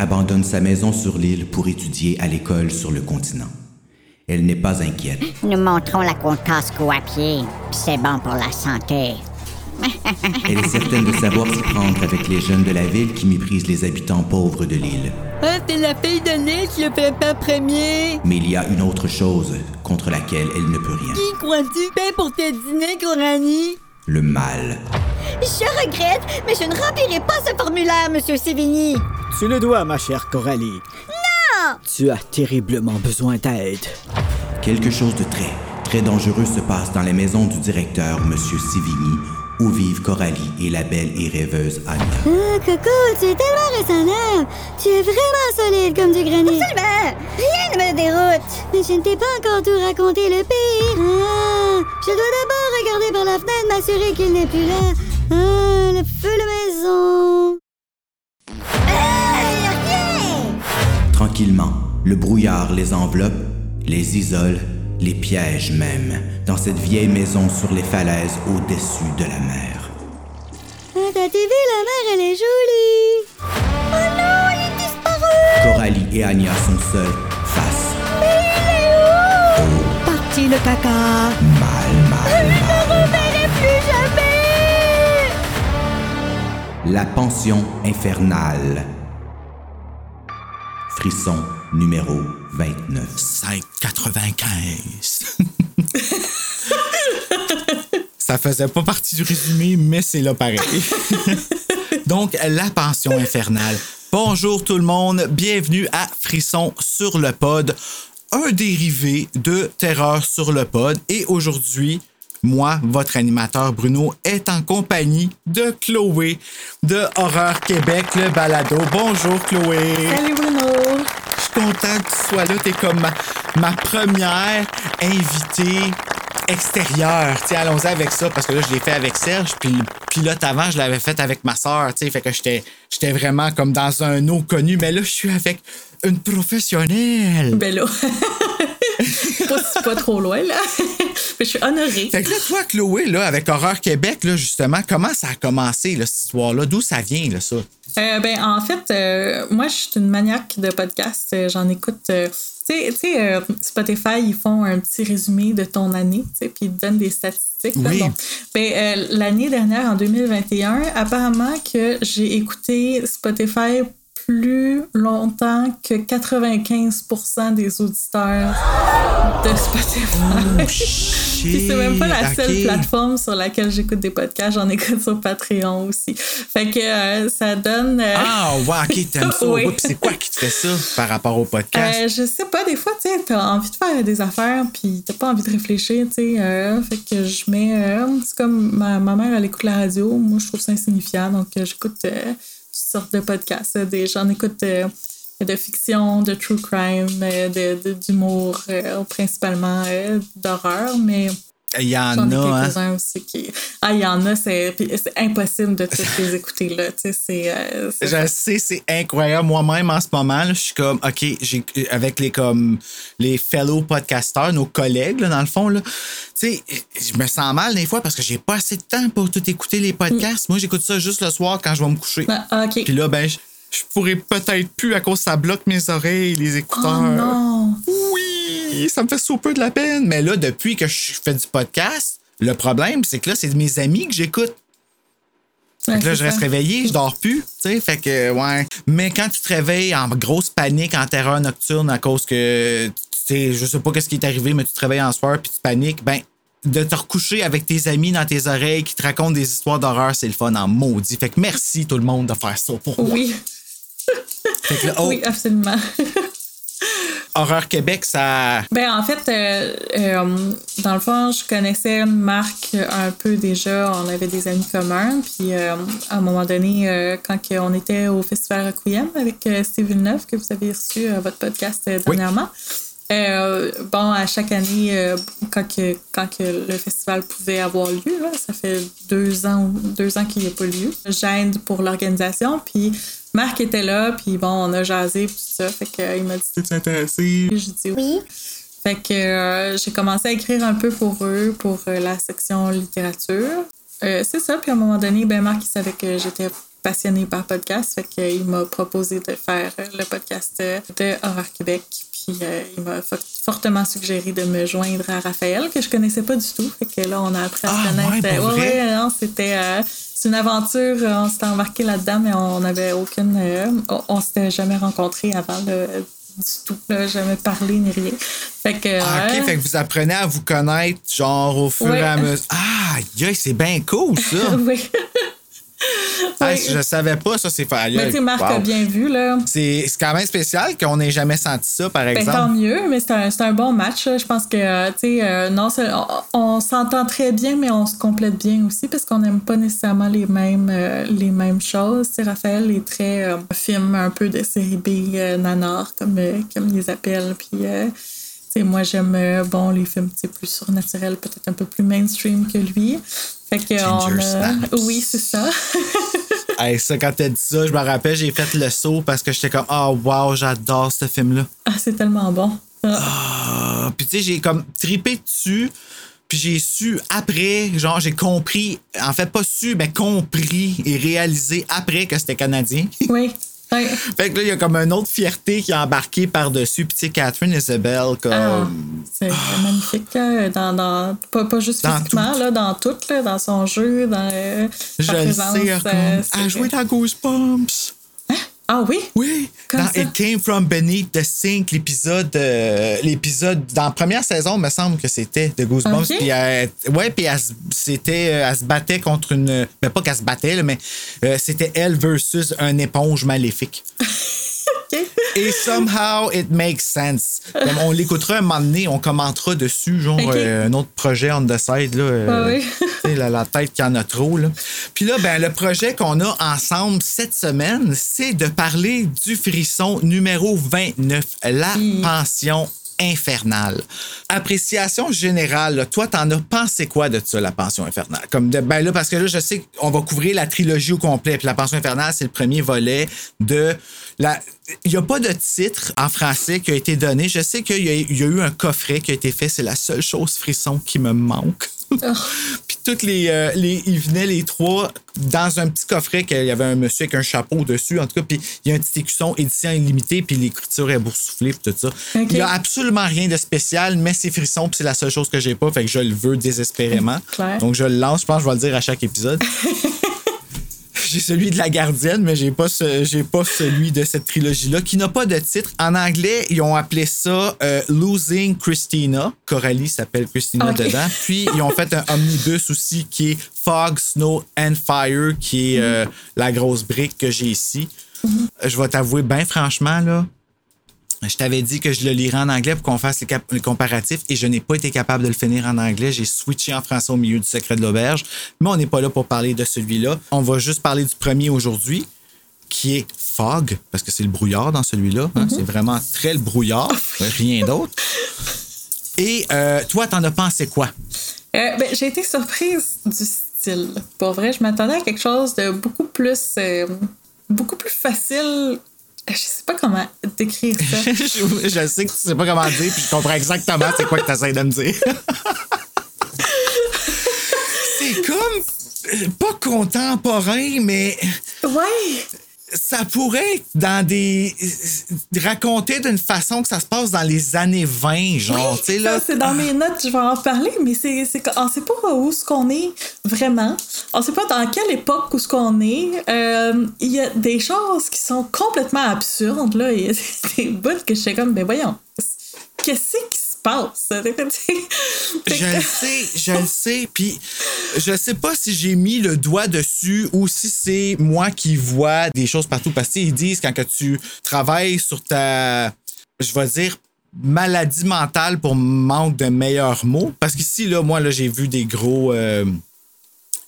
abandonne sa maison sur l'île pour étudier à l'école sur le continent. Elle n'est pas inquiète. Nous montrons la Contasco à pied. C'est bon pour la santé. Elle est certaine de savoir s'y prendre avec les jeunes de la ville qui méprisent les habitants pauvres de l'île. Ah, c'est la fille de l'île qui le fait pas premier. Mais il y a une autre chose contre laquelle elle ne peut rien. Qui crois-tu? Fait pour te dîner, Coralie? Le mal. Je regrette, mais je ne remplirai pas ce formulaire, Monsieur Sévigny. Tu le dois, ma chère Coralie. Non! Tu as terriblement besoin d'aide. Quelque chose de très, très dangereux se passe dans la maison du directeur, Monsieur Sivigny, où vivent Coralie et la belle et rêveuse Anya. Ah, Coco, tu es tellement raisonnable. Tu es vraiment solide comme du granit. Absolument! Rien ne me déroute! Mais je ne t'ai pas encore tout raconté le pire. Ah, je dois d'abord regarder par la fenêtre, m'assurer qu'il n'est plus là. Ah, le feu de maison. Tranquillement, le brouillard les enveloppe, les isole, les piège même, dans cette vieille maison sur les falaises au-dessus de la mer. Ah, ta TV, la mer, elle est jolie. Oh non, il est disparu. Coralie et Anya sont seules face Parti le caca. mal, mal, mal. Elle est plus jamais. La pension infernale. Frisson numéro 29. 5,95. Ça faisait pas partie du résumé, mais c'est là pareil. Donc, la pension infernale. Bonjour tout le monde, bienvenue à Frisson sur le pod, un dérivé de Terreur sur le pod. Et aujourd'hui, moi, votre animateur Bruno, est en compagnie de Chloé de Horreur Québec, le balado. Bonjour Chloé. Salut Bruno. Je suis content que tu sois là. T'es comme ma, ma première invitée extérieure. Tu sais, allons-y avec ça parce que là, je l'ai fait avec Serge. Puis le pilote avant, je l'avais fait avec ma soeur. Tu fait que j'étais, j'étais vraiment comme dans un eau connu. Mais là, je suis avec une professionnelle. Ben là. pas, pas trop loin, là. Mais je suis honorée. Fait que là, toi, Chloé, là, avec Horreur Québec, là, justement, comment ça a commencé, là, cette histoire-là? D'où ça vient, là, ça? Euh, ben, en fait, euh, moi, je suis une maniaque de podcast. Euh, J'en écoute. euh, tu sais- Spotify, ils font un petit résumé de ton année, tu sais, puis ils te donnent des statistiques. Oui. Bon. Ben, L'année dernière, en 2021, apparemment que j'ai écouté Spotify plus longtemps que 95 des auditeurs de Spotify. Puis c'est même pas la seule plateforme sur laquelle j'écoute des podcasts, j'en écoute sur Patreon aussi. Fait que euh, ça donne. euh, Ah, ouais, ok, t'aimes ça. Oui. C'est quoi qui te fait ça par rapport au podcast? euh, je sais pas, des fois, tu sais, t'as envie de faire des affaires, puis t'as pas envie de réfléchir, tu sais. fait que je mets. c'est comme ma, ma mère, elle écoute la radio. Moi, je trouve ça insignifiant, donc j'écoute sortes de podcasts. J'en écoute euh, de fiction, de true crime, euh, de, de- d'humour, euh, principalement d'horreur, mais. Il y en a, hein? quelques-uns aussi qui. Ah, il y en a, c'est, impossible de tous les écouter, là. Tu sais, c'est. euh, Je sais, c'est incroyable. Moi-même, en ce moment, là, je suis comme, OK, j'ai, avec les, comme, les fellow podcasters, nos collègues, là, dans le fond, là, tu sais, je me sens mal des fois parce que j'ai pas assez de temps pour tout écouter les podcasts. Moi, j'écoute ça juste le soir quand je vais me coucher. Ah, OK. Puis là, ben, je, je pourrais peut-être plus à cause que ça bloque mes oreilles, les écouteurs. Oh non! Ça me fait so peu de la peine. Mais là, depuis que je fais du podcast, le problème, c'est que là, c'est mes amis que j'écoute. Fait que là, Ouais, je reste ça. réveillé, je dors plus, tu sais, fait que, ouais. Mais quand tu te réveilles en grosse panique, en terreur nocturne à cause que, tu sais, je sais pas qu'est-ce qui est arrivé, mais tu te réveilles en soir puis tu paniques, ben, de te recoucher avec tes amis dans tes oreilles qui te racontent des histoires d'horreur, c'est le fun en maudit. Fait que merci tout le monde de faire ça pour moi. Oui, Fait que là, oh, oui, absolument. Horreur Québec, ça. ben, en fait, euh, euh, dans le fond, je connaissais Marc un peu déjà. On avait des amis communs. Puis, euh, à un moment donné, quand on était au Festival Requiem avec Steve Villeneuve, que vous avez reçu à votre podcast Oui. dernièrement, euh, bon, à chaque année, euh, quand, que, quand que le festival pouvait avoir lieu, là, ça fait deux ans, deux ans qu'il n'y a pas lieu, j'aide pour l'organisation. Puis Marc était là, puis bon, on a jasé, puis tout ça. Fait qu'il m'a dit T'es intéressé? j'ai dit oui. Fait que euh, j'ai commencé à écrire un peu pour eux, pour euh, la section littérature. euh, c'est ça. Puis à un moment donné, ben Marc, il savait que j'étais passionnée par podcast. Fait qu'il m'a proposé de faire le podcast de Horreur Québec. Puis il m'a fortement suggéré de me joindre à Raphaël, que je connaissais pas du tout. Fait que là, on a appris à se Ah, connaître. ouais, pour vrai? non, c'était c'est une aventure. On s'était embarqué là-dedans, mais on n'avait aucune. euh, on, on s'était jamais rencontrés avant le, du tout. Là, jamais parlé ni rien. Fait que. Ah, OK, fait que vous apprenez à vous connaître, genre, au fur Ouais. et à mesure. Ah, aïe, c'est bien cool, ça. oui. Oui. je savais pas, ça, c'est fait. Mais tu sais, Marc a bien vu, là. C'est quand même spécial qu'on n'ait jamais senti ça, par Ben, exemple. tant mieux, mais c'est un, c'est un bon match. Je pense que, euh, tu sais, euh, non, on, on s'entend très bien, mais on se complète bien aussi parce qu'on n'aime pas nécessairement les mêmes, euh, les mêmes choses. Tu sais, Raphaël est très euh, film un peu de série B, nanar, comme, comme ils les appellent. Puis, euh, moi, j'aime, euh, bon, les films, plus surnaturels, peut-être un peu plus mainstream que lui. Fait que, Ginger on snaps. Oui, c'est ça. Hey, ça, quand t'as dit ça, je me rappelle, j'ai fait le saut parce que j'étais comme, oh, wow, j'adore ce film-là. ah, c'est tellement bon. Ah. Ah, puis tu sais, j'ai comme tripé dessus. Puis j'ai su après, genre, j'ai compris, en fait, pas su, mais compris et réalisé après que c'était canadien. Oui. oui. fait que là, il y a comme une autre fierté qui est embarquée par-dessus. Puis tu sais, Catherine Isabelle, comme. Ah, c'est magnifique, là, dans, dans, pas, pas juste Dans physiquement, là, dans tout, là, dans son jeu, dans euh, je sa le présence, sais, euh, elle a joué dans Goosebumps. Ah oui? Oui, Comme dans ça? It Came From Beneath the Sink, l'épisode, euh, l'épisode dans la première saison, me semble que c'était de Goosebumps. Ok. Puis elle, ouais, puis elle, se- c'était, euh, elle se battait contre une, ben pas qu'elle se battait là, mais euh, c'était elle versus un éponge maléfique. Et somehow it makes sense. Comme on l'écoutera un moment donné, on commentera dessus, genre euh, un autre projet on the side là. euh, Ah oui. la, la tête qui en a trop là. Puis là, ben le projet qu'on a ensemble cette semaine, c'est de parler du frisson numéro 29, la pension infernale. Appréciation générale, toi, t'en as pensé quoi de ça, la pension infernale? Comme ben là, parce que là, je sais qu'on va couvrir la trilogie au complet. La pension infernale, c'est le premier volet de. Il n'y a pas de titre en français qui a été donné. Je sais qu'il y a eu un coffret qui a été fait. C'est la seule chose frisson qui me manque. Puis toutes les, euh, les. Ils venaient les trois dans un petit coffret qu'il y avait un monsieur avec un chapeau dessus. En tout cas, puis il y a un petit écusson édition illimitée, puis l'écriture est boursouflée, puis tout ça. Il y a absolument rien de spécial, mais c'est frisson, puis c'est la seule chose que j'ai pas, fait que je le veux désespérément. Donc je le lance, je pense que je vais le dire à chaque épisode. J'ai celui de la gardienne, mais j'ai pas ce- j'ai pas celui de cette trilogie-là, qui n'a pas de titre. En anglais, ils ont appelé ça euh, Losing Christina. Coralie s'appelle Christina dedans. Puis ils ont fait un omnibus aussi qui est Fog, Snow and Fire, qui est euh, la grosse brique que j'ai ici. Je vais t'avouer, bien franchement, là, je t'avais dit que je le lirais en anglais pour qu'on fasse les, comparatifs et je n'ai pas été capable de le finir en anglais. J'ai switché en français au milieu du secret de l'auberge. Mais on n'est pas là pour parler de celui-là. On va juste parler du premier aujourd'hui, qui est Fog, parce que c'est le brouillard dans celui-là. hein. C'est vraiment très le brouillard, rien d'autre. Et euh, toi, t'en as pensé quoi? Euh, ben, j'ai été surprise du style. Pour vrai, je m'attendais à quelque chose de beaucoup plus, euh, beaucoup plus facile. Je sais pas comment décrire ça. je, je sais que tu sais pas comment dire, puis je comprends exactement c'est quoi que tu essaies de me dire. c'est comme euh, pas contemporain, mais ouais. Ça pourrait être dans des. raconter d'une façon que ça se passe dans les années 20, genre, tu sais, là. c'est dans mes notes, je vais en parler, mais c'est, c'est qu'on sait pas où ce qu'on est vraiment. On sait pas dans quelle époque où ce qu'on est. Euh, Il y a des choses qui sont complètement absurdes, là. Il y a des bouts que je suis comme, ben voyons, qu'est-ce qui passe? Je le sais, je le sais. Puis je sais pas si j'ai mis le doigt dessus ou si c'est moi qui vois des choses partout. Parce qu'ils disent quand que tu travailles sur ta, je vais dire, maladie mentale pour manque de meilleurs mots. Parce qu'ici, là, moi, là, j'ai vu des gros. euh,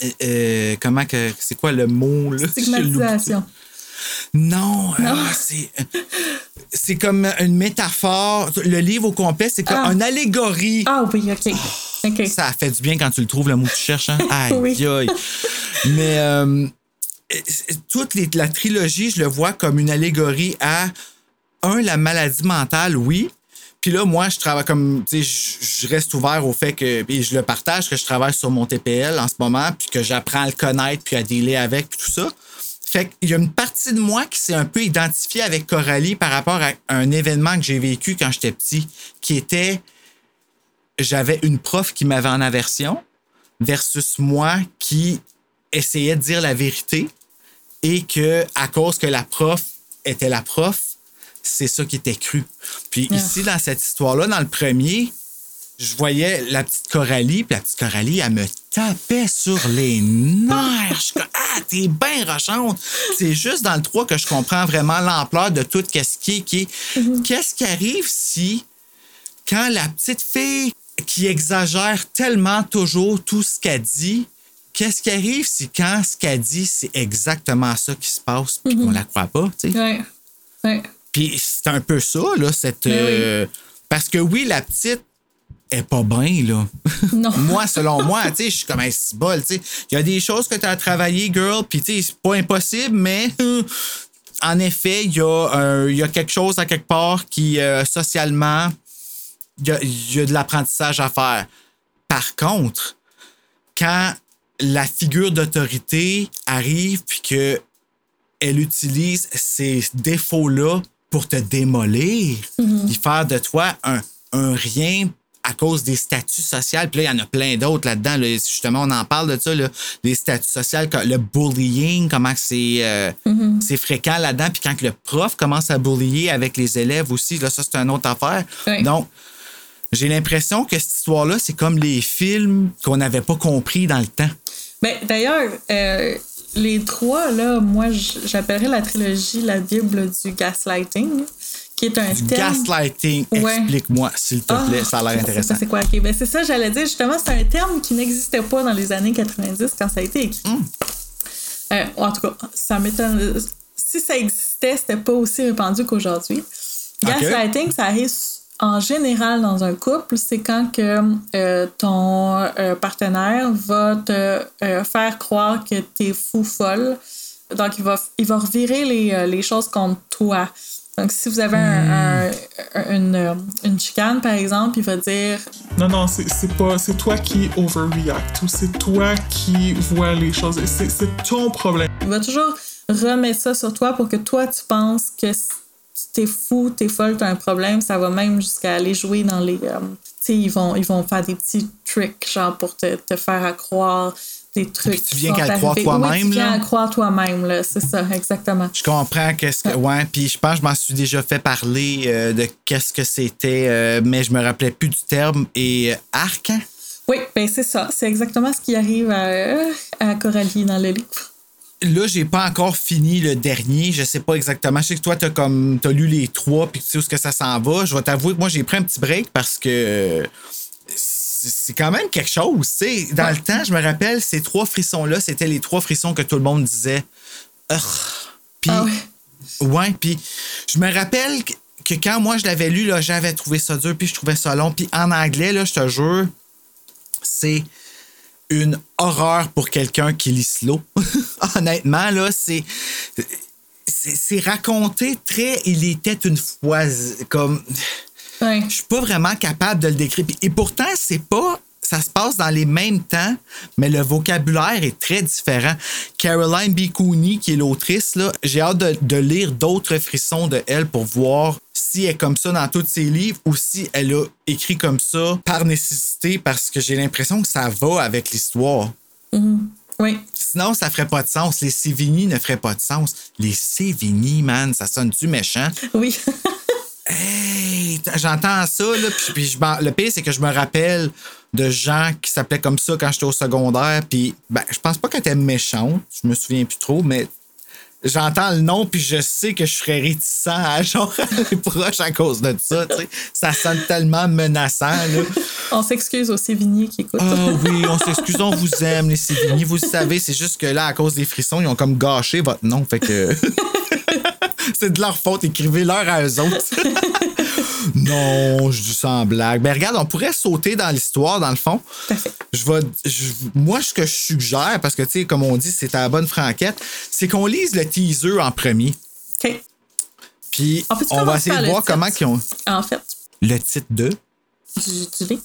euh, euh, comment que. C'est quoi le mot, là? Stigmatisation. Non, euh, c'est c'est comme une métaphore. Le livre au complet, c'est comme Ah. une allégorie. Ah oui, OK. OK. Ça fait du bien quand tu le trouves, le mot que tu cherches. Hein? Aïe, Oui. aïe. Mais euh, toute les- la trilogie, je le vois comme une allégorie à, un, la maladie mentale, oui, Puis là, moi, je travaille comme, tu sais, je reste ouvert au fait que, puis je le partage, que je travaille sur mon TPL en ce moment, puis que j'apprends à le connaître, puis à dealer avec, puis tout ça. Fait qu'il y a une partie de moi qui s'est un peu identifiée avec Coralie par rapport à un événement que j'ai vécu quand j'étais petit, qui était, j'avais une prof qui m'avait en aversion versus moi qui essayait de dire la vérité et que à cause que la prof était la prof, c'est ça qui était cru. Puis ici, dans cette histoire-là, dans le premier, je voyais la petite Coralie, puis la petite Coralie, elle me tapait sur les nerfs. Je suis comme, ah, t'es bien rochante. C'est juste dans le 3 que je comprends vraiment l'ampleur de tout ce qui est. Qui Qu'est-ce qui arrive si, quand la petite fille qui exagère tellement toujours tout ce qu'elle dit, qu'est-ce qui arrive si quand ce qu'elle dit, c'est exactement ça qui se passe, puis qu'on la croit pas, tu sais? Ouais. Ouais. Puis c'est un peu ça, là, cette. euh, parce que oui, la petite est pas bien, là. Non. moi, selon moi, tu sais, je suis comme un cibole, tu sais. Il y a des choses que tu as travaillé, girl, puis tu sais, c'est pas impossible, mais. En effet, il y, a, euh, il y a quelque chose à quelque part qui, euh, socialement, il y a, il y a de l'apprentissage à faire. Par contre, quand la figure d'autorité arrive puis que elle utilise ces défauts-là pour te démolir, puis faire de toi un, un rien à cause des statuts sociaux. Puis là, il y en a plein d'autres là-dedans. là. Justement, on en parle de ça, là, les statuts sociaux, le bullying, comment c'est euh, c'est fréquent là-dedans. Puis quand le prof commence à bullier avec les élèves aussi, là, ça, c'est une autre affaire. Oui. Donc, j'ai l'impression que cette histoire-là, c'est comme les films qu'on n'avait pas compris dans le temps. Ben, d'ailleurs, euh, les trois, là, moi, j'appellerais la trilogie la Bible du gaslighting, qui est un Du terme. gaslighting, Ouais. explique-moi, s'il te Ah, plaît, ça a l'air intéressant. C'est quoi, ok. Ben, c'est ça, j'allais dire. Justement, c'est un terme qui n'existait pas dans les années 90 quand ça a été écrit. Hmm. Euh, en tout cas, ça m'étonne. Si ça existait, c'était pas aussi répandu qu'aujourd'hui. Gaslighting, ça arrive en général dans un couple, c'est quand que euh, ton euh, partenaire va te faire croire que t'es fou folle. Donc, il va, il va revirer les, les choses contre toi. Donc, si vous avez un- un- une, euh, une chicane, par exemple, il va dire Non, non, c'est pas. C'est toi qui overreact ou c'est toi qui vois les choses. C'est ton problème. Il va toujours remettre ça sur toi pour que toi, tu penses que t'es fou, t'es folle, t'as un problème. Ça va même jusqu'à aller jouer dans les... euh, tu sais, ils vont, ils vont faire des petits tricks, genre, pour te, te faire à croire des trucs. Puis tu viens qu'à croire t'arriver. Oui, toi-même, tu viens là. à croire toi-même, là. C'est ça, exactement. Je comprends qu'est-ce que. Ouais, puis je pense que je m'en suis déjà fait parler euh, de qu'est-ce que c'était, euh, mais je me rappelais plus du terme. Et euh, arc, hein? Oui, ben c'est ça. C'est exactement ce qui arrive à, à Coralie dans le livre. Là, j'ai pas encore fini le dernier. Je sais pas exactement. Je sais que toi, t'as comme t'as lu les trois puis tu sais où ce que ça s'en va. Je vais t'avouer que moi, j'ai pris un petit break parce que c'est quand même quelque chose. tu sais. Dans le temps, je me rappelle, ces trois frissons-là, c'était les trois frissons que tout le monde disait. Puis, Ah ouais. ouais, puis je me rappelle que, que quand moi je l'avais lu, là, j'avais trouvé ça dur, puis je trouvais ça long. Puis en anglais, là, je te jure, c'est une horreur pour quelqu'un qui lit slow. Honnêtement, là, c'est. C'est c'est raconté très. Il était une fois. Comme. Ouais. Je suis pas vraiment capable de le décrire. Et pourtant, c'est pas. Ça se passe dans les mêmes temps, mais le vocabulaire est très différent. Caroline B. Cooney, qui est l'autrice, j'ai hâte de, de lire d'autres frissons de elle pour voir si elle est comme ça dans tous ses livres ou si elle a écrit comme ça par nécessité parce que j'ai l'impression que ça va avec l'histoire. Oui. Sinon, ça ferait pas de sens. Les Sévigny ne feraient pas de sens. Les Sévigny, man, ça sonne-tu méchant? Oui. Hey, j'entends ça, là, puis, puis je le pire, c'est que je me rappelle de gens qui s'appelaient comme ça quand j'étais au secondaire, puis ben, je pense pas qu'elle était méchante, je me souviens plus trop, mais j'entends le nom, puis je sais que je serais réticent à genre aller proche à cause de ça, tu sais. Ça sonne tellement menaçant, là. On s'excuse aux Sévigny qui écoutent. Ah oui, on s'excuse, on vous aime, les Sévigny, vous le savez, c'est juste que là, à cause des frissons, ils ont comme gâché votre nom, fait que... c'est de leur faute, écrivez-leur à eux autres. non, je dis ça en blague. Ben regarde, on pourrait sauter dans l'histoire, dans le fond. Je vais, je- moi, ce que je suggère, parce que, tu sais, comme on dit, c'est à la bonne franquette, c'est qu'on lise le teaser en premier. OK. Puis, En fait, tu on va essayer de voir comment ils ont... En fait. le titre de? Du.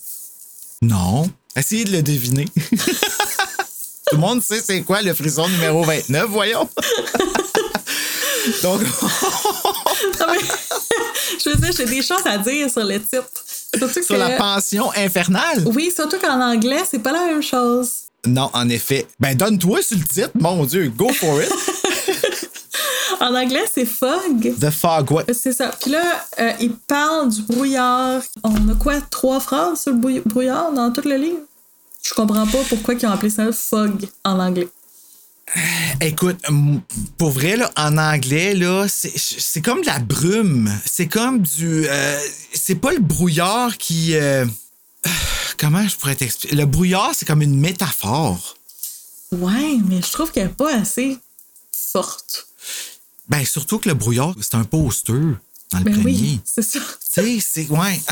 Non. Essayez de le deviner. Tout le monde sait c'est quoi le frisson numéro 29, voyons. Donc, Non, mais, je veux dire, j'ai des choses à dire sur le titre. Surtout sur que- la pension infernale? Oui, surtout qu'en anglais, c'est pas la même chose. Non, en effet. Ben, donne-toi sur le titre, mon Dieu, go for it. En anglais, c'est fog. The Fog, ouais. C'est ça. Puis là, euh, il parle du brouillard. On a quoi, trois phrases sur le brouillard dans tout le livre? Je comprends pas pourquoi ils ont appelé ça fog en anglais. Écoute, pour vrai, là, en anglais, là, c'est comme de la brume. C'est comme du. euh, c'est pas le brouillard qui. euh, comment je pourrais t'expliquer? Le brouillard, c'est comme une métaphore. Ouais, mais je trouve qu'elle est pas assez forte. Ben, surtout que le brouillard, c'est un poster dans le Ben premier. oui, c'est ça. Tu sais, c'est. Ouais.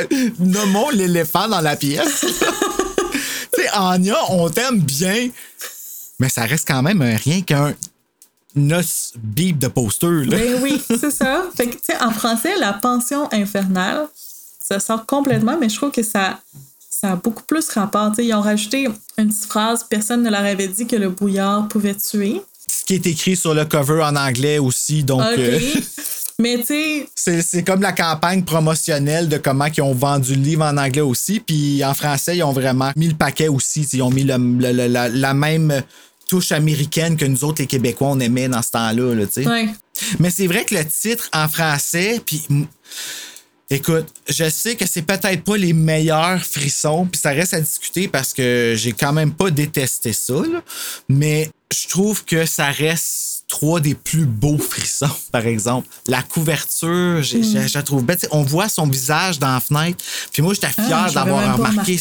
euh, nommons l'éléphant dans la pièce. Anya, on t'aime bien, mais ça reste quand même rien qu'un os bip de poster, là. Ben oui, c'est ça. Fait que, en français, la pension infernale, ça sort complètement, mais je trouve que ça, ça a beaucoup plus rapport. Ils ont rajouté une petite phrase personne ne leur avait dit que le brouillard pouvait tuer. Ce qui est écrit sur le cover en anglais aussi, donc. Euh, Mais tu sais, c'est, comme la campagne promotionnelle de comment ils ont vendu le livre en anglais aussi. Puis en français, ils ont vraiment mis le paquet aussi. Ils ont mis le- le- le- la, la même touche américaine que nous autres, les Québécois, on aimait dans ce temps-là. Là, ouais. Mais c'est vrai que le titre en français, puis écoute, je sais que c'est peut-être pas les meilleurs frissons, puis ça reste à discuter parce que j'ai quand même pas détesté ça, là. mais je trouve que ça reste trois des plus beaux frissons, par exemple. La couverture, j'ai- je je la trouve sais, On voit son visage dans la fenêtre, puis moi, j'étais fier Ah, d'avoir remarqué.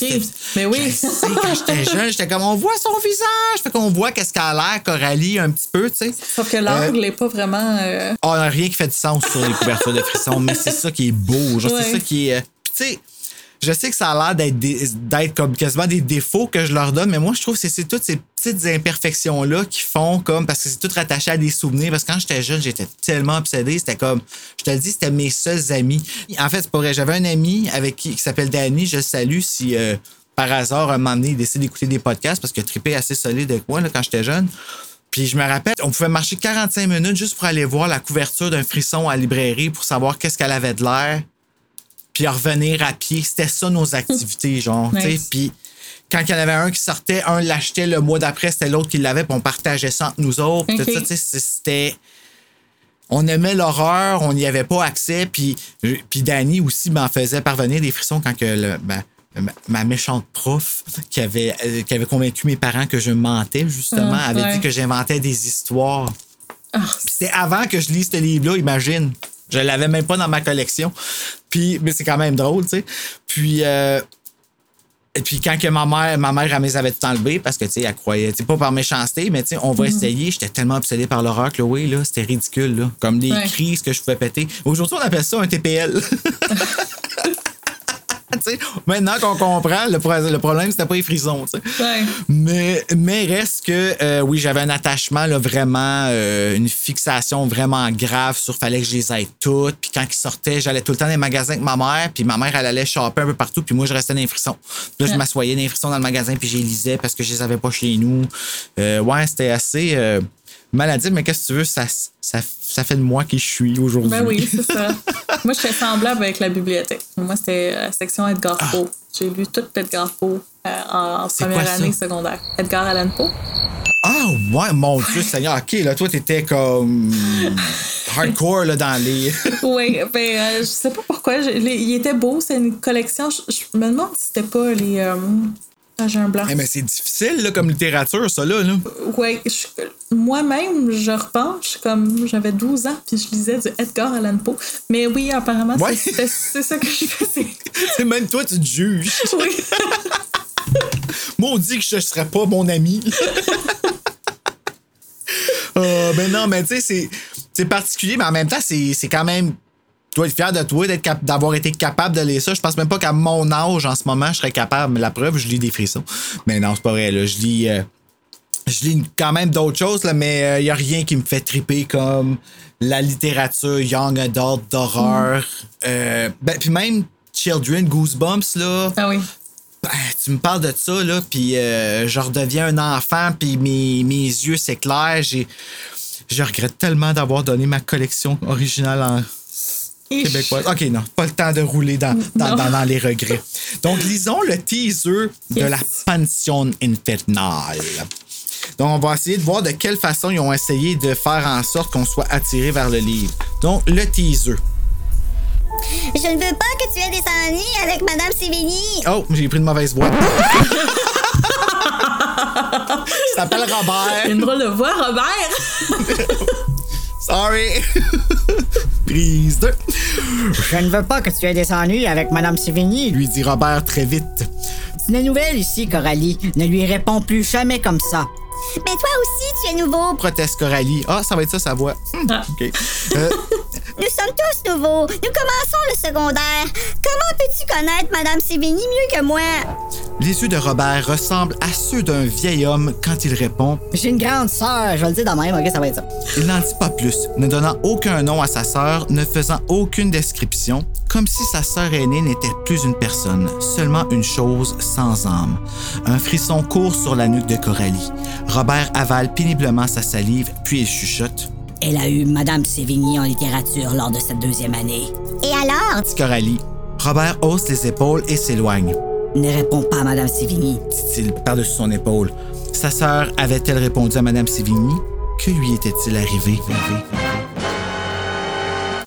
Mais oui. Je sais, quand j'étais jeune, j'étais comme, on voit son visage, fait qu'on voit qu'est-ce qu'elle a l'air, Coralie, un petit peu, tu sais. Sauf que l'angle n'est pas vraiment. euh, Oh, il y a rien qui fait du sens sur les couvertures de frissons, mais c'est ça qui est beau. Genre, Ouais. C'est ça qui est. euh, tu sais, je sais que ça a l'air d'être, comme quasiment des défauts que je leur donne, mais moi, je trouve que c'est, toutes ces petites imperfections-là qui font comme. Parce que c'est tout rattaché à des souvenirs. Parce que quand j'étais jeune, j'étais tellement obsédé. C'était comme. Je te le dis, c'était mes seuls amis. En fait, c'est pas vrai. J'avais un ami avec qui, qui s'appelle Danny. Je le salue si. euh, par hasard, un moment donné, il décide d'écouter des podcasts parce qu'il a trippé assez solide avec moi là, quand j'étais jeune. Puis je me rappelle, on pouvait marcher 45 minutes juste pour aller voir la couverture d'un frisson à la librairie pour savoir qu'est-ce qu'elle avait de l'air. Puis revenir à pied. C'était ça nos activités, genre. tu sais. Nice. Puis quand il y en avait un qui sortait, un l'achetait le mois d'après, c'était l'autre qui l'avait, puis on partageait ça entre nous autres. puis Ok. tout ça, tu sais, c'était. On aimait l'horreur, on n'y avait pas accès, puis, puis Danny aussi m'en faisait parvenir des frissons quand que le, ben, ma, méchante prof qui avait, euh, qui avait convaincu mes parents que je mentais, justement, Ah, avait ouais. dit que j'inventais des histoires. ah, c'était avant que je lise ce livre-là, imagine. Je l'avais même pas dans ma collection. Puis, mais c'est quand même drôle, tu sais. Puis, euh, et puis quand que ma mère, ma mère, elle me les avait tout enlevés parce que, tu sais, elle croyait, tu sais, pas par méchanceté, mais tu sais, on va essayer. J'étais tellement obsédé par l'horreur, Chloé, là, c'était ridicule, là. Comme les Ouais. crises que je pouvais péter. Aujourd'hui, on appelle ça un TPL. Maintenant qu'on comprend, le, pro- le problème, c'était pas les ouais. Mais, mais reste que, euh, oui, j'avais un attachement, là, vraiment, euh, une fixation vraiment grave sur fallait que je les aille toutes. Puis quand ils sortaient, j'allais tout le temps dans les magasins avec ma mère. Puis ma mère, elle allait shopper un peu partout. Puis moi, je restais dans les frissons. Puis là, je m'assoyais dans les frissons dans le magasin. Puis je les lisais parce que je les avais pas chez nous. Euh, ouais, c'était assez maladif. Mais qu'est-ce que tu veux, ça, ça, ça fait de moi qui je suis aujourd'hui. Ben oui, c'est ça. Moi, j'étais semblable avec la bibliothèque. Moi, c'était la section Edgar Poe. J'ai lu tout Edgar Poe euh, en Ah. Première quoi année secondaire. Edgar Allan Poe. Ah, ouais, mon Dieu, Seigneur. OK, là, toi, t'étais comme hardcore, là, dans les. Oui, ben, euh, je sais pas pourquoi. je- les- il était beau, c'est une collection. Je, je me demande si c'était pas les. Euh, ah, j'ai un blanc. Eh, mais c'est difficile, là, comme littérature, ça, là. là. Ouais, moi-même, je repense, comme j'avais 12 ans, puis je lisais du Edgar Allan Poe. Mais oui, apparemment, Ouais. c'est- ça que je faisais. C'est même toi, tu te juges. Oui. Maudit que je ne serais pas mon ami. Euh, ben non, mais tu sais, c'est- c'est particulier, mais en même temps, c'est quand même. Dois être fier de toi d'être cap- d'avoir été capable de lire ça. Je pense même pas qu'à mon âge, en ce moment, je serais capable. Mais la preuve, je lis des frissons. Mais non, c'est pas vrai. Là. Je lis. euh, je lis quand même d'autres choses, là, mais il n'y a rien qui me fait triper comme la littérature young adult d'horreur. Euh, ben, puis même Children, Goosebumps, là. Ah oui. Ben, tu me parles de ça, là, puis euh, je redeviens un enfant, puis mes, mes yeux s'éclairent. J'ai, je regrette tellement d'avoir donné ma collection originale en québécoise. OK, non, pas le temps de rouler dans, dans, dans, dans les regrets. Donc, lisons le teaser de la Pension Infernale. Donc, on va essayer de voir de quelle façon ils ont essayé de faire en sorte qu'on soit attiré vers le livre. Donc, le teaser. Je ne veux pas que tu aies des ennuis avec Madame Sévigny. Oh, j'ai pris une mauvaise voix. Ça s'appelle Robert. Une drôle de voix, Robert. Sorry. Prise 2. Je ne veux pas que tu aies des ennuis avec Madame Sévigny. Lui dit Robert très vite. C'est une nouvelle ici, Coralie. Ne lui réponds plus jamais comme ça. Mais toi aussi, tu es nouveau. Proteste Coralie. Ah, ça va être ça, sa voix. Ah. OK. Euh, Nous sommes tous nouveaux. Nous commençons le secondaire. Comment peux-tu connaître Madame Sévigny mieux que moi? les yeux de Robert ressemblent à ceux d'un vieil homme quand il répond. J'ai une grande sœur, je vais le dire de même, ok, ça va être ça. Il n'en dit pas plus, ne donnant aucun nom à sa sœur, ne faisant aucune description, comme si sa sœur aînée n'était plus une personne, seulement une chose sans âme. Un frisson court sur la nuque de Coralie. Robert avale péniblement sa salive, puis il chuchote. Elle a eu Madame Sévigny en littérature lors de cette deuxième année. Et alors? Dit Coralie. Robert hausse les épaules et s'éloigne, Ne réponds pas à Madame Sévigny. dit-il par-dessus son épaule. Sa sœur avait-elle répondu à Madame Sévigny? Que lui était-il arrivé?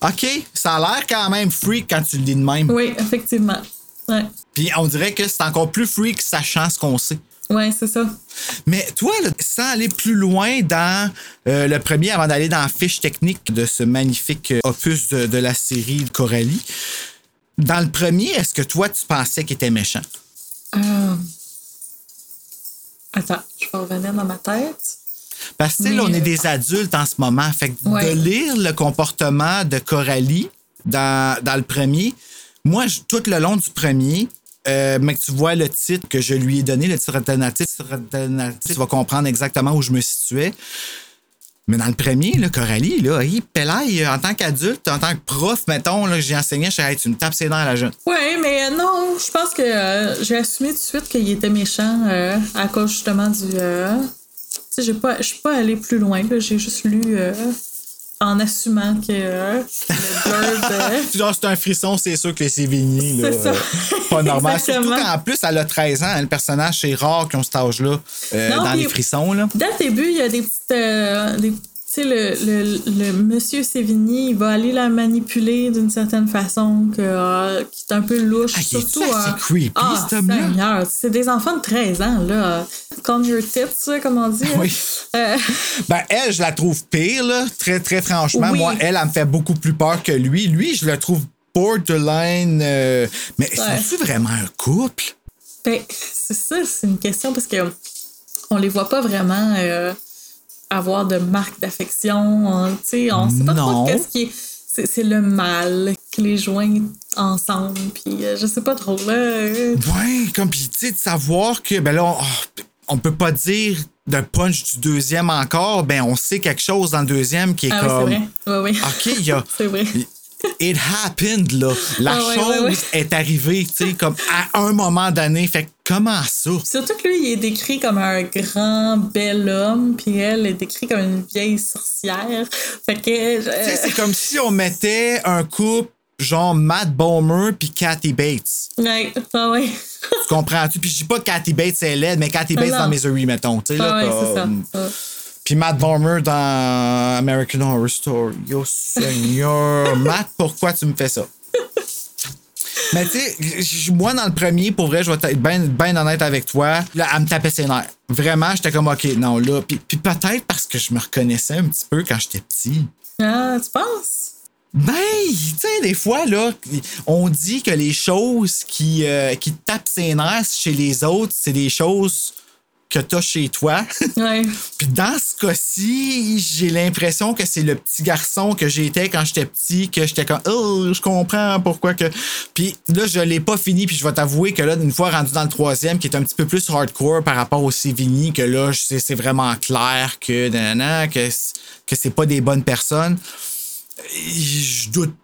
OK, ça a l'air quand même freak quand tu le dis de même. oui, effectivement. Ouais. Puis on dirait que c'est encore plus freak sachant ce qu'on sait. C'est ça. Mais toi, là, sans aller plus loin dans euh, le premier, avant d'aller dans la fiche technique de ce magnifique euh, opus de, de la série Coralie, dans le premier, est-ce que toi, tu pensais qu'il était méchant? Euh... Attends, je vais revenir dans ma tête. Parce que, là, on est des adultes en ce moment. Fait que Ouais. de lire le comportement de Coralie dans, dans le premier, moi, je- tout le long du premier, euh, mais que tu vois le titre que je lui ai donné, le titre alternatif, titre tu vas comprendre exactement où je me situais. Mais dans le premier, là, Coralie, là, il pelaille, en tant qu'adulte, en tant que prof, mettons, là, j'ai enseigné, je hey, tu me tapes ses dents à la jeune. Ouais, mais non, je pense que euh, j'ai assumé tout de suite qu'il était méchant euh, à cause justement du. euh, tu sais, je suis pas allée plus loin, j'ai juste lu en assumant que euh, le c'est un frisson, c'est sûr que c'est Vigny, là. C'est ça. euh, pas normal. Surtout qu'en plus, elle a 13 ans. hein, Le personnage, c'est rare qu'ils ont cet âge-là euh, dans les frissons, là. Dès le début, il y a des petites. euh, des- tu sais, le, le, le monsieur Sévigny, il va aller la manipuler d'une certaine façon que, euh, qui est un peu louche. Ah, surtout, assez euh, creepy, ah? Seigneur, C'est des enfants de 13 ans, là. Calm your tits, comme on dit. Oui. Euh, Ben, elle, je la trouve pire, là. Très, très franchement. Oui. Moi, elle, elle me fait beaucoup plus peur que lui. Lui, je le trouve borderline. euh, Mais Ouais. sont-tu vraiment un couple? Ben, c'est ça, c'est une question parce que on les voit pas vraiment euh, avoir de marque d'affection. On, tu sais, on sait pas Non. trop qu'est-ce qui est. C'est, le mal qui les joint ensemble. Puis euh, je sais pas trop. Là, euh, Ouais, comme, pis, tu sais, de savoir que, ben là, on, oh, on peut pas dire d'un punch du deuxième encore. Ben, on sait quelque chose dans le deuxième qui est ah oui, c'est comme. vrai. Oui, oui. OK, il y a. c'est vrai. It happened, là. La Ah ouais, chose ouais, ouais. est arrivée, tu sais, comme à un moment donné. Fait que comment ça? Surtout que lui, il est décrit comme un grand, bel homme, puis elle est décrite comme une vieille sorcière. Fait que. euh, Tu sais, c'est comme si on mettait un couple genre Matt Bomer puis Kathy Bates. ouais, ah ouais. Tu comprends-tu? Puis je dis pas que Kathy Bates est laide, mais Kathy Bates non. dans Misery, mettons. Tu sais, là, ouais, c'est ça. Puis Matt Bomer dans American Horror Story. Oh Seigneur. Matt, pourquoi tu me fais ça? Mais tu sais, moi, dans le premier, pour vrai, je vais être bien ben honnête avec toi. Là, elle me tapait ses nerfs. Vraiment, j'étais comme, OK, non, là. Puis, puis peut-être parce que je me reconnaissais un petit peu quand j'étais petit. Ah, tu penses? Ben, tu sais, des fois, là, on dit que les choses qui, euh, qui tapent ses nerfs chez les autres, c'est des choses que tu as chez toi. Ouais. Puis dans ce cas-ci, j'ai l'impression que c'est le petit garçon que j'étais quand j'étais petit, que j'étais comme, oh, je comprends pourquoi que. Puis là, je l'ai pas fini, puis je vais t'avouer que là, une fois rendu dans le troisième, qui est un petit peu plus hardcore par rapport au Sévigny, que là, c'est vraiment clair que, nanana, que, c'est pas des bonnes personnes. Je doute.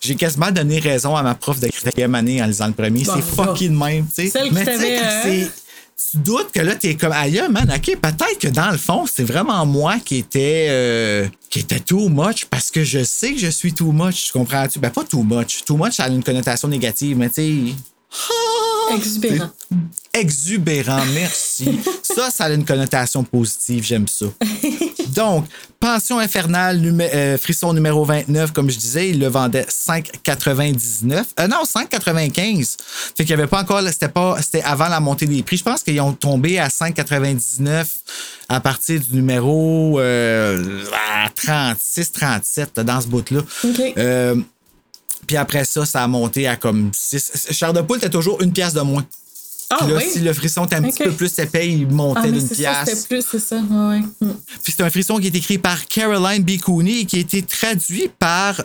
J'ai quasiment donné raison à ma prof de quatrième année en lisant le premier. Bon, c'est fucking même, tu sais. Celle qui Mais t'avait, euh, tu doutes que là, t'es comme ailleurs, man. OK, peut-être que dans le fond, c'est vraiment moi qui était, euh, qui était too much parce que je sais que je suis too much. Tu comprends-tu? Ben, pas too much. Too much, ça a une connotation négative, mais tu sais. Exubérant. Exubérant, merci. ça, ça a une connotation positive, j'aime ça. Donc, Pension infernale, numé- euh, frisson numéro 29, comme je disais, il le vendait 5,99. Euh, non, 5,95. Fait qu'il n'y avait pas encore, c'était pas, c'était avant la montée des prix. Je pense qu'ils ont tombé à 5,99 à partir du numéro euh, à 36, 37, dans ce bout-là. Euh, puis après ça, ça a monté à comme 6. Char de poule, t'as toujours une pièce de moins. Ah Puis là, oui? si le frisson était un petit peu plus épais, il montait Ah, d'une pièce. c'était plus, c'est ça. Ouais, ouais. Mm. Puis c'est un frisson qui est écrit par Caroline B. Cooney et qui a été traduit par.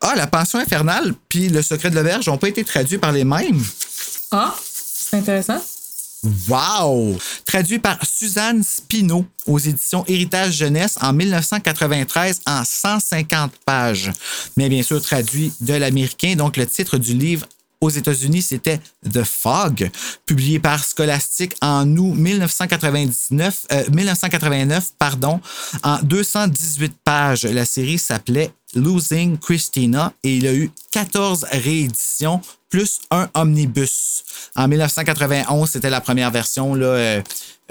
Ah, La Pension infernale, puis Le Secret de l'Auberge n'ont pas été traduits par les mêmes. Ah, c'est intéressant. Wow! Traduit par Suzanne Spino aux éditions Héritage Jeunesse en 1993 en 150 pages. Mais bien sûr, traduit de l'américain. Donc, le titre du livre aux États-Unis, c'était The Fog, publié par Scholastic en août 1999, euh, 1989, pardon, en 218 pages. La série s'appelait Losing Christina et il a eu 14 rééditions plus un omnibus. En 1991, c'était la première version, euh,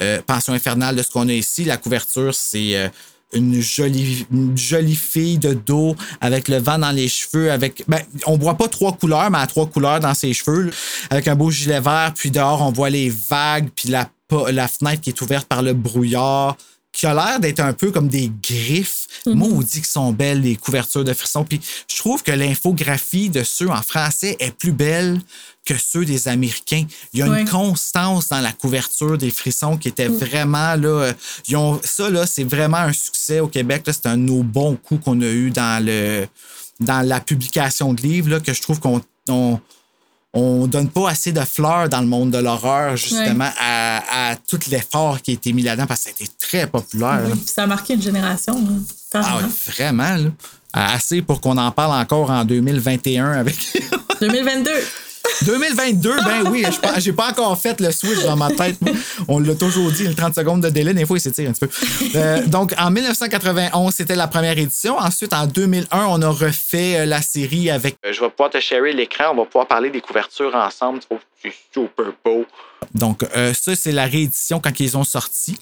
euh, Pension infernale de ce qu'on a ici. La couverture, c'est euh, une jolie, une jolie fille de dos avec le vent dans les cheveux. Avec, ben, on voit pas trois couleurs, mais à trois couleurs dans ses cheveux, avec un beau gilet vert. Puis dehors, on voit les vagues, puis la, la fenêtre qui est ouverte par le brouillard qui a l'air d'être un peu comme des griffes. Maudit qu'ils sont belles, les couvertures de frissons. Puis je trouve que l'infographie de ceux en français est plus belle que ceux des Américains. Il y a une constance dans la couverture des frissons qui était vraiment là. euh, ils ont, ça, là, c'est vraiment un succès au Québec. C'est un de nos bons coups qu'on a eu dans le dans la publication de livres là, que je trouve qu'on on, on donne pas assez de fleurs dans le monde de l'horreur, justement, à, à tout l'effort qui a été mis là-dedans, parce que ça a été très populaire. Oui, ça a marqué une génération. là. Ah vraiment, là. Assez pour qu'on en parle encore en 2021 avec. 2022. 2022, ben oui, j'ai pas encore fait le switch dans ma tête. On l'a toujours dit, le 30 secondes de délai, des fois, il s'étire un petit peu. Euh, donc, en 1991, c'était la première édition. Ensuite, en 2001, on a refait euh, la série avec. Euh, je vais pouvoir te sharer l'écran, on va pouvoir parler des couvertures ensemble. C'est super beau. Donc, euh, ça, c'est la réédition quand ils ont sorti,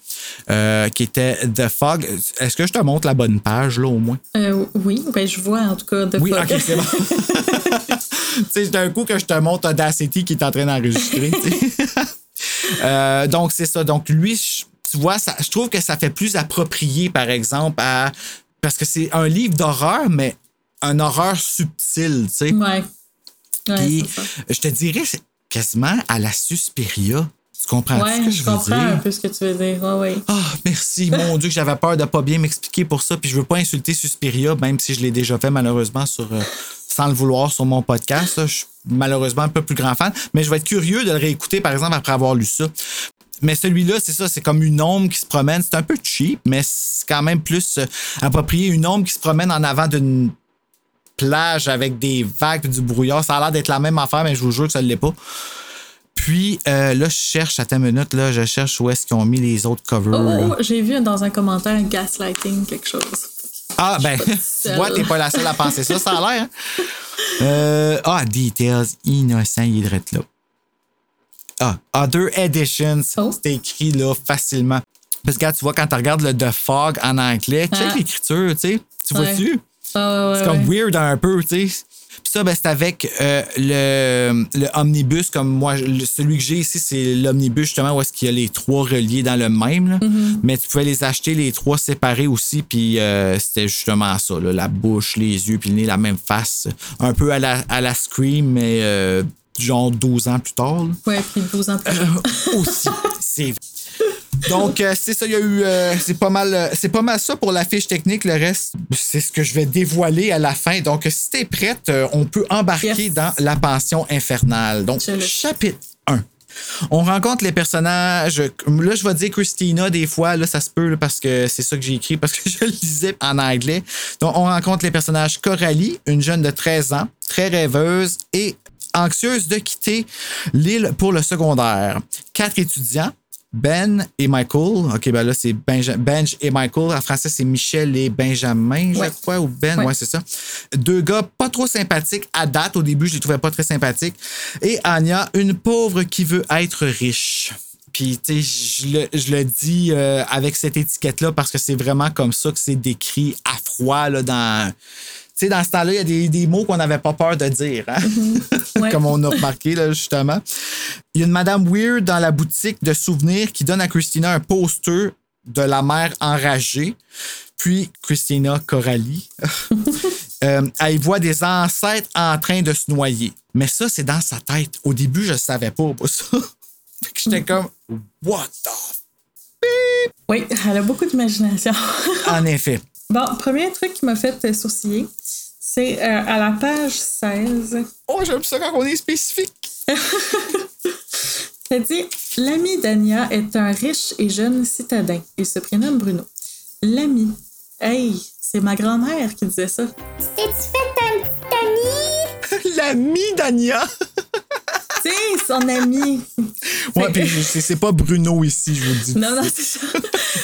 euh, qui était The Fog. Est-ce que je te montre la bonne page, là, au moins? Euh, oui, ben, je vois en tout cas de Oui, Fog. ok, c'est bon. tu sais, d'un coup que je te montre Audacity qui est en train d'enregistrer. Euh, donc, c'est ça. Donc, lui, je- tu vois, ça, je trouve que ça fait plus approprié, par exemple, à. Parce que c'est un livre d'horreur, mais un horreur subtil, tu sais. Ouais. Ouais, Puis, je te dirais, c'est quasiment à la Suspiria. Tu comprends Ouais, ce que je je veux comprends un peu ce que tu veux dire. Ouais, ouais. Ah, merci. Mon Dieu, que j'avais peur de pas bien m'expliquer pour ça. Puis je veux pas insulter Suspiria, même si je l'ai déjà fait malheureusement sur, euh, sans le vouloir sur mon podcast. là. Je suis malheureusement un peu plus grand fan. Mais je vais être curieux de le réécouter, par exemple, après avoir lu ça. Mais celui-là, c'est ça, c'est comme une ombre qui se promène. C'est un peu cheap, mais c'est quand même plus euh, approprié. Une ombre qui se promène en avant d'une plage avec des vagues et du brouillard. Ça a l'air d'être la même affaire, mais je vous jure que ça ne l'est pas. Puis euh, là, je cherche, à ta minute, là, je cherche où est-ce qu'ils ont mis les autres covers. Oh, là. oh, j'ai vu dans un commentaire gaslighting quelque chose. Ah, ben, tu vois, t'es pas la seule à penser ça, ça a l'air. hein? Euh, ah, Details, innocent, il est là. Ah, Other Editions, Oh. c'est écrit là facilement. Parce que, tu vois, quand tu regardes le The Fog en anglais, check Ah. l'écriture, tu sais. Tu Ouais. vois-tu? Ah, ouais, C'est comme ouais. weird un peu, tu sais. Puis ça, ben, c'est avec euh, le, le omnibus, comme moi, le- celui que j'ai ici, c'est l'omnibus, justement, où est-ce qu'il y a les trois reliés dans le même. là. Mm-hmm. Mais tu pouvais les acheter, les trois séparés aussi, puis euh, c'était justement ça, là, la bouche, les yeux, puis le nez, la même face. Un peu à la, à la Scream, mais euh, genre 12 ans plus tard. là. Ouais, puis 12 ans plus tard. aussi. C'est. Donc, euh, c'est ça, il y a eu. euh, c'est pas mal euh, c'est pas mal ça pour la fiche technique. Le reste, c'est ce que je vais dévoiler à la fin. Donc, si t'es prête, on peut embarquer Yes. dans la pension infernale. Donc, Je chapitre 1. On rencontre les personnages. Là, je vais dire Christina des fois. Là, ça se peut là, parce que c'est ça que j'ai écrit, parce que je le lisais en anglais. Donc, on rencontre les personnages Coralie, une jeune de 13 ans, très rêveuse et anxieuse de quitter l'île pour le secondaire. Quatre étudiants. Ben et Michael. OK, ben là, c'est Benja- Benj et Michael. En français, c'est Michel et Benjamin, je Ouais. crois, ou Ben. Ouais, Ouais. c'est ça. Deux gars pas trop sympathiques à date. Au début, je les trouvais pas très sympathiques. Et Anya, une pauvre qui veut être riche. Puis, tu sais, je le, je le dis euh, avec cette étiquette-là parce que c'est vraiment comme ça que c'est décrit à froid là, dans. Tu sais, dans ce temps-là, il y a des, des mots qu'on n'avait pas peur de dire, hein? Ouais. comme on a remarqué, là, justement. Il y a une Madame Weird dans la boutique de souvenirs qui donne à Christina un poster de la mère enragée. Puis, Christina Coralie, euh, elle voit des ancêtres en train de se noyer. Mais ça, c'est dans sa tête. Au début, je ne savais pas pour ça. Fait que J'étais comme, what the Oui, elle a beaucoup d'imagination. En effet. bon, premier truc qui m'a fait sourciller, c'est euh, à la page 16. Oh, j'aime ça quand on est spécifique. Ça dit L'ami d'Ania est un riche et jeune citadin. Il se prénomme Bruno. L'ami. Hey, c'est ma grand-mère qui disait ça. T'es-tu fait un petit ami? L'ami d'Ania. Tu sais, son ami. Ouais, puis c'est c'est pas Bruno ici, je vous le dis. Non, non, c'est ça.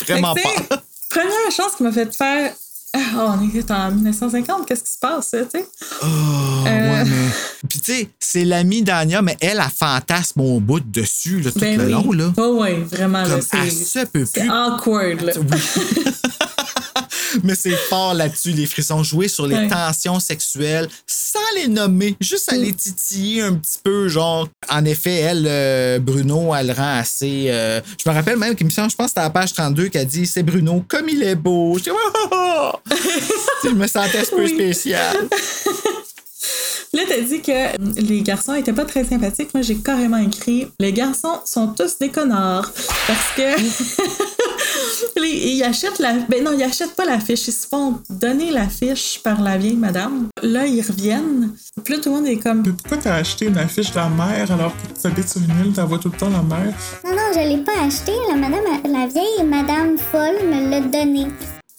Vraiment pas. Première chose qui m'a fait faire. On est en 1950, qu'est-ce qui se passe, tu sais? Oh, Euh. ouais, mais. Puis, tu sais, c'est l'ami d'Ania, mais elle, a fantasme au bout dessus, là, tout Ben le oui. long, là. Oh, ouais, vraiment, là, c'est. peut C'est awkward, là. Mais c'est fort là-dessus, les frissons. Jouer sur les Ouais. tensions sexuelles sans les nommer, juste à Mm. les titiller un petit peu, genre. En effet, elle, euh, Bruno, elle rend assez. euh, Je me rappelle même qu'il me semble, je pense que c'était à la page 32 qu'elle dit C'est Bruno, comme il est beau. J'étais, oh, oh, oh. je me sentais un peu Oui. spécial. Là, t'as dit que les garçons étaient pas très sympathiques. Moi, j'ai carrément écrit Les garçons sont tous des connards. Parce que. les- ils achètent la. Ben non, ils achètent pas la fiche. Ils se font donner la fiche par la vieille madame. Là, ils reviennent. Puis là, tout le monde est comme. Mais pourquoi t'as acheté une affiche de la mère alors que tu habites sur une île, t'en vois tout le temps la mère? Non, non, je l'ai pas acheté. La, madame, la vieille madame folle me l'a donné.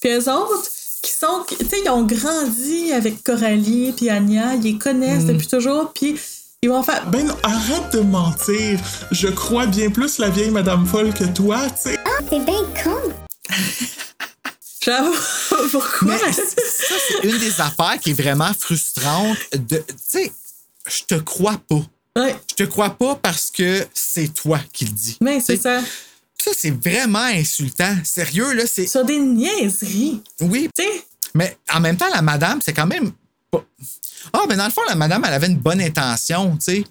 Puis eux autres, qui sont. Tu sais, ils ont grandi avec Coralie puis Anya. Ils les connaissent depuis toujours. Puis ils vont faire. Ben non, arrête de mentir. Je crois bien plus la vieille Madame Folle que toi, tu sais. Ah, t'es bien con. J'avoue, pourquoi? Mais ça, c'est une des affaires qui est vraiment frustrante. de- Tu sais, je te crois pas. Ouais, Je te crois pas parce que c'est toi qui le dis. mais c'est ça. Ça, c'est vraiment insultant. Sérieux, là, c'est. Sur des niaiseries. Oui, Tu sais, mais en même temps, la madame, c'est quand même. pas- Ah, mais dans le fond, la madame, elle avait une bonne intention, tu sais.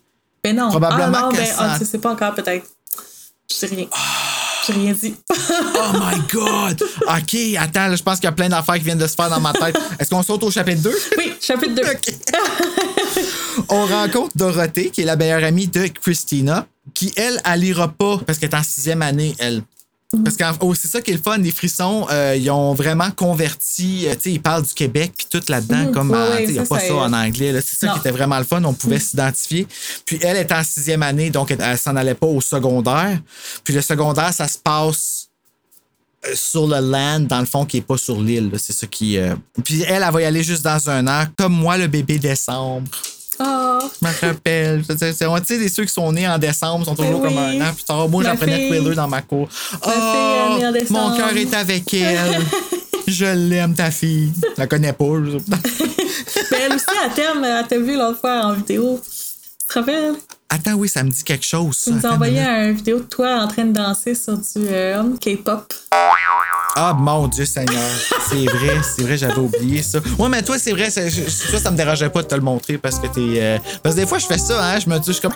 ben non. Probablement ah, non, ben, ah, tu sais pas encore, peut-être. Je sais rien. J'ai rien dit. Oh my God! OK, attends, là, je pense qu'il y a plein d'affaires qui viennent de se faire dans ma tête. Est-ce qu'on saute au chapitre 2? oui, chapitre 2. On rencontre Dorothée, qui est la meilleure amie de Christina, qui, elle, elle ira pas parce qu'elle est en sixième année, elle. Parce que oh, c'est ça qui est le fun, les frissons, euh, ils ont vraiment converti, euh, tu sais, ils parlent du Québec puis tout là-dedans, Mhm. comme il n'y a ça, pas ça en anglais. là. C'est ça Non. qui était vraiment le fun, on pouvait s'identifier. Puis elle est en sixième année, donc elle, elle s'en allait pas au secondaire. Puis le secondaire, ça se passe euh, sur le land, dans le fond, qui est pas sur l'île. C'est ça qui. euh, Puis elle, elle va y aller juste dans un an, comme moi, le bébé décembre. Oh, Je me rappelle. Tu sais, ceux qui sont nés en décembre sont toujours Ben comme un an plus tard. Moi, j'apprenais Thriller dans ma cour. Ma fille Oh, mon cœur est avec elle. je l'aime, ta fille. Je la connais pas. mais elle aussi, à terme, elle t'a vu l'autre fois en vidéo. Tu te rappelles? Attends, oui, ça me dit quelque chose. Tu nous as envoyé une vidéo de toi en train de danser sur du euh, K-pop. Ah, mon Dieu Seigneur. C'est vrai, c'est vrai, j'avais oublié ça. Ouais, mais toi, c'est vrai, ça, ça me dérangeait pas de te le montrer parce que t'es. euh, Parce que des fois, je fais ça, hein. Je me dis, je suis comme.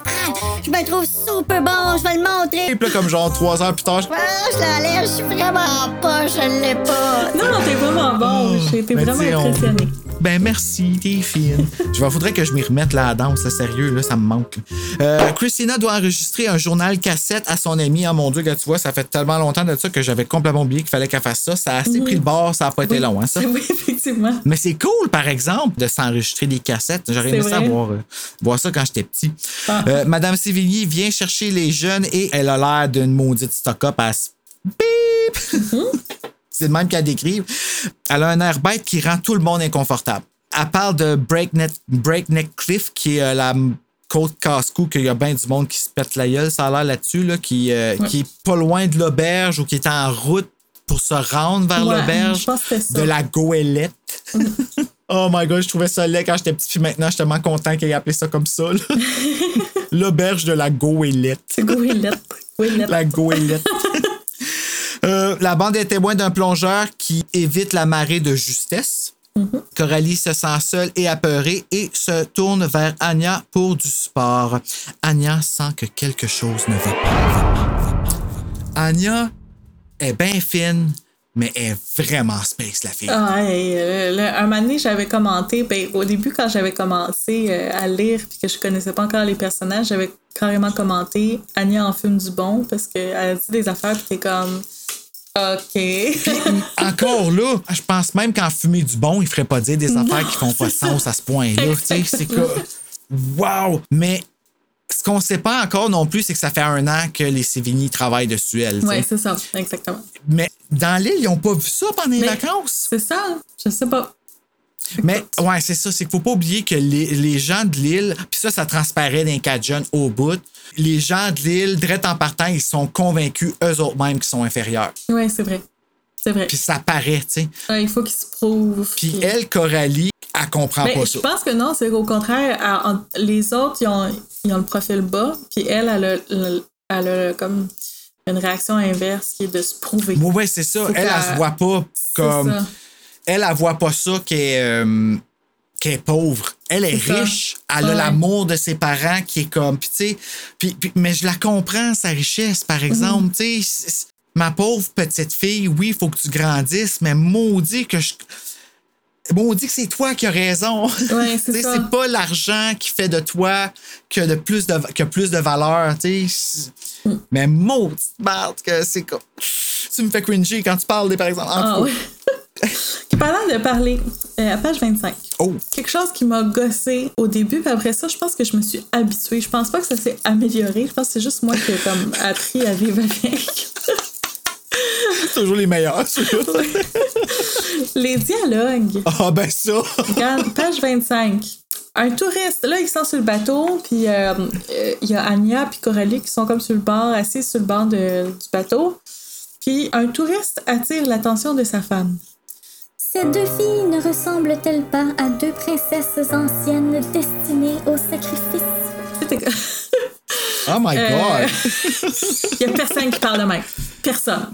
Je me trouve super bon, je vais le montrer. Et puis là, comme genre trois heures plus tard, je. Ah, je l'enlève, je suis vraiment pas, je l'ai pas. Non, non, t'es vraiment bon. J'ai été vraiment impressionnée. Ben merci, t'es fine. je vais faudrait que je m'y remette là, la danse, là, sérieux, là, ça me manque. Euh, Christina doit enregistrer un journal cassette à son ami. Ah mon Dieu, que tu vois, ça fait tellement longtemps de ça que j'avais complètement oublié qu'il fallait qu'elle fasse ça. Ça a assez pris le bord, ça a pas été long, hein, ça. Oui, effectivement. Mais c'est cool, par exemple, de s'enregistrer des cassettes. J'aurais aimé ça voir, euh, voir ça quand j'étais petit. Ah. Euh, Madame Sévigny vient chercher les jeunes et elle a l'air d'une maudite stock-up à se bip. C'est le même qu'elle décrive. Elle a un air bête qui rend tout le monde inconfortable. Elle parle de Breakneck, Breakneck Cliff, qui est euh, la côte casse-cou, qu'il y a bien du monde qui se pète la gueule, ça a l'air là-dessus, là, qui, euh, qui est pas loin de l'auberge ou qui est en route pour se rendre vers Ouais, l'auberge de la goélette. oh my god, je trouvais ça laid quand j'étais petit, puis maintenant, je suis tellement content qu'il ait appelé ça comme ça. L'auberge de la goélette. Goélette. Goélette. La goélette. Euh, la bande est témoin d'un plongeur qui évite la marée de justesse. Coralie se sent seule et apeurée et se tourne vers Anya pour du support. Anya sent que quelque chose ne va pas, va Anya est bien fine, mais est vraiment space, la fille. Ah, euh, un moment donné, j'avais commenté, ben, au début, quand j'avais commencé euh, à lire puis que je connaissais pas encore les personnages, j'avais carrément commenté Anya en fume du bon parce qu'elle a dit des affaires puis t'es comme OK. Encore là, je pense même qu'en fumer du bon, il ferait pas dire des affaires qui font pas sens à ce point-là. Tu sais, C'est que. Wow! Mais ce qu'on sait pas encore non plus, c'est que ça fait un an que les Sévigny travaillent dessus, elle. ouais, c'est ça, exactement. Mais dans l'île, ils ont pas vu ça pendant les Mais- vacances. C'est ça, je sais pas. Mais ouais, c'est ça. C'est qu'il faut pas oublier que les, les gens de l'île, puis ça, ça transparaît d'un cas jeunes au bout. Les gens de l'île, direct en partant, ils sont convaincus eux autres mêmes qu'ils sont inférieurs. Ouais, c'est vrai. C'est vrai. Puis ça paraît, tu sais. Ouais, il faut qu'ils se prouvent. Puis elle, Coralie, elle comprend Mais pas je ça. pense que non, c'est qu'au contraire, elle- les autres, ils ont, ils ont le profil bas, puis elle, elle a, le- elle a comme une réaction inverse qui est de se prouver. Oui, ouais, c'est ça. Faut Elle, elle se voit pas comme. ça. Elle, elle voit pas ça qu'elle est, euh, est pauvre. Elle est ça. riche. Elle a l'amour de ses parents qui est comme. Puis, tu sais, mais je la comprends, sa richesse, par exemple. Mhm. Tu sais, ma pauvre petite fille, oui, il faut que tu grandisses, mais maudit que je. Maudit que c'est toi qui as raison. Ouais, c'est c'est pas l'argent qui fait de toi que de plus de, que plus de valeur. Mm. Mais maudite merde que c'est comme... Tu me fais cringer quand tu parles, des- par exemple. Ah oui. Parlant de parler, euh, à page 25. Oh. Quelque chose qui m'a gossé au début, puis après ça, je pense que je me suis habituée. Je pense pas que ça s'est amélioré. Je pense que c'est juste moi qui ai comme appris à vivre avec. C'est toujours les meilleurs, ceux-là. Les dialogues. Ah, ben ça. Regarde, page 25. Un touriste, là, ils sont sur le bateau, puis euh, euh, il y a Anya puis Coralie qui sont comme sur le bord, assis sur le bord de- du bateau. Puis un touriste attire l'attention de sa femme. Ces deux filles ne ressemblent-elles pas à deux princesses anciennes destinées au sacrifice? Oh my Euh, God. Il y a personne qui parle de même. Personne.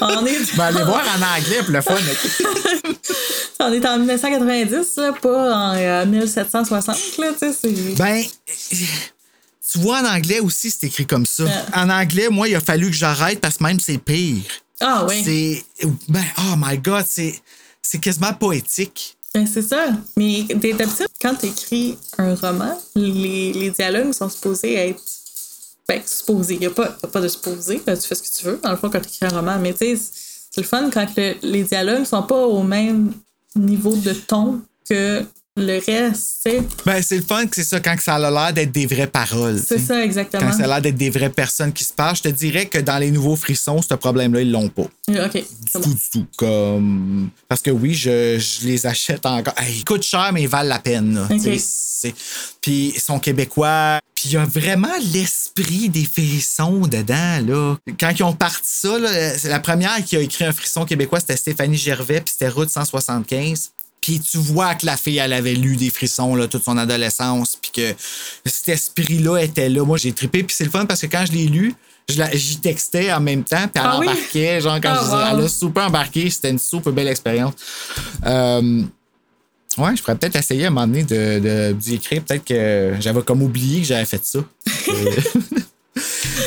on, est, Ben, allez voir en anglais pour le fun. on est en 1990, là, pas en euh, 1760. Là, tu sais, c'est- Ben, tu vois, en anglais aussi, c'est écrit comme ça. En anglais, moi, il a fallu que j'arrête parce que même c'est pire. Ah oui. C'est. Ben, oh my God, c'est. C'est quasiment poétique. Ben, c'est ça. Mais d'habitude, quand tu écris un roman, les, les dialogues sont supposés être. Ben, supposés. Il n'y a, pas- de supposé. Là, tu fais ce que tu veux, dans le fond, quand tu écris un roman. Mais tu sais, c'est- le fun quand le- les dialogues sont pas au même niveau de ton que le reste. tu sais. Ben, c'est le fun que c'est ça quand ça a l'air d'être des vraies paroles. C'est ça, exactement. Quand ça a l'air d'être des vraies personnes qui se parlent, je te dirais que dans les nouveaux frissons, ce problème-là, ils l'ont pas. OK. Du bon. tout, du tout. Comme... Parce que oui, je, je les achète encore. Hey, ils coûtent cher, mais ils valent la peine. là. Ok. Tu sais, c'est- Puis ils sont québécois. Puis il y a vraiment l'esprit des frissons dedans. Là. Quand ils ont parti ça, c'est la première qui a écrit un frisson québécois, c'était Stéphanie Gervais, puis c'était Route 175. Puis tu vois que la fille, elle avait lu des frissons là, toute son adolescence, puis que cet esprit-là était là. Moi, j'ai trippé, puis c'est le fun parce que quand je l'ai lu, j'y textais en même temps, puis elle Ah oui? embarquait. Genre, quand Ah, je disais, wow. elle a super embarqué, c'était une super belle expérience. Euh, ouais, je pourrais peut-être essayer à un moment donné de, d'y écrire. Peut-être que j'avais comme oublié que j'avais fait ça.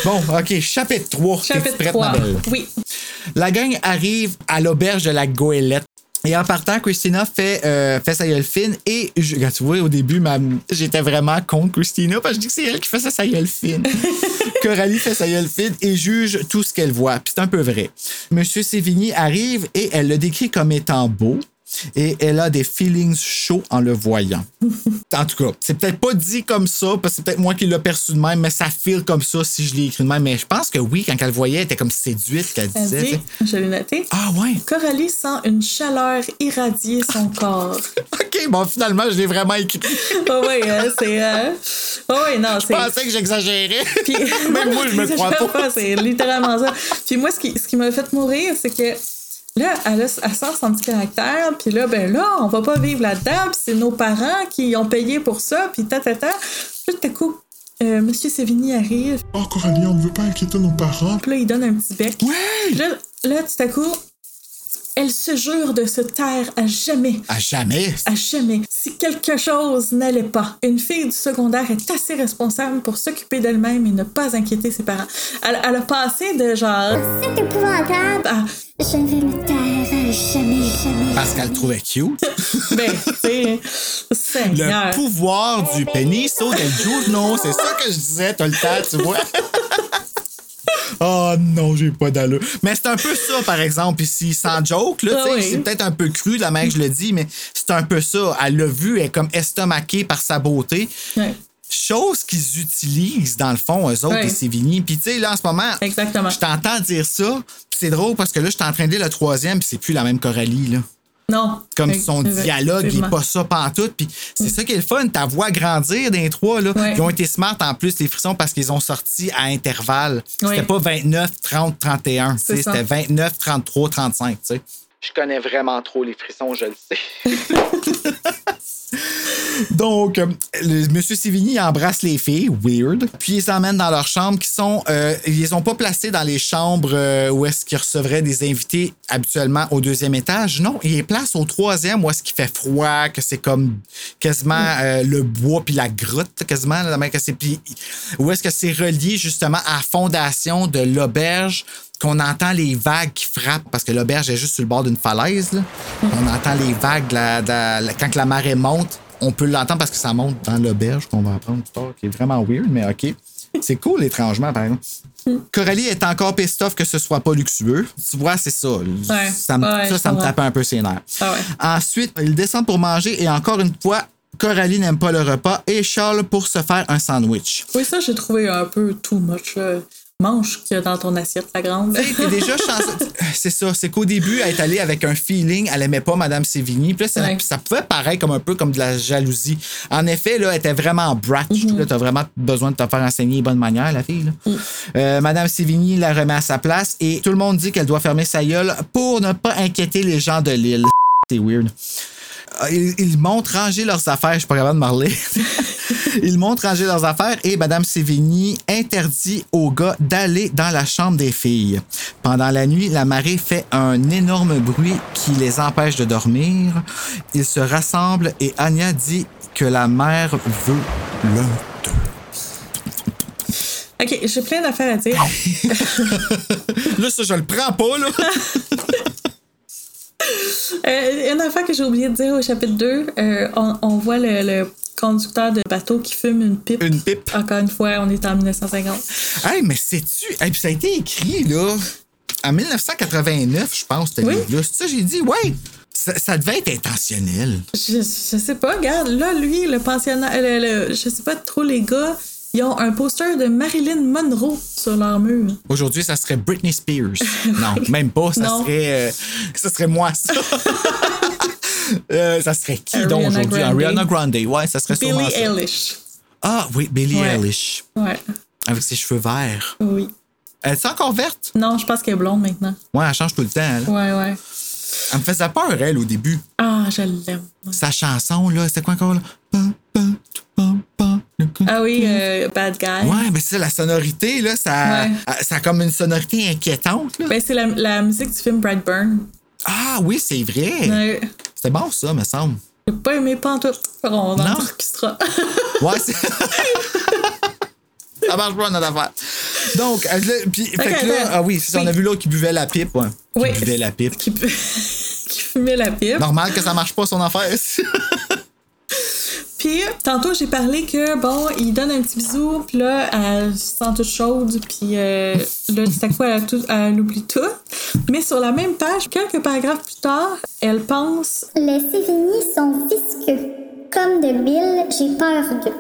Bon, OK, chapitre 3. Chapitre T'es-tu prête, 3. ma belle? Oui. La gang arrive à l'auberge de la Goélette. Et en partant, Christina fait, euh, fait sa gueule fine. Et je- quand tu vois, au début, ma- j'étais vraiment contre Christina parce que je dis que c'est elle qui fait ça, sa gueule fine. Coralie fait sa gueule fine et juge tout ce qu'elle voit. Puis c'est un peu vrai. Monsieur Sévigny arrive et elle le décrit comme étant beau. Et elle a des feelings chauds en le voyant. En tout cas, c'est peut-être pas dit comme ça, parce que c'est peut-être moi qui l'ai perçu de même, mais ça feel comme ça si je l'ai écrit de même. Mais je pense que oui, quand elle le voyait, elle était comme séduite qu'elle Elle disait. dit, je l'ai noté. Ah ouais. Coralie sent une chaleur irradier son corps. OK, bon, finalement, je l'ai vraiment écrit. Oh oui, hein, c'est. Euh... Oh oui, non, c'est. Je pensais que j'exagérais. Puis, Même moi, je me crois pas. C'est littéralement ça. Puis moi, ce qui, ce qui m'a fait mourir, c'est que là, elle, a, elle sort son petit caractère, puis là, ben là, on va pas vivre là-dedans, puis c'est nos parents qui ont payé pour ça, puis ta, ta, ta. Tout à coup, euh, Monsieur Sévigny arrive, Oh, Coralie, on ne veut pas inquiéter nos parents. puis là, il donne un petit bec. Puis Là, là, tout à coup, elle se jure de se taire à jamais. À jamais? À jamais. Si quelque chose n'allait pas, une fille du secondaire est assez responsable pour s'occuper d'elle-même et ne pas inquiéter ses parents. Elle, elle a passé de genre. C'est épouvantable. à- Je vais me taire à jamais, jamais. Parce qu'elle le trouvait cute. ben, tu sais. Le pouvoir du peniso del giorno, c'est ça que je disais tout le temps, tu vois. Oh non, j'ai pas d'allure. Mais c'est un peu ça, par exemple, ici, sans joke, là, Ah oui. c'est peut-être un peu cru de la manière que je le dis, mais c'est un peu ça. Elle l'a vu, elle est comme estomaquée par sa beauté. Chose qu'ils utilisent, dans le fond, eux autres, et Sévigny. Puis, tu sais, là, en ce moment, exactement. je t'entends dire ça, c'est drôle parce que là, je suis en train de lire le troisième, puis c'est plus la même Coralie, là. Non. Comme son dialogue, il est Effectivement. pas ça pantoute. Puis c'est ça qui est le fun, ta voix grandir d'un trois, là. Ouais. Ils ont été smart en plus, les frissons, parce qu'ils ont sorti à intervalles. C'était pas 29, 30, 31. tu sais, C'est ça. C'était 29, 33, 35, tu sais. Je connais vraiment trop les frissons, je le sais. Donc, euh, le, Monsieur Sévigny embrasse les filles, weird, puis ils les emmènent dans leur chambre qui sont. euh, ils les ont pas placées dans les chambres euh, où est-ce qu'ils recevraient des invités habituellement au deuxième étage. Non, ils les placent au troisième où est-ce qu'il fait froid, que c'est comme quasiment euh, le bois puis la grotte, quasiment, manière que c'est. Puis où est-ce que c'est relié justement à la fondation de l'auberge qu'on entend les vagues qui frappent, parce que l'auberge est juste sur le bord d'une falaise. Là. On entend les vagues la- de la- la- quand que la marée monte. On peut l'entendre parce que ça monte dans l'auberge qu'on va apprendre plus tard, qui est vraiment weird, mais OK. C'est cool, étrangement, par exemple. Coralie est encore pissed que ce soit pas luxueux. Tu vois, c'est ça. ça, me- ouais, ça, me tape un peu ses nerfs. Ah ouais. Ensuite, ils descendent pour manger et encore une fois, Coralie n'aime pas le repas et Charles pour se faire un sandwich. Oui, ça, j'ai trouvé un peu too much. Là. Mange qu'il y a dans ton assiette, la grande. T'es déjà. C'est ça. C'est qu'au début, elle est allée avec un feeling. Elle aimait pas Madame Sévigny. Puis là, ça, Ouais. ça pouvait paraître comme un peu comme de la jalousie. En effet, là, elle était vraiment brat. Je trouve que t'as vraiment besoin de te faire enseigner les bonnes manières, la fille. Là. Euh, Madame Sévigny la remet à sa place et tout le monde dit qu'elle doit fermer sa gueule pour ne pas inquiéter les gens de l'île. C'est weird. Euh, Ils, ils montrent ranger leurs affaires. Je suis pas capable de parler. ils montrent ranger leurs affaires et Madame Sévigny interdit aux gars d'aller dans la chambre des filles. Pendant la nuit, la marée fait un énorme bruit qui les empêche de dormir. Ils se rassemblent et Anya dit que la mère veut l'un d'eux. OK, j'ai plein d'affaires à dire. Là, ça, je le prends pas, là. Euh, une affaire que j'ai oublié de dire au chapitre 2, euh, on, on voit le, le conducteur de bateau qui fume une pipe. Une pipe? Encore une fois, on est en 1950. Hey, mais sais-tu? Hey, puis ça a été écrit, là, en 1989, je pense, ce Oui. livre-là. C'est ça, j'ai dit, ouais, ça, ça devait être intentionnel. Je, je sais pas, regarde, là, lui, le pensionnat, le, le- je sais pas trop, les gars, ils ont un poster de Marilyn Monroe sur leur mur. Aujourd'hui, ça serait Britney Spears. non, même pas. Ça Non. serait, euh, ça serait moi, ça. Euh, ça serait qui donc aujourd'hui? Ariana Grande. Ouais, ça serait sûrement Billie ça. Eilish. Ah oui, Billie Ouais. Eilish. Ouais, Avec ses cheveux verts. oui. Elle est encore verte? Non, je pense qu'elle est blonde maintenant. Ouais, elle change tout le temps. là. Ouais, ouais. Elle me faisait peur, elle, au début. Ah, je l'aime. Sa chanson, là, c'était quoi encore? Là? Le. Ah oui, euh, Bad Guy. Ouais, mais c'est ça, la sonorité, là, ça, Ouais. ça a comme une sonorité inquiétante. Là. Ben, c'est la, la musique du film Brightburn. Ah oui, c'est vrai. Ouais. C'était bon, ça, me semble. J'ai pas aimé pantoute. On en Non. orchestra. Ouais, c'est. ça marche pas, notre affaire. Donc, euh, là, puis, fait que là, ah oui, c'est on a vu l'autre qui buvait la pipe, ouais. Qui Oui. buvait la pipe. qui, qui fumer la pipe. Normal que ça marche pas son affaire. Puis, tantôt, j'ai parlé que, bon, il donne un petit bisou, puis là, elle se sent toute chaude, puis euh, là, tout à coup, elle, a tout- elle oublie tout. Mais sur la même page, quelques paragraphes plus tard, elle pense Les Sévigny sont visqueux. Comme de l'huile, j'ai peur d'eux.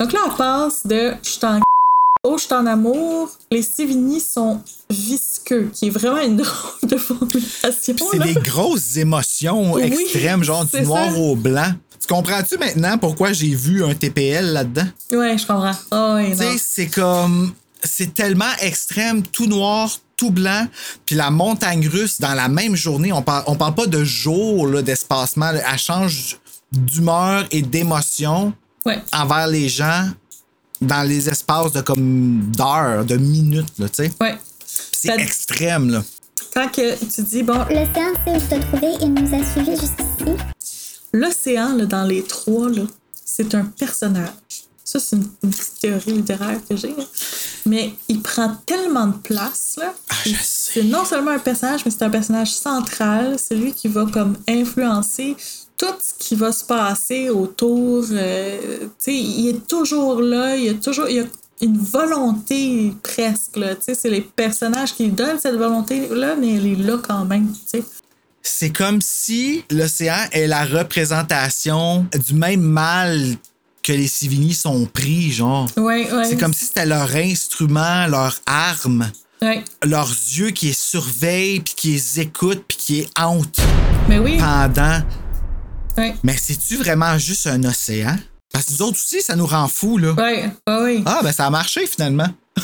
Donc là, elle passe de je suis en au je suis en amour, les Sévigny sont visqueux, qui est vraiment une drôle de formulation. C'est des grosses émotions Oui, extrêmes, genre du noir ça. au blanc. Tu comprends-tu maintenant pourquoi j'ai vu un TPL là-dedans? Ouais, je comprends. Oh, ouais, Tu sais, c'est comme. C'est tellement extrême, tout noir, tout blanc. Puis la montagne russe, dans la même journée, on parle, on parle pas de jours là, d'espacement. Elle change d'humeur et d'émotion Ouais. envers les gens dans les espaces de comme d'heures, de minutes, là, tu sais. Ouais. C'est Ça- extrême, là. Quand que tu dis, bon, L'océan sait où te trouver et nous a suivis jusqu'ici. L'océan, dans les trois, là, c'est un personnage. Ça, c'est une, une petite théorie littéraire que j'ai. Mais il prend tellement de place, là. Ah, c'est non seulement un personnage, mais c'est un personnage central. C'est lui qui va comme influencer tout ce qui va se passer autour. euh, il est toujours là. Il y a toujours il y a une volonté presque. c'est les personnages qui donnent cette volonté-là, mais elle est là quand même. tu sais. C'est comme si l'océan est la représentation du même mal que les Civigny sont pris, genre. Ouais, ouais. C'est comme si c'était leur instrument, leur arme, Ouais. leurs yeux qui les surveillent, puis qui les écoutent, puis qui les hantent Mais oui. pendant. Ouais. Mais c'est-tu vraiment juste un océan? Parce que nous autres aussi, ça nous rend fous, là. Ouais, ouais. Ah, ben ça a marché finalement.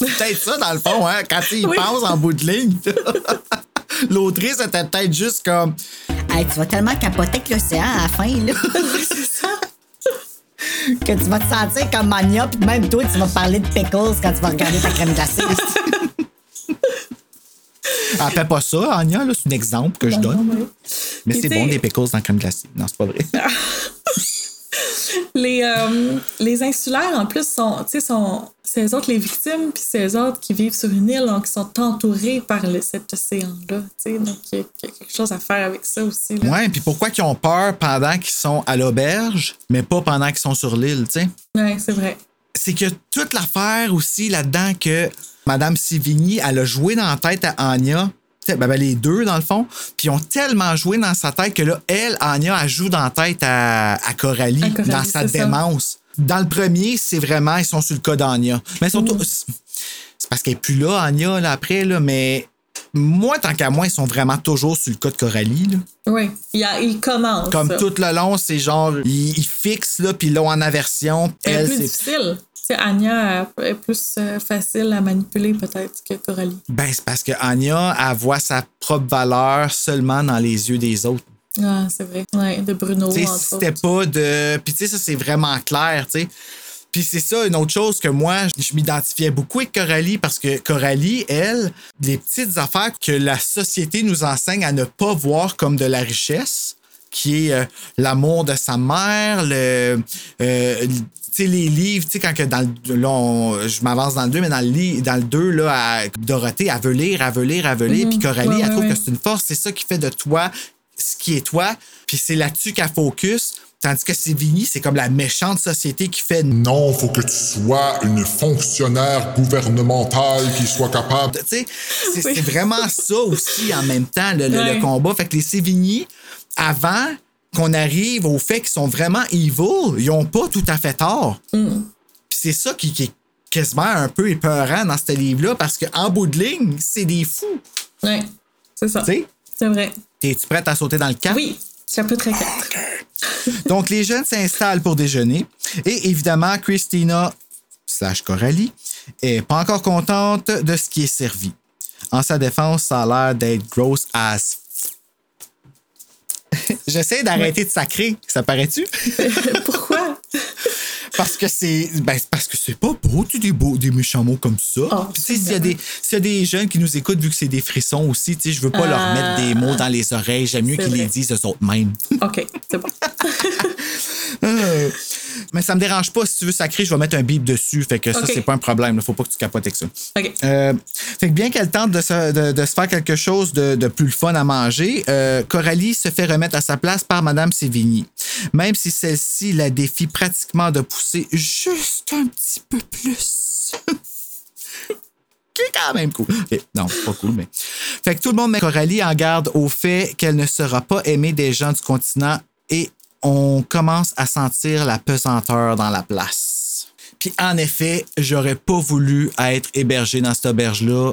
c'est peut-être ça, dans le fond, hein, quand y Oui. penses en bout de ligne. L'autrice était peut-être juste comme. Hey, tu vas tellement capoter avec l'océan à la fin, là. que tu vas te sentir comme Mania, puis même toi, tu vas parler de pickles quand tu vas regarder ta crème glacée. Elle fait pas ça, Anya, là, c'est un exemple que je donne. Ouais. Mais c'est bon des pickles dans la crème glacée. Non, c'est pas vrai. Les, euh, les insulaires, en plus, sont, sont, c'est eux autres les victimes, puis c'est eux autres qui vivent sur une île, donc ils sont entourés par le, cet océan-là. Donc, il y, a il y a quelque chose à faire avec ça aussi. Ouais, puis pourquoi qu'ils ont peur pendant qu'ils sont à l'auberge, mais pas pendant qu'ils sont sur l'île, tu sais? Ouais, c'est vrai. c'est que toute l'affaire aussi là-dedans que Madame Sivigny, elle a joué dans la tête à Anya. Ben, ben, les deux, dans le fond. Puis ils ont tellement joué dans sa tête que là, elle, Anya, elle joue dans la tête à, à Coralie, À Coralie, dans sa ça. démence. Dans le premier, c'est vraiment, ils sont sur le cas d'Anya. Mais ils sont Mm. C'est parce qu'elle n'est plus là, Anya, là, après, là, mais moi, tant qu'à moi, ils sont vraiment toujours sur le cas de Coralie. Là. Oui, il, a- il commence. Comme ça. tout le long, c'est genre, ils, fixent, là, puis là, en aversion. C'est plus c'est difficile. Anya elle est plus euh, facile à manipuler peut-être que Coralie. Ben, c'est parce que Anya, elle voit sa propre valeur seulement dans les yeux des autres. Ah, c'est vrai. Ouais, de Bruno. Tu c'était pas de. Puis, tu sais, ça, c'est vraiment clair, tu sais. Puis, c'est ça, une autre chose que moi, je m'identifiais beaucoup avec Coralie parce que Coralie, elle, les petites affaires que la société nous enseigne à ne pas voir comme de la richesse, qui est euh, l'amour de sa mère, le. euh, sais, les livres, tu sais, quand que dans le. Là, on- je m'avance dans le 2, mais dans le, dans le 2, là, à- Dorothée, elle veut lire, elle veut lire, elle veut lire. Puis Coralie, Ouais, elle ouais, trouve ouais. que c'est une force, c'est ça qui fait de toi ce qui est toi. Puis c'est là-dessus qu'elle focus. Tandis que Sévigny, c'est comme la méchante société qui fait. Tu Non, faut que tu sois une fonctionnaire gouvernementale qui soit capable. sais, c'est c'est vraiment ça aussi en même temps, le, le- combat. Fait que les Sévigny, avant qu'on arrive au fait qu'ils sont vraiment evil, ils ont pas tout à fait tort. Mm. C'est ça qui, qui est quasiment un peu épeurant dans ce livre-là, parce qu'en bout de ligne, c'est des fous. Ouais, c'est ça. C'est vrai. t'es-tu prête à sauter dans le camp? Oui, chapitre 4. Donc, les jeunes s'installent pour déjeuner. Et évidemment, Christina slash Coralie est pas encore contente de ce qui est servi. En sa défense, ça a l'air d'être gross as. J'essaie d'arrêter de sacrer, ça paraît-tu? Pourquoi? Parce que c'est. Ben, parce que c'est pas beau, tu des beaux, des méchants mots comme ça. Oh, s'il y, a des- s'il y a des jeunes qui nous écoutent, vu que c'est des frissons aussi, tu sais, je veux pas leur Ah. mettre des mots dans les oreilles. J'aime mieux qu'ils les disent eux autres mêmes. OK, c'est bon. Euh, mais ça me dérange pas. Si tu veux sacrer, je vais mettre un bip dessus. Fait que ça, Ok. c'est pas un problème. Il faut pas que tu capotes avec ça. OK. Euh, fait que bien qu'elle tente de se, de- de se faire quelque chose de, de plus le fun à manger, euh, Coralie se fait remettre à sa place par Madame Sévigny. Même si celle-ci la défie pratiquement de pousser juste un petit peu plus. qui est quand même cool. Ok, Non, pas cool, mais. Fait que tout le monde met Coralie en garde au fait qu'elle ne sera pas aimée des gens du continent et on commence à sentir la pesanteur dans la place. Puis en effet, j'aurais pas voulu être hébergé dans cette auberge-là.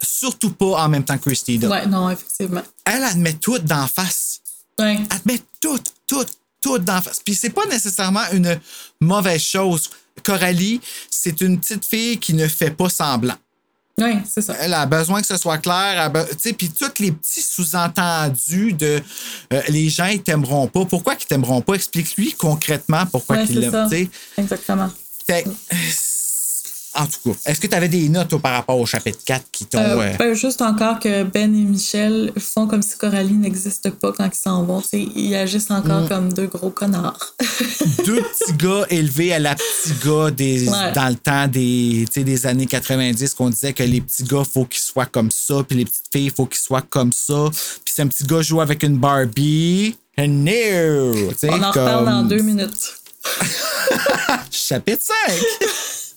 Surtout pas en même temps que Christina. Ouais, non, effectivement. Elle admet tout d'en face. Ouais. Elle met tout, tout, tout d'en face. Puis c'est pas nécessairement une mauvaise chose. Coralie, c'est une petite fille qui ne fait pas semblant. Ouais, c'est ça. Elle a besoin que ce soit clair. Puis tous les petits sous-entendus de euh, les gens, ils t'aimeront pas. Pourquoi qu'ils t'aimeront pas? Explique-lui concrètement pourquoi Ouais, c'est l'aiment. Exactement. Fait que, euh, en tout cas, est-ce que tu avais des notes toi, par rapport au chapitre 4 qui t'ont. Euh, euh, ben, juste encore que Ben et Michel font comme si Coralie n'existe pas quand ils s'en vont. tu sais, ils agissent encore Mm. comme deux gros connards. deux petits gars élevés à la petits gars des, Ouais. dans le temps des, des années 90 qu'on disait que les petits gars, faut qu'ils soient comme ça, puis les petites filles, faut qu'ils soient comme ça. Puis si un petit gars joue avec une Barbie, no! On en reparle comme- dans deux minutes. Chapitre 5.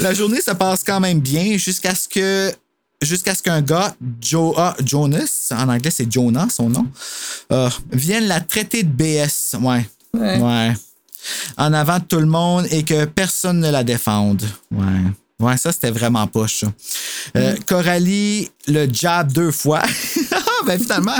La journée se passe quand même bien jusqu'à ce que jusqu'à ce qu'un gars, Joe, ah, Jonas, en anglais c'est Jonah son nom, euh, vienne la traiter de BS. Ouais. Ouais. Ouais. En avant de tout le monde et que personne ne la défende. Ouais. Ouais, ça, c'était vraiment poche. Euh, Coralie, le jab deux fois. Ah, ben finalement,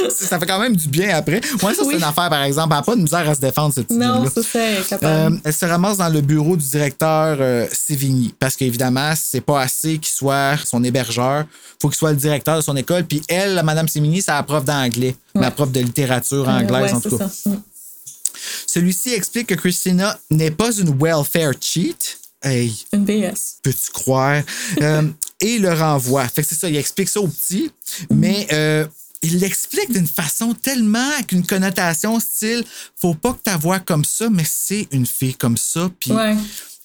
ça fait quand même du bien après. Ouais, ça, c'est une affaire, par exemple. Elle n'a pas de misère à se défendre, cette Non, c'est ça. Euh, elle se ramasse dans le bureau du directeur euh, Sévigny parce qu'évidemment, c'est pas assez qu'il soit son hébergeur. faut qu'il soit le directeur de son école. Puis elle, Madame Sévigny, c'est la prof d'anglais, la prof de littérature anglaise ouais, en tout cas. ça. Mm. Celui-ci explique que Christina n'est pas une welfare cheat. Hey, Une BS. peux-tu croire? Euh, et le renvoie. Fait que c'est ça, il explique ça au petit, mais euh, il l'explique d'une façon tellement avec une connotation style faut pas que ta voix comme ça, mais c'est une fille comme ça. Puis Ouais.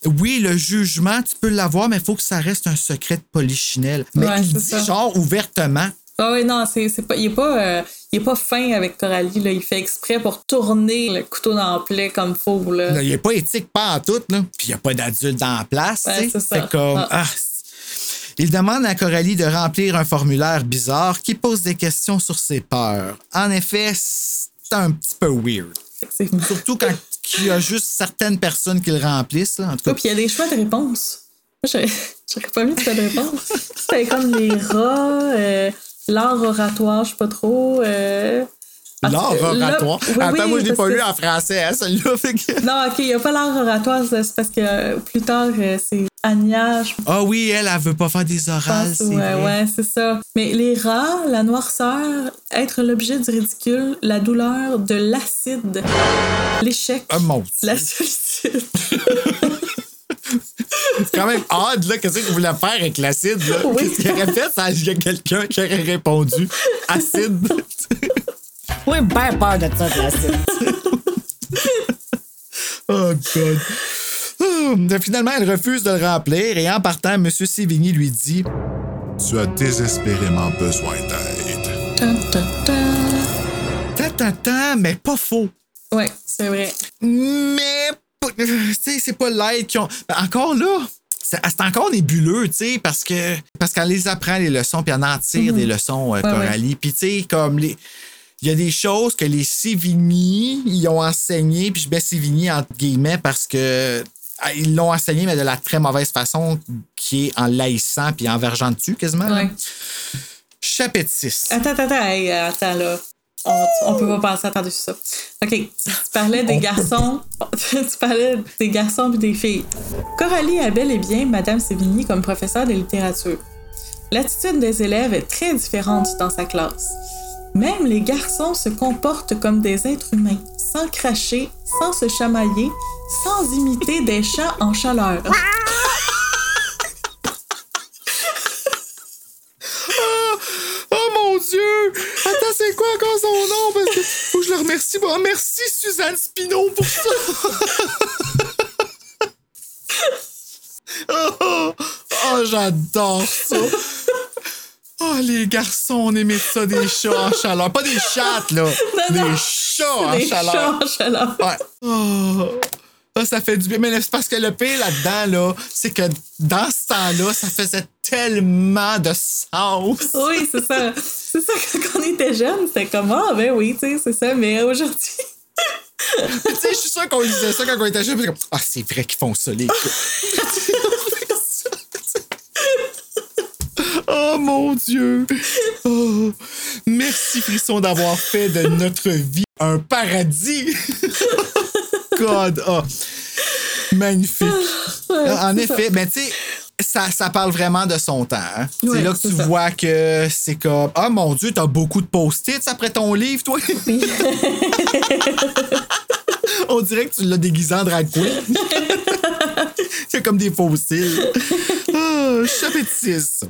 oui, le jugement, tu peux l'avoir, mais il faut que ça reste un secret de polichinelle. Mais Ouais, il dit ça. genre ouvertement. Ah oui, non, c'est, c'est pas, il est pas, euh, il est pas fin avec Coralie, là. Il fait exprès pour tourner le couteau dans le plaie comme faux, là. Là, il n'est pas éthique pas en tout, là. Puis il n'y a pas d'adulte dans la place. Ouais, c'est ça. Comme, Ah. ah, il demande à Coralie de remplir un formulaire bizarre qui pose des questions sur ses peurs. En effet, c'est un petit peu weird. Surtout quand il y a juste certaines personnes qui le remplissent. Là. En tout cas, Ouais, puis il y a des choix de. Moi, j'aurais, j'aurais pas mis de choix de réponse. C'était comme les rats, euh, l'art oratoire, je sais pas trop. Euh, l'art oratoire. oui, Attends, oui, moi, je l'ai pas lu en français, hein, celui-là. fait que- Non, ok, il n'y a pas l'art oratoire, c'est parce que plus tard, euh, c'est Anya, je Ah oui, elle, elle veut pas faire des orales, pense. Ouais, vrai. ouais, c'est ça. Mais les rats, la noirceur, être l'objet du ridicule, la douleur, de l'acide, l'échec, Ah, mon la solitude. C'est quand même odd, là, qu'est-ce qu'il voulait faire avec l'acide, là? Oui. Qu'est-ce qu'il aurait fait ça, il y a quelqu'un qui aurait répondu acide. Oui, ben peur de ça, classique. oh, God. Finalement, elle refuse de le remplir et en partant, M. Sévigny lui dit Tu as désespérément besoin d'aide. Tan, tan, tan. Ta ta ta, mais pas faux. Ouais, c'est vrai. Mais, tu sais, c'est pas l'aide qui ont. Ben, encore là, c'est encore nébuleux, tu sais, parce que parce qu'elle les apprend les leçons, puis elle en tire des leçons, euh, Mhm. Ouais, Coralie. Puis, tu sais, comme les. Il y a des choses que les Sévigny, ils ont enseigné, puis je mets Sévigny entre guillemets parce que ah, ils l'ont enseigné, mais de la très mauvaise façon, qui est en laissant puis en vergeant dessus quasiment. Ouais. Chapitre 6. Attends, attends, attends, hey, attends là. On, on peut pas passer par-dessus ça. OK, tu, parlais des garçons. tu parlais des garçons et des filles. Coralie a bel et bien Madame Sévigny comme professeure de littérature. L'attitude des élèves est très différente dans sa classe. Même les garçons se comportent comme des êtres humains, sans cracher, sans se chamailler, sans imiter des chats en chaleur. Oh mon Dieu! Attends, c'est quoi encore son nom? Parce que faut que je le remette merci, bon, merci Suzanne Spino pour ça. oh, oh, j'adore ça. Oh, les garçons, on aimait ça, des chats en chaleur. Pas des chattes, là. des chats en Des chaleur. chats en chaleur. Ouais. Oh. Ça, ça fait du bien. Mais c'est parce que le pire là-dedans, là, c'est que dans ce temps-là, ça faisait tellement de sens. Oui, c'est ça. C'est ça, quand on était jeune, c'était comme, ah, ben oui, tu sais, c'est ça. Mais aujourd'hui, tu sais, je suis sûr qu'on disait ça quand on était jeune. comme, Ah, c'est vrai qu'ils font ça, les gars. Oh mon Dieu. Oh. Merci, Frisson, d'avoir fait de notre vie un paradis. God. Oh. Magnifique. en c'est effet, mais tu sais, ça, ça parle vraiment de son temps. hein. c'est là que tu ça. vois que c'est comme Ah mon Dieu, t'as beaucoup de post-its après ton livre, toi? On dirait que tu l'as déguisé en drag queen. c'est comme des fossiles. Ah, chapitre 6.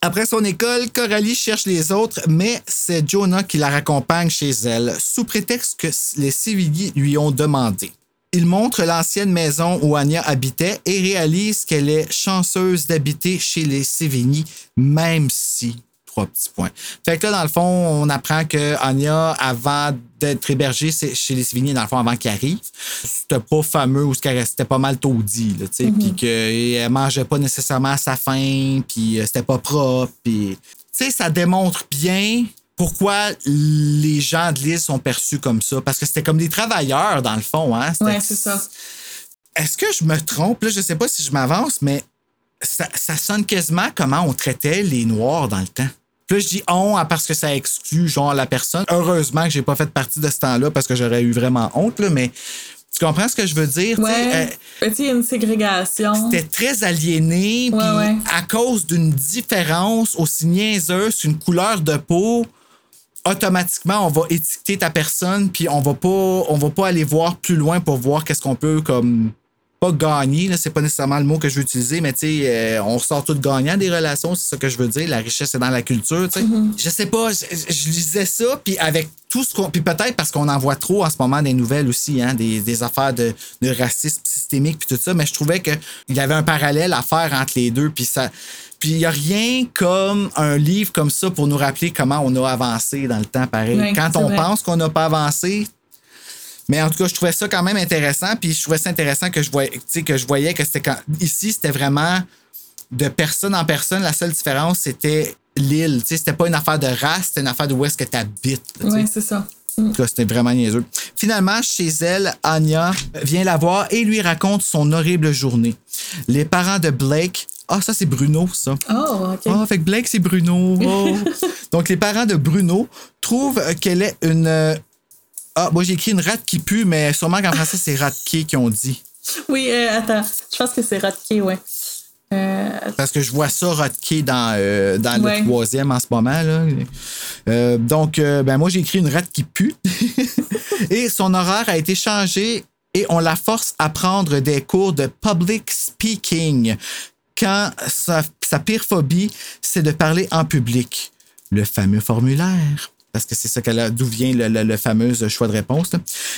Après son école, Coralie cherche les autres, mais c'est Jonah qui la raccompagne chez elle, sous prétexte que les civils lui ont demandé. Il montre l'ancienne maison où Anya habitait et réalise qu'elle est chanceuse d'habiter chez les Sévigny, même si. Trois petits points. Fait que là, dans le fond, on apprend que Anya, avant d'être hébergée chez les Sévigny, dans le fond, avant qu'elle arrive, c'était pas fameux ou qu'elle restait pas mal taudie, là, tu sais, puis qu'elle mangeait pas nécessairement à sa faim, puis euh, c'était pas propre, puis. Tu sais, ça démontre bien pourquoi les gens de l'île sont perçus comme ça. Parce que c'était comme des travailleurs, dans le fond. Hein? C'était- ouais, c'est ça. Est-ce que je me trompe? Là, je sais pas si je m'avance, mais ça, ça sonne quasiment comment on traitait les Noirs dans le temps. Puis là, je dis on parce que ça exclut genre la personne. Heureusement que j'ai pas fait partie de ce temps-là parce que j'aurais eu vraiment honte, là, mais tu comprends ce que je veux dire? Ouais. euh, tu sais, il y a une ségrégation. c'était très aliéné, ouais. à cause d'une différence aussi niaiseuse, une couleur de peau, automatiquement on va étiqueter ta personne, puis on va pas, on va pas aller voir plus loin pour voir qu'est-ce qu'on peut comme pas gagner, là, c'est pas nécessairement le mot que je veux utiliser, mais tu sais, euh, on sort tout gagnant des relations, c'est ça que je veux dire. La richesse est dans la culture, tu sais. Je sais pas, je, je lisais ça, puis avec tout ce qu'on. Puis peut-être parce qu'on en voit trop en ce moment des nouvelles aussi, hein, des, des affaires de, de racisme systémique, puis tout ça, mais je trouvais qu'il y avait un parallèle à faire entre les deux, puis ça. Puis il n'y a rien comme un livre comme ça pour nous rappeler comment on a avancé dans le temps, pareil. Quand on vrai. pense qu'on n'a pas avancé, mais en tout cas, je trouvais ça quand même intéressant. Puis je trouvais ça intéressant que je voyais, que je voyais que c'était quand. Ici, c'était vraiment de personne en personne. La seule différence, c'était l'île. C'était pas une affaire de race, c'était une affaire de où est-ce que tu habites. Ouais, c'est ça. En tout cas, c'était vraiment niaiseux. Finalement, chez elle, Anya vient la voir et lui raconte son horrible journée. Les parents de Blake. Ah, ça, c'est Bruno, ça. Oh, OK. Ah, fait que Blake, c'est Bruno. Oh. Donc, les parents de Bruno trouvent qu'elle est une. Ah, moi, j'ai écrit une rate qui pue, mais sûrement qu'en français, c'est ratke qui ont dit. Oui, euh, attends. Je pense que c'est Rotke, ouais. Euh, Parce que je vois ça rotke dans, euh, dans Ouais. le troisième en ce moment. Là. Euh, donc, ben, moi, j'ai écrit une rate qui pue. et son horaire a été changé et on la force à prendre des cours de public speaking quand sa, sa pire phobie, c'est de parler en public. Le fameux formulaire. Parce que c'est ça d'où vient le, fameux choix de réponse.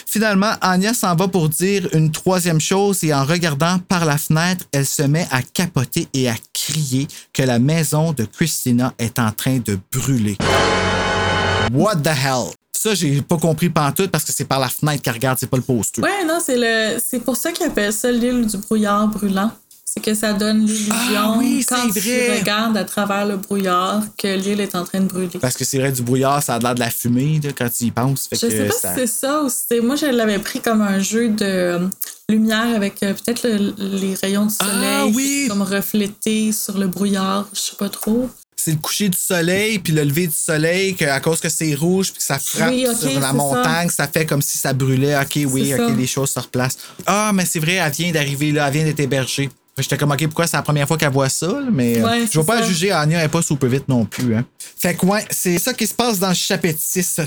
Finalement, Anya s'en va pour dire une troisième chose et en regardant par la fenêtre, elle se met à capoter et à crier que la maison de Christina est en train de brûler. What the hell? Ça, j'ai pas compris pantoute parce que c'est par la fenêtre qu'elle regarde, c'est pas le poster. Ouais, non, c'est le, c'est pour ça qu'ils appellent ça l'île du brouillard brûlant. C'est que ça donne l'illusion, Ah oui, quand vrai. tu regardes à travers le brouillard, que l'île est en train de brûler. Parce que c'est vrai, du brouillard, ça a l'air de la fumée là, quand tu y penses. Fait Je que sais pas ça- si c'est ça ou si c'est. Moi, je l'avais pris comme un jeu de euh, lumière avec euh, peut-être le- les rayons du soleil Ah oui! comme reflétés sur le brouillard. Je sais pas trop. c'est le coucher du soleil puis le lever du soleil que, à cause que c'est rouge puis que ça frappe Oui, sur la montagne, ça. fait comme si ça brûlait. OK, oui, OK, ça. les choses se replacent. Ah, mais c'est vrai, elle vient d'arriver là, elle vient d'être hébergée. J'étais comme, OK, pourquoi c'est la première fois qu'elle voit ça? Mais euh, Ouais, je vais c'est pas ça. juger, Anya, elle est pas super vite non plus. Hein. Fait que, ouais, c'est ça qui se passe dans le chapitre 6.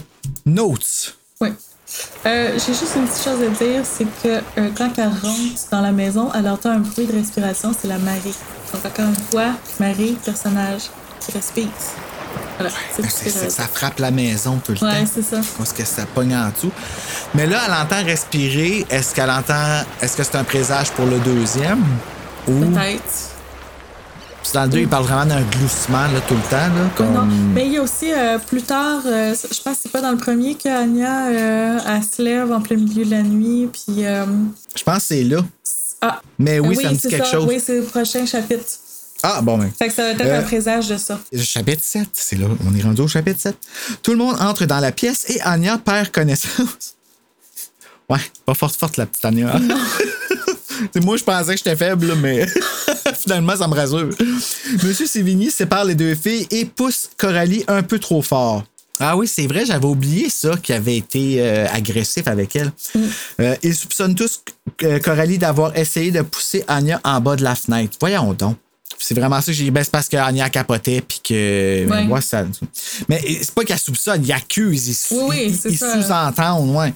Notes. Oui. Euh, J'ai juste une petite chose à dire, c'est que euh, quand elle rentre dans la maison, elle entend un bruit de respiration, c'est la Marie. Donc encore une fois, Marie, personnage qui respire. Voilà, ça frappe la maison tout le Ouais, temps. c'est ça. Parce que ça pogne en dessous. Mais là, elle entend respirer. Est-ce qu'elle entend. Est-ce que c'est un présage pour le deuxième? Peut-être. Dans le deux, il parle vraiment d'un gloussement là, tout le temps. Là, comme... Non, mais il y a aussi euh, plus tard, euh, je pense que c'est pas dans le premier qu'Anya euh, elle se lève en plein milieu de la nuit, puis. euh, Je pense que c'est là. ah, Mais oui, ça me dit c'est quelque chose. Oui, c'est le prochain chapitre. Ah, bon, ben. Fait que ça va être un présage de ça. Chapitre 7, c'est là. On est rendu au chapitre 7. Tout le monde entre dans la pièce et Anya perd connaissance. Ouais, pas forte forte la petite Anya. C'est moi, je pensais que j'étais faible, mais finalement, ça me rassure. Monsieur Sévigny sépare les deux filles et pousse Coralie un peu trop fort. Ah oui, c'est vrai, j'avais oublié ça, qu'il avait été euh, agressif avec elle. Euh, ils soupçonnent tous euh, Coralie d'avoir essayé de pousser Anya en bas de la fenêtre. Voyons donc. C'est vraiment ça que j'ai dit. Ben, c'est parce qu'Anya capotait, puis que. Ouais. ça. Mais c'est pas qu'elle soupçonne, il accuse, il, Oui, oui, il- il ça. sous-entendent, ouais.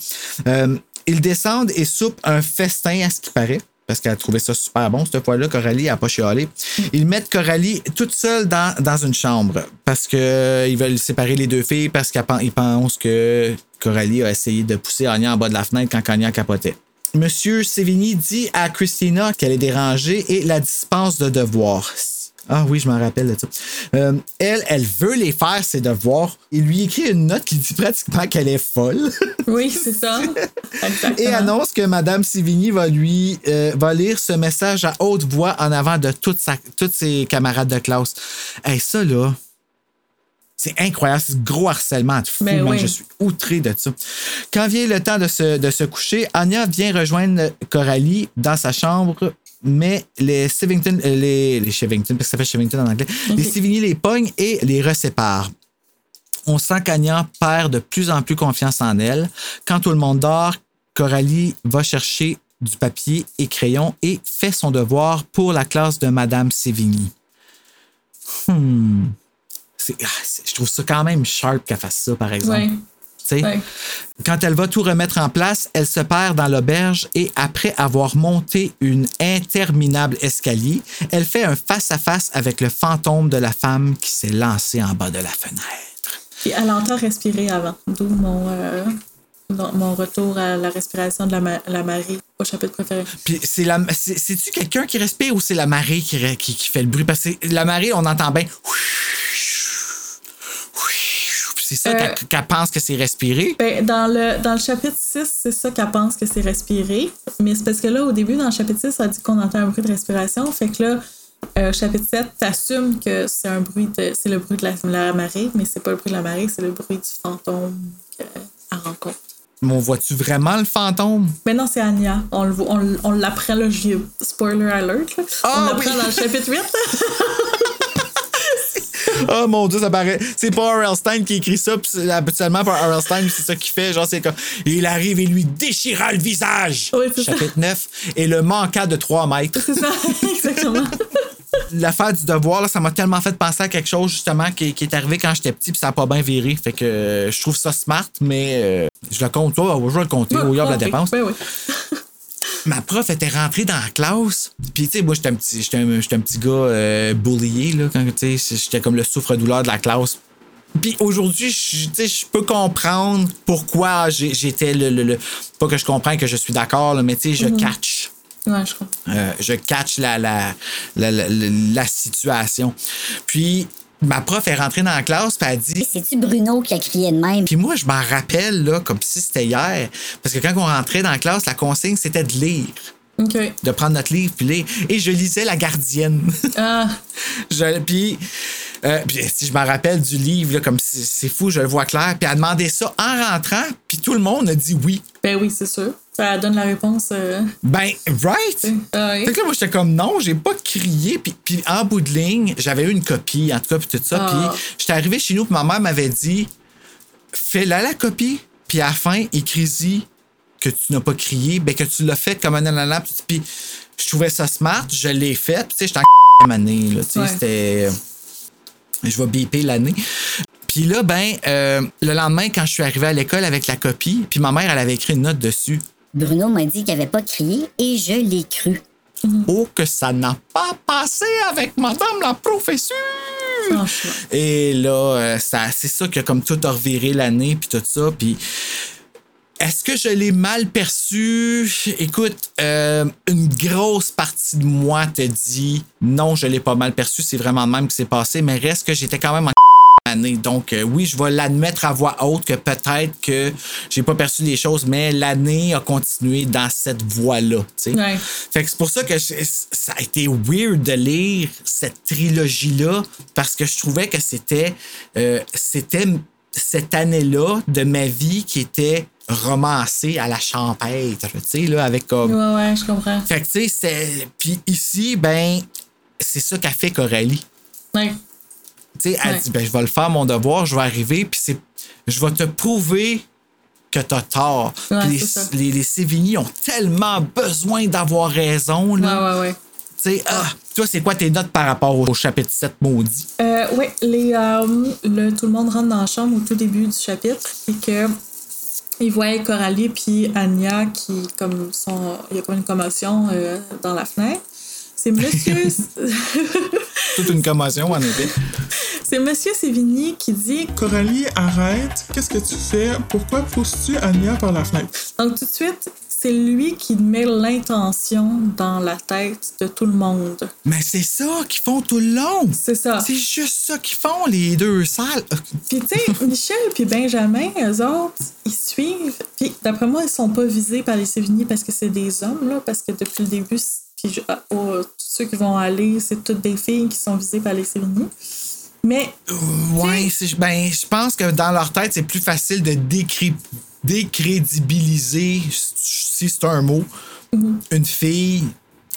Euh, ils descendent et soupent un festin, à ce qui paraît. Parce qu'elle a trouvé ça super bon. Cette fois-là, Coralie n'a pas chialé. Ils mettent Coralie toute seule dans, une chambre. Parce qu'ils veulent séparer les deux filles. Parce qu'ils pensent que Coralie a essayé de pousser Anya en bas de la fenêtre quand Anya capotait. Monsieur Sévigny dit à Christina qu'elle est dérangée et la dispense de devoirs. Ah oui, je m'en rappelle de ça. Euh, elle, elle veut les faire, ses devoirs. Il lui écrit une note qui dit pratiquement qu'elle est folle. Oui, c'est ça. Exactement. et annonce que Madame Sivigny va lui euh, va lire ce message à haute voix en avant de toute sa, tous ses camarades de classe. Hey, ça là, c'est incroyable, c'est ce gros harcèlement de fou, Ben oui. je suis outré de ça. Quand vient le temps de se, de se coucher, Anya vient rejoindre Coralie dans sa chambre, mais les Shevington, euh, les, les parce que ça fait Shevington en anglais, les Sivigny les pognent et les reséparent. On sent qu'Anya perd de plus en plus confiance en elle. Quand tout le monde dort, Coralie va chercher du papier et crayon et fait son devoir pour la classe de Madame Sévigny. Hmm. Ah, je trouve ça quand même sharp qu'elle fasse ça, par exemple. Ouais. Tu Ouais. Quand elle va tout remettre en place, elle se perd dans l'auberge et après avoir monté une interminable escalier, elle fait un face-à-face avec le fantôme de la femme qui s'est lancée en bas de la fenêtre. Puis elle entend respirer avant. D'où mon, euh, mon retour à la respiration de la, ma- la marée au chapitre préféré. Puis c'est la c'est- c'est-tu quelqu'un qui respire ou c'est la marée qui, qui fait le bruit? Parce que la marée, on entend bien. C'est ça Euh, qu'elle pense que c'est respirer. Ben, dans, le, dans le chapitre 6, c'est ça qu'elle pense que c'est respirer. Mais c'est parce que là, au début, dans le chapitre 6, ça dit qu'on entend un bruit de respiration. Fait que là, euh, chapitre 7, t'assumes que c'est un bruit de. C'est le bruit de la, la marée, mais c'est pas le bruit de la marée, c'est le bruit du fantôme qu'elle rencontre. Mais on voit-tu vraiment le fantôme? Mais non, c'est Anya. On, le voit- on, on l'apprend, là, j'ai- spoiler alert. là. Ah, on l'apprend oui. dans le chapitre 8. Oh mon dieu, ça paraît. C'est pas R.L. Stein qui écrit ça, puis habituellement par R.L. Stein, c'est ça qu'il fait. Genre, c'est comme. Il arrive et lui déchira le visage. Oui, ça. Chapitre 9. Et le manqua de 3 mètres. c'est ça, exactement. L'affaire du devoir, là, ça m'a tellement fait penser à quelque chose, justement, qui, qui est arrivé quand j'étais petit, puis ça a pas bien viré. Fait que euh, je trouve ça smart, mais euh, je le compte pas. Je vais le compter au lieu de la dépense. ben oui. Ma prof était rentrée dans la classe. Puis, tu sais, moi, j'étais un petit, j'étais un, j'étais un petit gars euh, bullié, là, quand, tu sais, j'étais comme le souffre-douleur de la classe. Puis aujourd'hui, je tu sais, je peux comprendre pourquoi j'ai- j'étais le, le, le- Pas que je comprends que je suis d'accord, là, mais tu sais, je catch. Ouais, je. Euh, je catch la, la, la, la- la situation. Puis, ma prof est rentrée dans la classe, puis elle a dit C'est-tu Bruno qui a crié de même? puis moi, je m'en rappelle, là, comme si c'était hier. Parce que quand on rentrait dans la classe, la consigne, c'était de lire. OK. De prendre notre livre, puis lire. Et je lisais La Gardienne. Ah, Je- puis, euh, puis si je me rappelle du livre, là, comme c'est fou, je le vois clair. Puis elle a demandé ça en rentrant, puis tout le monde a dit oui. ben oui, c'est sûr. Ça donne la réponse. euh, Ben, right? ah oui. Fait que là, moi, j'étais comme non, j'ai pas crié. Puis, puis en bout de ligne, j'avais eu une copie, en tout cas, puis tout ça. Ah. Puis j'étais arrivé chez nous, puis ma mère m'avait dit fais-la la copie, puis à la fin, écris-y que tu n'as pas crié, ben que tu l'as fait comme un nanana. Puis, puis je trouvais ça smart, je l'ai fait. Puis tu sais, j'étais en année, là. Tu sais, Ouais. c'était. Je vais biper l'année. Puis là, ben, euh, le lendemain, quand je suis arrivé à l'école avec la copie, puis ma mère, elle avait écrit une note dessus. Bruno m'a dit qu'il avait pas crié et je l'ai cru. Oh, que ça n'a pas passé avec madame la professeure! Et là, euh, ça, c'est ça que comme tout a reviré l'année, puis tout ça, puis... Est-ce que je l'ai mal perçu? Écoute, euh, une grosse partie de moi te dit non, je l'ai pas mal perçu, c'est vraiment le même qui s'est passé, mais reste que j'étais quand même en année. Donc euh, oui, je vais l'admettre à voix haute que peut-être que j'ai pas perçu les choses, mais l'année a continué dans cette voie-là. Ouais. Fait que c'est pour ça que je- ça a été weird de lire cette trilogie-là parce que je trouvais que c'était euh, c'était cette année-là de ma vie qui était romancée à la champêtre, tu sais, là, avec comme. Ouais, ouais, je comprends. Fait que, tu sais, c'est. Puis ici, ben, c'est ça qu'a fait Coralie. Ouais. Tu sais, elle Ouais. dit, ben, je vais le faire mon devoir, je vais arriver, puis c'est. Je vais te prouver que t'as tort. Ouais, les, les, les Sévigny ont tellement besoin d'avoir raison, là. Ouais, ouais, ouais. Tu sais, ah, toi, c'est quoi tes notes par rapport au chapitre 7 maudit? Euh, ouais, les, euh, le, tout le monde rentre dans la chambre au tout début du chapitre et que ils voient Coralie puis Anya qui comme sont il y a comme une commotion euh, dans la fenêtre. C'est monsieur Toute une commotion, en effet. c'est monsieur Sévigny qui dit Coralie, arrête. Qu'est-ce que tu fais? Pourquoi pousses-tu Anya par la fenêtre? donc tout de suite c'est lui qui met l'intention dans la tête de tout le monde. Mais c'est ça qu'ils font tout le long. C'est ça. C'est juste ça qu'ils font, les deux salles. Puis tu sais, Michel puis Benjamin, eux autres, ils suivent. Puis d'après moi, ils sont pas visés par les Sévigny parce que c'est des hommes, là, parce que depuis le début, puis ah, oh, tous ceux qui vont aller, c'est toutes des filles qui sont visées par les Sévigny. Mais Ouais, c'est- ben, je pense que dans leur tête, c'est plus facile de décri- décrédibiliser, si c'est un mot, une fille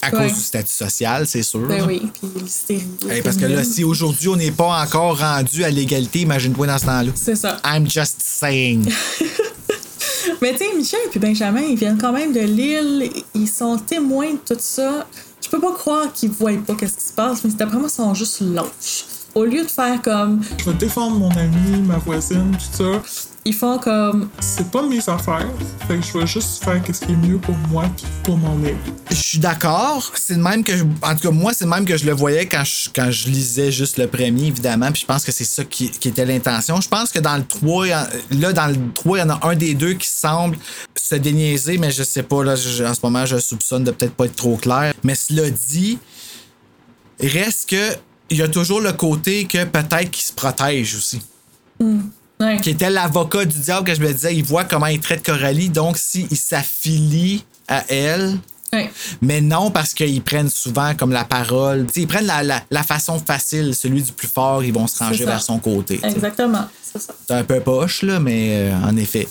à Ouais. cause du statut social, c'est sûr. ben oui, puis l'hystérie. Hey, parce que là, si aujourd'hui on n'est pas encore rendu à l'égalité, imagine-toi dans ce temps-là. C'est ça. I'm just saying. Mais tu sais, Michel et Benjamin, ils viennent quand même de Lille. Ils sont témoins de tout ça. Je peux pas croire qu'ils voient pas qu'est-ce qui se passe, mais d'après moi, ils sont juste lâches. Au lieu de faire comme. Je vais défendre mon ami, ma voisine, tout ça. Ils font comme. C'est pas mes affaires. Fait que je vais juste faire ce qui est mieux pour moi puis pour mon ami. Je suis d'accord. C'est le même que je- en tout cas moi c'est le même que je le voyais quand je, quand je lisais juste le premier évidemment. Puis je pense que c'est ça qui, qui était l'intention. Je pense que dans le 3 il y en- là dans le 3 il y en a un des deux qui semble se déniaiser mais je sais pas là je- en ce moment je soupçonne de peut-être pas être trop clair. Mais cela dit reste que il y a toujours le côté que peut-être qu'il se protège aussi Ouais. qui était l'avocat du diable que je me disais, il voit comment il traite Coralie, donc s'il s'affilie à elle. Mais non, parce qu'ils prennent souvent comme la parole. Tu sais, ils prennent la, la- la façon facile, celui du plus fort, ils vont se ranger vers son côté. Exactement. C'est ça. C'est un peu poche, là, mais euh, en effet.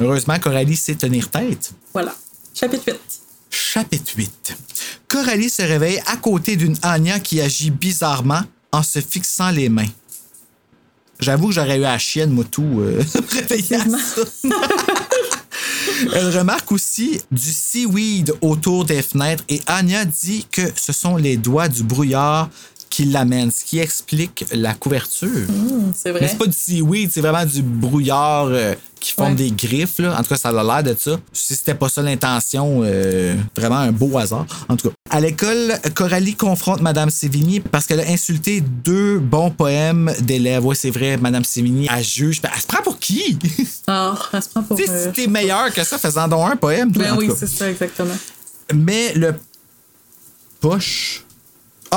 Heureusement, Coralie sait tenir tête. Voilà. Chapitre 8. Chapitre 8. Coralie se réveille à côté d'une Anya qui agit bizarrement en se fixant les mains. J'avoue que j'aurais eu à la chienne, moi, tout, euh, à ça. Elle remarque aussi du seaweed autour des fenêtres et Anya dit que ce sont les doigts du brouillard qui l'amènent, ce qui explique la couverture. Hum, c'est Mais vrai. c'est pas du seaweed, c'est vraiment du brouillard euh, qui forme Ouais. des griffes. Là. En tout cas, ça a l'air de ça. Si c'était pas ça l'intention, euh, vraiment un beau hasard. En tout cas, à l'école, Coralie confronte Madame Sévigny parce qu'elle a insulté deux bons poèmes d'élèves. Oui, c'est vrai, Madame Sévigny, elle juge. Elle se prend pour qui? tu Ah, elle se prend pour. sais, euh, si t'es meilleur que ça, fais-en donc un poème. toi, Ben en oui, c'est ça, exactement. Mais le push.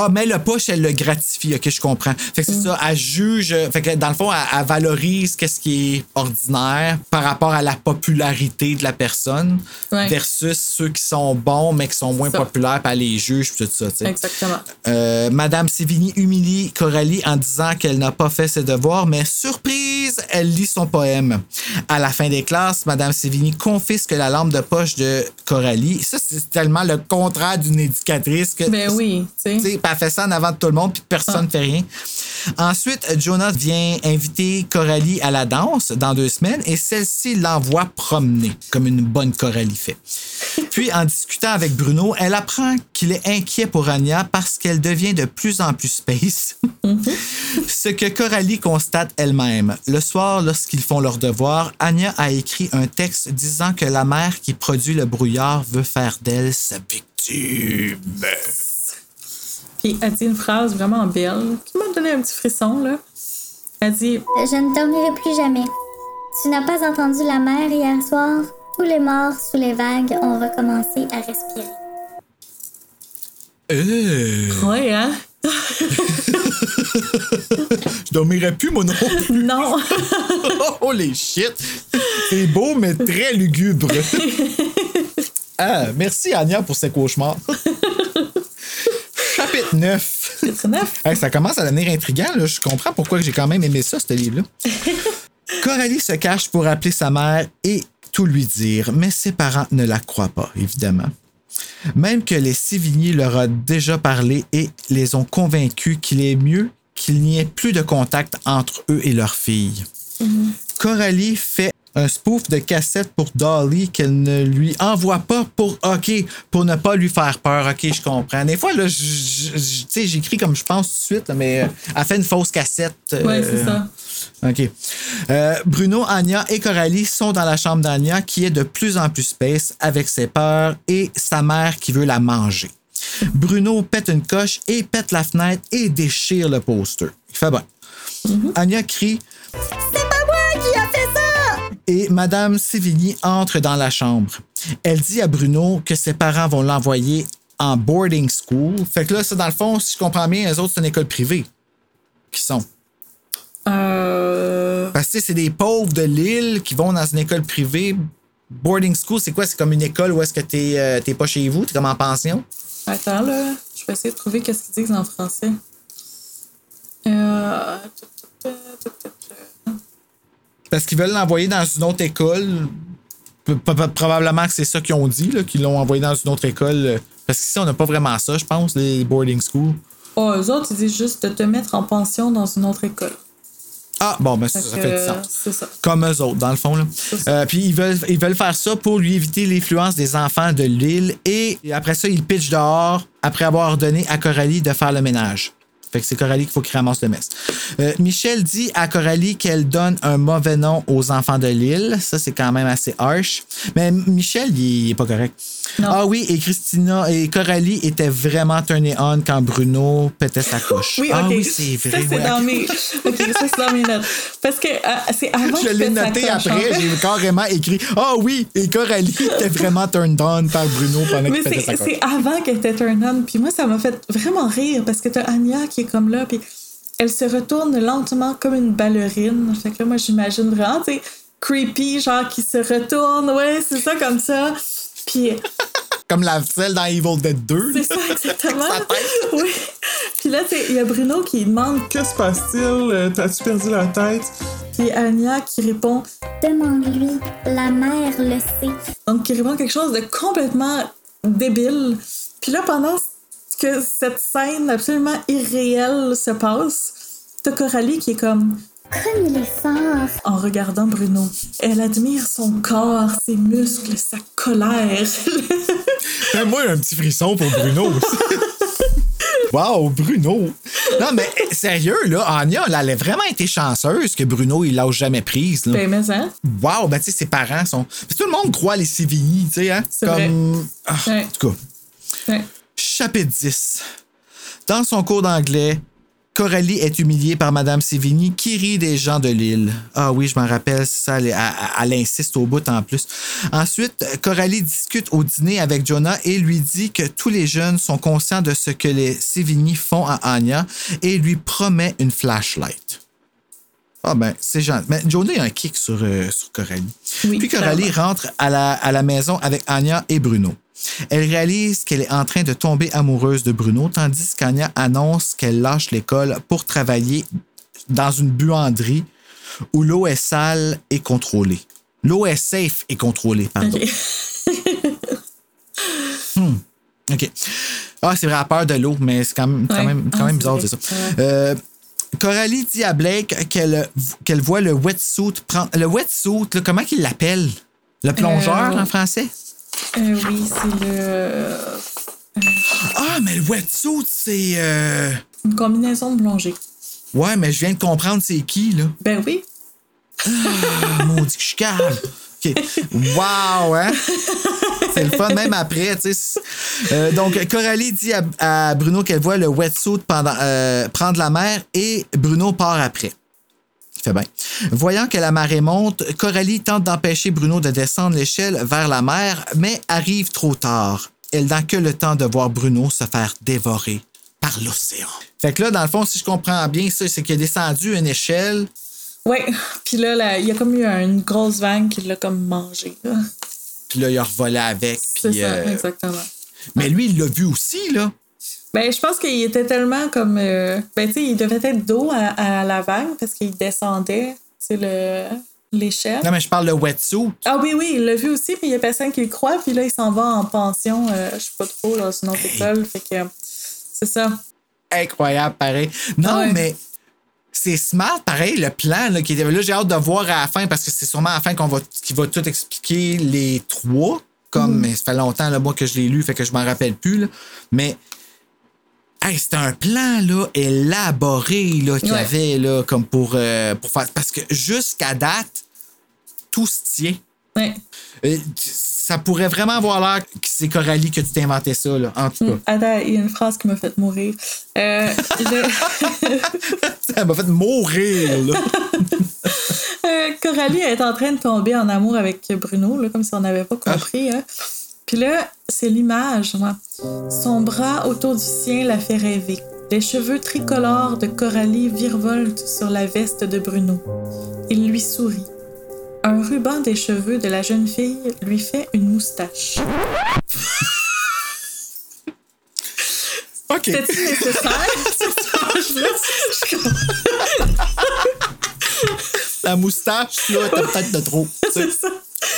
Ah, mais le push, elle le gratifie, ok, je comprends. Fait que c'est Mm. ça, elle juge, fait que dans le fond, elle, elle valorise qu'est-ce qui est ordinaire par rapport à la popularité de la personne Ouais. versus ceux qui sont bons mais qui sont moins Ça. populaires, elle les juge, puis tout ça, tu sais. Exactement. Euh, Madame Sévigny humilie Coralie en disant qu'elle n'a pas fait ses devoirs, mais surprise, elle lit son poème. À la fin des classes, Madame Sévigny confisque la lampe de poche de Coralie. Ça, c'est tellement le contraire d'une éducatrice que. Ben oui, Tu sais. Puis elle fait ça en avant de tout le monde, puis personne ne fait rien. Ensuite, Jonas vient inviter Coralie à la danse dans deux semaines et celle-ci l'envoie promener, comme une bonne Coralie fait. Puis, en discutant avec Bruno, elle apprend qu'il est inquiet pour Anya parce qu'elle devient de plus en plus space. Ce que Coralie constate elle-même. Le soir, lorsqu'ils font leur devoir, Anya a écrit un texte disant que la mère qui produit le brouillard veut faire d'elle sa victime. Puis elle dit une phrase vraiment belle qui m'a donné un petit frisson, là. Elle dit Je ne dormirai plus jamais. Tu n'as pas entendu la mer hier soir? Tous les morts sous les vagues ont recommencé à respirer. Euh, Ouais, hein? je dormirais plus, non plus. Non! Oh les shit! C'est beau, mais très lugubre. ah, merci Anya pour ces cauchemars. Chapitre 9. Chapitre 9. Hey, ça commence à devenir intriguant. Là. Je comprends pourquoi j'ai quand même aimé ça, ce livre-là. Coralie se cache pour appeler sa mère et tout lui dire, mais ses parents ne la croient pas, évidemment. Même que les Sévigny leur ont déjà parlé et les ont convaincus qu'il est mieux qu'il n'y ait plus de contact entre eux et leur fille. Coralie fait un spoof de cassette pour Dolly qu'elle ne lui envoie pas pour OK, pour ne pas lui faire peur. OK, je comprends. Des fois, là, j'écris comme je pense tout de suite, là, mais euh, elle fait une fausse cassette. euh, Ouais, c'est ça. OK. Euh, Bruno, Anya et Coralie sont dans la chambre d'Anya qui est de plus en plus space avec ses peurs et sa mère qui veut la manger. Bruno pète une coche et pète la fenêtre et déchire le poster. Il fait bon. Anya crie C'est et Madame Sévigny entre dans la chambre. Elle dit à Bruno que ses parents vont l'envoyer en boarding school. Fait que là, ça, dans le fond, si je comprends bien, les autres, c'est une école privée. Qui sont. Euh. Parce que c'est des pauvres de l'île qui vont dans une école privée. Boarding school, c'est quoi? C'est comme une école où est-ce que t'es euh, pas chez vous, t'es comme en pension? Attends, là. Je vais essayer de trouver qu'est-ce qu'ils disent en français. Euh. Parce qu'ils veulent l'envoyer dans une autre école. Probablement que c'est ça qu'ils ont dit, qu'ils l'ont envoyé dans une autre école. euh, Parce qu'ici, on n'a pas vraiment ça, je pense, les boarding schools. Oh, eux autres, ils disent juste de te mettre en pension dans une autre école. Ah, bon, ben ça, Fait ça fait du sens. Ça. Comme eux autres, dans le fond. Là. Euh, puis ils veulent, ils veulent faire ça pour lui éviter l'influence des enfants de l'île. Et après ça, ils pitchent dehors après avoir ordonné à Coralie de faire le ménage. Fait que c'est Coralie qu'il faut qu'il ramasse le mess. Euh, Michel dit à Coralie qu'elle donne un mauvais nom aux enfants de l'île. Ça, c'est quand même assez harsh. Mais Michel, il est pas correct. Ah oui, et Christina et Coralie étaient vraiment turné on quand Bruno pétait sa coche. Oui, Ah ok. oui, c'est vrai. Ça, c'est ouais. dans mes. Ok, ça, c'est dans mes notes. Parce que euh, c'est avant Je l'ai noté après, j'ai carrément écrit Ah oui, et Coralie était vraiment turned on par Bruno pendant Mais coche. c'est avant qu'elle était turn on. Puis moi, ça m'a fait vraiment rire parce que t'as Anya qui est comme là, puis elle se retourne lentement comme une ballerine. Fait que là, moi, j'imagine vraiment, tu sais, creepy, genre qui se retourne. Ouais, c'est ça, comme ça. Puis Comme la celle dans Evil Dead 2. c'est ça, exactement. oui. Puis là, tu sais, il y a Bruno qui demande, Que se passe-t-il? Euh, T'as-tu perdu la tête? puis Anya qui répond, Demande-lui, la mère le sait. Donc, qui répond quelque chose de complètement débile. Puis là, pendant que cette scène absolument irréelle se passe, t'as Coralie qui est comme Comme il est fort. en regardant Bruno. Elle admire son corps, ses muscles, sa colère. Fais-moi un petit frisson pour Bruno aussi. Wow, Bruno! Non, mais eh, sérieux, là, Anya, elle, elle a vraiment été chanceuse que Bruno, il lâche jamais prise. Là. ben, mais hein? Wow, ben, tu sais, ses parents sont. Puis tout le monde croit les Sévilly, tu sais, hein? C'est Comme. Ah, Ouais. En tout cas. Ouais. Chapitre 10. Dans son cours d'anglais, Coralie est humiliée par Madame Sévigny qui rit des gens de l'île. Ah oui, je m'en rappelle, c'est ça, elle, insiste au bout en plus. Ensuite, Coralie discute au dîner avec Jonah et lui dit que tous les jeunes sont conscients de ce que les Sévigny font à Anya et lui promet une flashlight. Ah ben, c'est gentil. Mais Jonah a un kick sur, euh, sur Coralie. Oui, Puis Coralie rentre à la, à la maison avec Anya et Bruno. Elle réalise qu'elle est en train de tomber amoureuse de Bruno, tandis qu'Anya annonce qu'elle lâche l'école pour travailler dans une buanderie où l'eau est sale et contrôlée. L'eau est safe et contrôlée, pardon. Hmm. OK. Ah, c'est vrai, à peur de l'eau, mais c'est quand même, quand Ouais. même, quand Ah, même bizarre de vrai. dire ça. Euh, Coralie dit à Blake qu'elle voit le wetsuit prendre. Le wetsuit, là, comment qu'il l'appelle? Le plongeur Euh, en français? Euh, oui, c'est le. Ah, mais le wetsuit, c'est. euh, Une combinaison de plongée. Ouais, mais je viens de comprendre c'est qui, là. Ben oui. Ah, maudit que je suis calme. OK. Wow, hein? C'est le fun, même après, tu sais. Euh, donc, Coralie dit à, Bruno qu'elle voit le wetsuit pendant, euh, prendre la mer et Bruno part après. Il fait bien. Voyant que la marée monte, Coralie tente d'empêcher Bruno de descendre l'échelle vers la mer, mais arrive trop tard. Elle n'a que le temps de voir Bruno se faire dévorer par l'océan. Fait que là, dans le fond, si je comprends bien ça, c'est qu'il a descendu une échelle. Oui, puis là, il y a comme eu une grosse vague qui l'a comme mangé. Puis là, il a revolé avec. C'est ça, euh, exactement. Mais lui, il l'a vu aussi, là. Ben, je pense qu'il était tellement comme. Euh, ben, tu sais, il devait être dos à, la vague parce qu'il descendait, tu le l'échelle. Non, mais je parle de wetsuit. Ah oui, oui, il l'a vu aussi, puis il y a personne qui le croit, puis là, il s'en va en pension, euh, je sais pas trop, dans une autre école. Fait que c'est ça. Incroyable, pareil. Non, mais c'est smart, pareil, le plan là, qui était là. J'ai hâte de voir à la fin parce que c'est sûrement à la fin qu'on va, qu'il va tout expliquer les trois. Comme, mm. mais ça fait longtemps, là, moi, que je l'ai lu, fait que je m'en rappelle plus. Là. Mais Hey, c'était un plan là, élaboré là, qu'il y avait là, comme pour, euh, pour faire. Parce que jusqu'à date, tout se tient. Ouais. Euh, ça pourrait vraiment avoir l'air que c'est Coralie que tu t'es inventé ça, là, en tout cas. Hmm. Attends, il y a une phrase qui m'a fait mourir. Euh, ça m'a fait mourir, là. Coralie est en train de tomber en amour avec Bruno, là, comme si on n'avait pas compris. Hein. Puis là, c'est l'image. Son bras autour du sien la fait rêver. Les cheveux tricolores de Coralie virevoltent sur la veste de Bruno. Il lui sourit. Un ruban des cheveux de la jeune fille lui fait une moustache. OK. C'était nécessaire, La moustache, là, t'as peut-être de trop. C'est ça.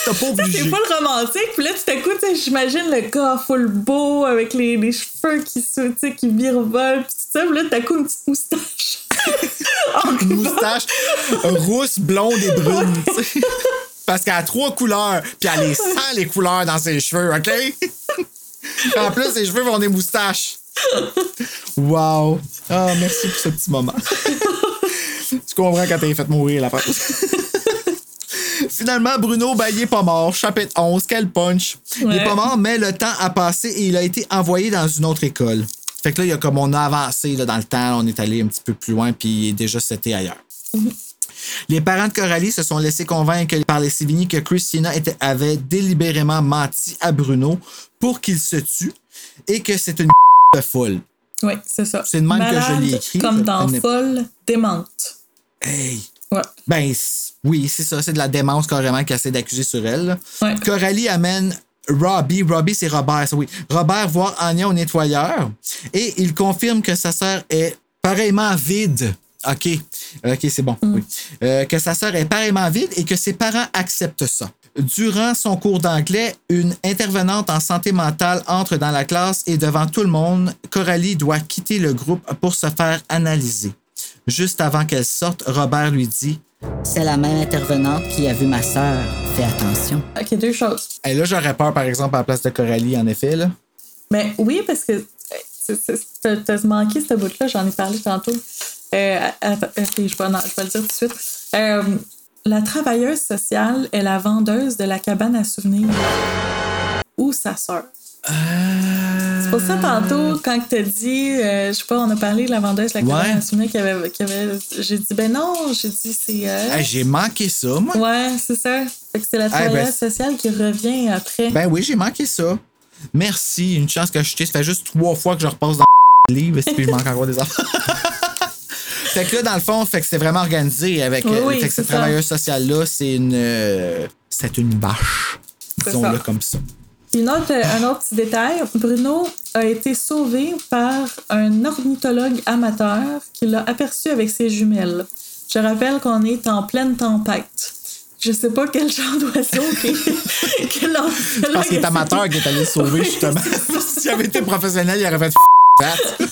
T'as pas obligé. C'est pas le romantique. Puis là, tu t'écoutes, j'imagine le gars full beau avec les, les cheveux qui, qui virevolent. Puis tout ça. Puis là, t'as coup une petite moustache. une moustache rousse, blonde et brune. Parce qu'elle a trois couleurs. Puis elle les sent, les couleurs dans ses cheveux, OK? en plus, ses cheveux vont des moustaches. Wow. Ah, merci pour ce petit moment. Tu comprends quand t'as fait mourir la face. Finalement, Bruno, ben, il est pas mort. Chapitre 11, quel punch. Il est pas mort, mais le temps a passé et il a été envoyé dans une autre école. Fait que là, il y a comme on a avancé là, dans le temps, on est allé un petit peu plus loin, puis il est déjà c'était ailleurs. Mm-hmm. Les parents de Coralie se sont laissés convaincre par les Sévigny que Christina était, avait délibérément menti à Bruno pour qu'il se tue et que c'est une de folle. Oui, c'est ça. C'est une même que je l'ai écrit. Comme dans Folle, démente. Hey! Ouais. Ben, oui, c'est ça. C'est de la démence carrément qu'elle essaie d'accuser sur elle. Coralie amène Robbie. Robbie, c'est Robert, oui. Robert voir Anya au nettoyeur et il confirme que sa sœur est pareillement vide. OK. OK, c'est bon. Mm. Oui. Euh, que sa sœur est pareillement vide et que ses parents acceptent ça. Durant son cours d'anglais, une intervenante en santé mentale entre dans la classe et devant tout le monde, Coralie doit quitter le groupe pour se faire analyser. Juste avant qu'elle sorte, Robert lui dit C'est la même intervenante qui a vu ma sœur. Fais attention. OK, deux choses. Et là, j'aurais peur, par exemple, à la place de Coralie, en effet. Là. Mais oui, parce que t'as manqué ce bout-là, j'en ai parlé tantôt. Euh, je, vais, je vais le dire tout de suite. Euh, la travailleuse sociale est la vendeuse de la cabane à souvenirs. Ou sa sœur. C'est pour ça, tantôt, quand tu as dit, euh, je sais pas, on a parlé de la vendeuse de la cabane à souvenirs qui avait. Qui avait j'ai dit, ben non, j'ai dit, c'est. Euh... j'ai manqué ça, moi. Ouais, c'est ça. Fait que c'est la ben, travailleuse sociale qui revient après. Ben oui, j'ai manqué ça. Merci. Une chance que je t'ai. Ça fait juste trois fois que je repasse dans le livre et puis je manque encore des affaires. fait que là, dans le fond, fait que c'est vraiment organisé avec. Oui, oui, fait que cette travailleuse sociale-là, c'est une. Euh, c'est une bâche. Disons-le comme ça. Une autre, un autre petit détail, Bruno a été sauvé par un ornithologue amateur qui l'a aperçu avec ses jumelles. Je rappelle qu'on est en pleine tempête. Je sais pas quel genre d'oiseau quel Parce qu'il est amateur qui est allé sauver, justement. S'il avait été professionnel, il aurait fait je,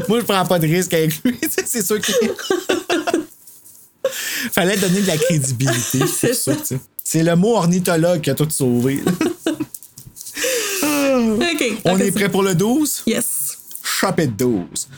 moi, je prends pas de risque avec lui. C'est sûr qu'il. Fallait donner de la crédibilité. C'est ça. C'est le mot ornithologue qui a tout sauvé. On est prêt pour le 12? Yes. Chapitre 12.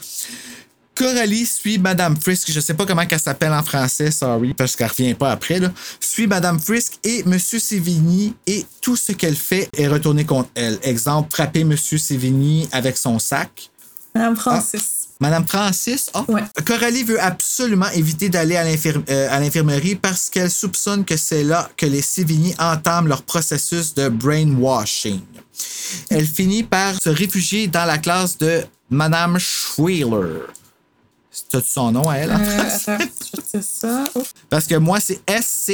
Coralie suit Madame Frisk, je sais pas comment elle s'appelle en français, sorry, parce qu'elle revient pas après, là. Suit Madame Frisk et Monsieur Sévigny et tout ce qu'elle fait est retourné contre elle. Exemple, frapper Monsieur Sévigny avec son sac. Madame Francis. Madame Francis, oh. Coralie veut absolument éviter d'aller à euh, l'infirmerie parce qu'elle soupçonne que c'est là que les Sévigny entament leur processus de brainwashing. Elle finit par se réfugier dans la classe de Madame Schweiler. C'est son nom à elle? en Euh, attends, je ça. Parce que moi, c'est S-C-H-U-Y-L-E-R.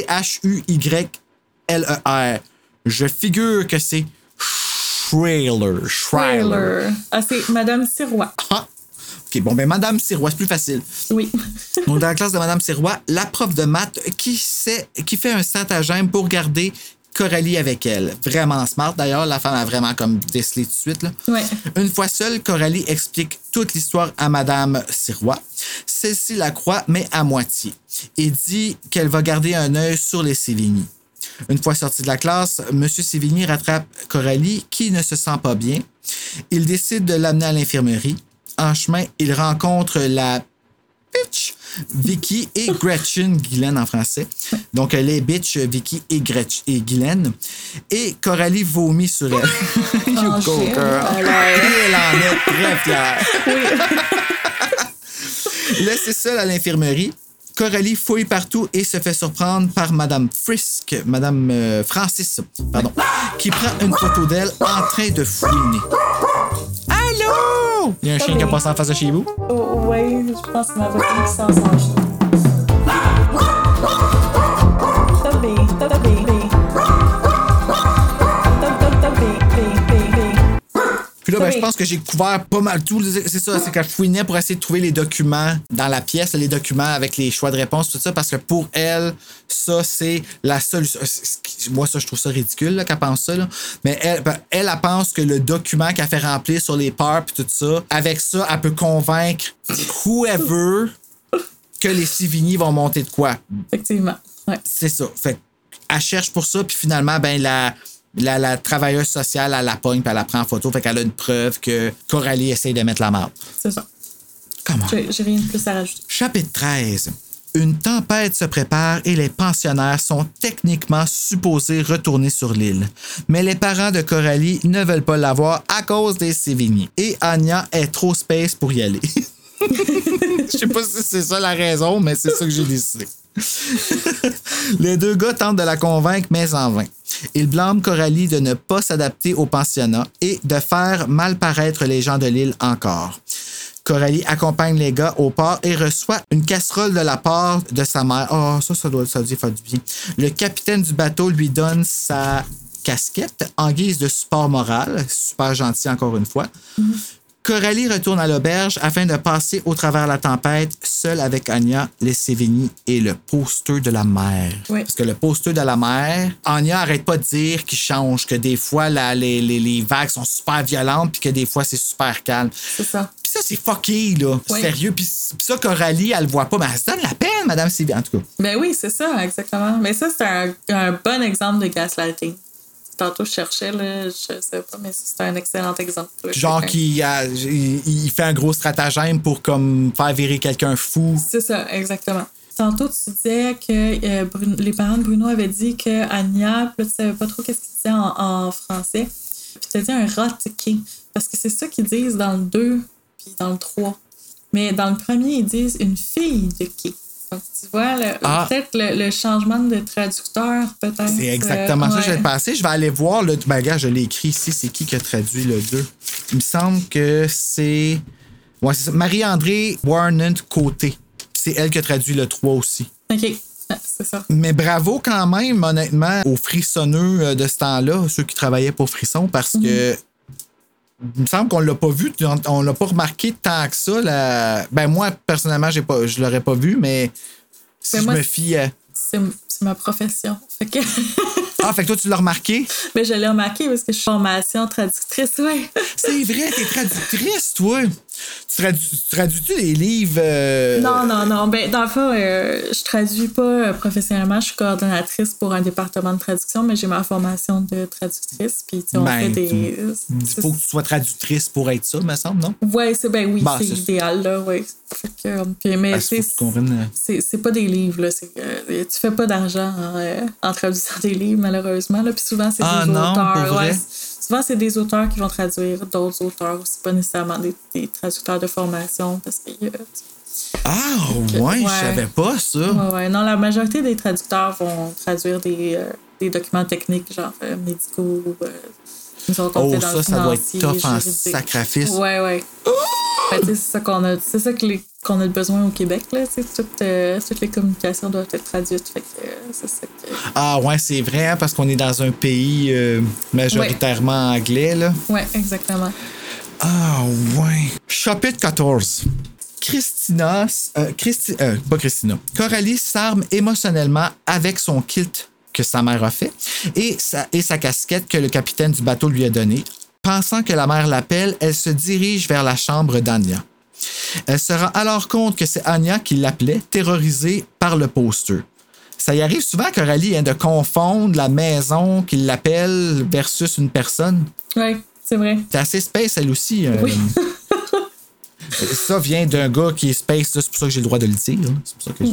Je figure que c'est Schweiler. Schweiler. Ah, c'est Madame Sirois. Ah. OK, bon, ben Madame Sirois, c'est plus facile. Oui. Donc, dans la classe de Madame Sirois, la prof de maths qui, sait, qui fait un stratagème pour garder Coralie avec elle. Vraiment smart. D'ailleurs, la femme a vraiment comme décelé tout de suite. Là. Ouais. Une fois seule, Coralie explique toute l'histoire à Madame Sirois. Celle-ci la croit, mais à moitié, et dit qu'elle va garder un œil sur les Sévigny. Une fois sortie de la classe, M. Sévigny rattrape Coralie, qui ne se sent pas bien. Il décide de l'amener à l'infirmerie. En chemin, il rencontre la bitch Vicky et Gretchen Guylaine en français. Donc, les bitch Vicky et, Gretchen, et Guylaine. Et Coralie vomit sur elle. you Oh, go, girl. Oh elle en est très fière. Laissée seule à l'infirmerie, Coralie fouille partout et se fait surprendre par Madame Frisk, Madame euh, Francis, pardon, qui prend une photo d'elle en train de fouiner. Allô? Il y a un chien qui a passé en face de chez vous? Oh, ouais, Puis là, ben, Oui. je pense que j'ai couvert pas mal tout. C'est ça, c'est qu'elle fouinait pour essayer de trouver les documents dans la pièce, les documents avec les choix de réponse, tout ça, parce que pour elle, ça, c'est la solution. Moi, ça, je trouve ça ridicule qu'elle pense ça. là. Mais elle, ben, elle, elle pense que le document qu'elle fait remplir sur les parts et tout ça, avec ça, elle peut convaincre whoever que les Sivigny vont monter de quoi. Effectivement. Ouais. C'est ça. Fait elle cherche pour ça, puis finalement, ben, la, la, la travailleuse sociale, elle la pogne, puis elle la prend en photo. Fait qu'elle a une preuve que Coralie essaye de mettre la marde. C'est ça. Comment? J'ai j'ai rien de plus à rajouter. Chapitre 13. Une tempête se prépare et les pensionnaires sont techniquement supposés retourner sur l'île. Mais les parents de Coralie ne veulent pas l'avoir à cause des Sévigny. Et Anya est trop space pour y aller. Je sais pas si c'est ça la raison, mais c'est ça que j'ai décidé. Les deux gars tentent de la convaincre, mais en vain. Ils blâment Coralie de ne pas s'adapter au pensionnat et de faire mal paraître les gens de l'île encore. Coralie accompagne les gars au port et reçoit une casserole de la part de sa mère. Oh, ça, ça doit, ça doit faire du bien. Le capitaine du bateau lui donne sa casquette en guise de support moral. Super gentil, encore une fois. Coralie retourne à l'auberge afin de passer au travers la tempête, seule avec Anya, les Sévigny et le poster de la mer. Oui. Parce que le poster de la mer, Anya arrête pas de dire qu'il change, que des fois la- les, les- les vagues sont super violentes puis que des fois c'est super calme. C'est ça. Puis ça, c'est fucké, là. Oui. Sérieux. Puis puis ça, Coralie, elle le voit pas, mais elle se donne la peine, Madame Sévigny, en tout cas. Ben oui, c'est ça, exactement. Mais ça, c'est un, un bon exemple de gaslighting. Tantôt, je cherchais, là, je sais pas, mais c'est un excellent exemple. là. Genre qui a- il, il fait un gros stratagème pour comme faire virer quelqu'un fou. C'est ça, exactement. Tantôt, tu disais que euh, Bruno- les parents de Bruno avaient dit que Anya, puis là, tu savais pas trop qu'est-ce qu'ils disaient en, en français. Puis tu as dit un rat king. Parce que c'est ça qu'ils disent dans le 2 puis dans le 3. Mais dans le premier, ils disent une fille de qui. Tu vois, Ah. peut-être le, le changement de traducteur, peut-être. C'est exactement euh, ça que je vais passer. Je vais aller voir le. Ben, gars, je l'ai écrit ici. C'est qui qui a traduit le 2? Il me semble que c'est. Ouais, c'est. Marie-André Warnant Côté. C'est elle qui a traduit le 3 aussi. OK. C'est ça. Mais bravo quand même, honnêtement, aux frissonneux euh, de ce temps-là, ceux qui travaillaient pour Frisson, parce que. Il me semble qu'on l'a pas vu, on- l'a pas remarqué tant que ça. Ben moi, personnellement, j'ai pas, je l'aurais pas vu, mais si Ben, je moi, me fie à... C'est ma profession. Fait que. Ah, fait que toi, tu l'as remarqué? Mais je l'ai remarqué parce que je suis formation traductrice, ouais. C'est vrai, t'es traductrice, toi. Tu traduis- tu traduis-tu les livres? euh, Non, non, non. Ben, dans le fond, euh, je traduis pas euh, professionnellement. Je suis coordonnatrice pour un département de traduction, mais j'ai ma formation de traductrice. Puis, on Ben, fait des. Il faut que tu sois traductrice pour être ça, me semble, non? Ouais, c'est ben oui, Bah, c'est idéal, là, oui. Fait que, puis, mais euh, c'est c'est pas des livres, là. euh, tu fais pas d'argent en, euh, en traduisant des livres, malheureusement. Là. Puis souvent, c'est Ah des non, auteurs. pour vrai? ouais, souvent, c'est des auteurs qui vont traduire d'autres auteurs. C'est pas nécessairement des, des traducteurs de formation. Parce que, euh, Ah, ouais, Ouais. je savais pas ça. Ouais, ouais. Non, la majorité des traducteurs vont traduire des, euh, des documents techniques, genre euh, médicaux. Nous autres, on Oh, fait dans ça, ça doit être tough en sacrifice. Ouais, ouais. Fait sais, c'est ça qu'on a, c'est ça que les- qu'on a besoin au Québec, là. Toutes, euh, toutes les communications doivent être traduites. Fait que, euh, c'est ça que... Ah, ouais, c'est vrai, hein, parce qu'on est dans un pays euh, majoritairement anglais, là. Ouais, exactement. Ah, ouais. Chapitre 14. Christina, Christi- euh, pas Christina, Coralie s'arme émotionnellement avec son kilt que sa mère a fait et sa, et sa casquette que le capitaine du bateau lui a donnée. Pensant que la mère l'appelle, elle se dirige vers la chambre d'Anya. Elle se rend alors compte que c'est Anya qui l'appelait, terrorisée par le poster. Ça y arrive souvent, Coralie, hein, de confondre la maison qui l'appelle versus une personne. Ouais, c'est vrai. C'est assez space, elle aussi. euh. Ça vient d'un gars qui est space, c'est pour ça que j'ai le droit de le dire.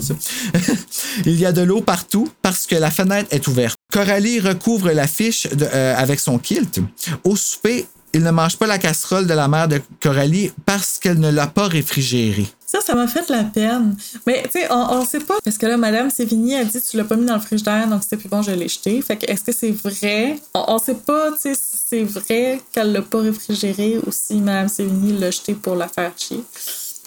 ça. Il y a de l'eau partout parce que la fenêtre est ouverte. Coralie recouvre l'affiche de- euh, avec son kilt. Au souper, il ne mange pas la casserole de la mère de Coralie parce qu'elle ne l'a pas réfrigérée. Ça, ça m'a fait la peine. Mais, tu sais, on, on sait pas. Parce que là, Madame Sévigny a dit tu l'as pas mis dans le frigidaire, donc c'était plus bon, je l'ai jeté. Fait que, est-ce que c'est vrai? On, on sait pas, tu sais, c'est vrai qu'elle l'a pas réfrigéré ou si Madame Sévigny l'a jeté pour la faire chier.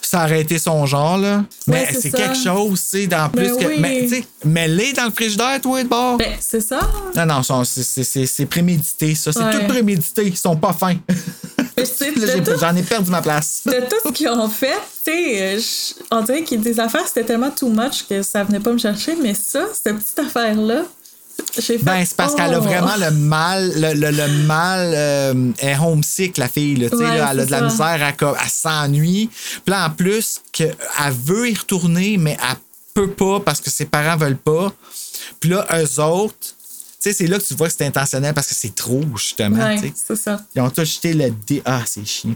Ça aurait été son genre, là. Mais c'est quelque chose, tu sais, dans plus Ben que. oui. Mais, tu sais, mets-les dans le frigidaire, toi, de bord. Ben, c'est ça. Non, non, c'est- c'est c'est- c'est prémédité, ça. C'est Ouais. tout prémédité. Ils sont pas fins. Mais, J'en ai perdu ma place. de tout ce qu'ils ont fait, tu sais, euh, on dirait que des affaires, c'était tellement too much que ça venait pas me chercher, mais ça, cette petite affaire-là, fait. Ben, c'est parce qu'elle a vraiment le mal, le, le- le mal, euh, elle est homesick, la fille, là, tu sais, Ouais, là, elle a de la ça. misère, co- elle s'ennuie. Puis là, en plus, que, elle veut y retourner, mais elle peut pas parce que ses parents veulent pas. Puis là, eux autres, tu sais, c'est là que tu vois que c'est intentionnel parce que c'est trop, justement, Ouais, c'est ça. Ils ont tous jeté le dé. Ah, c'est chiant.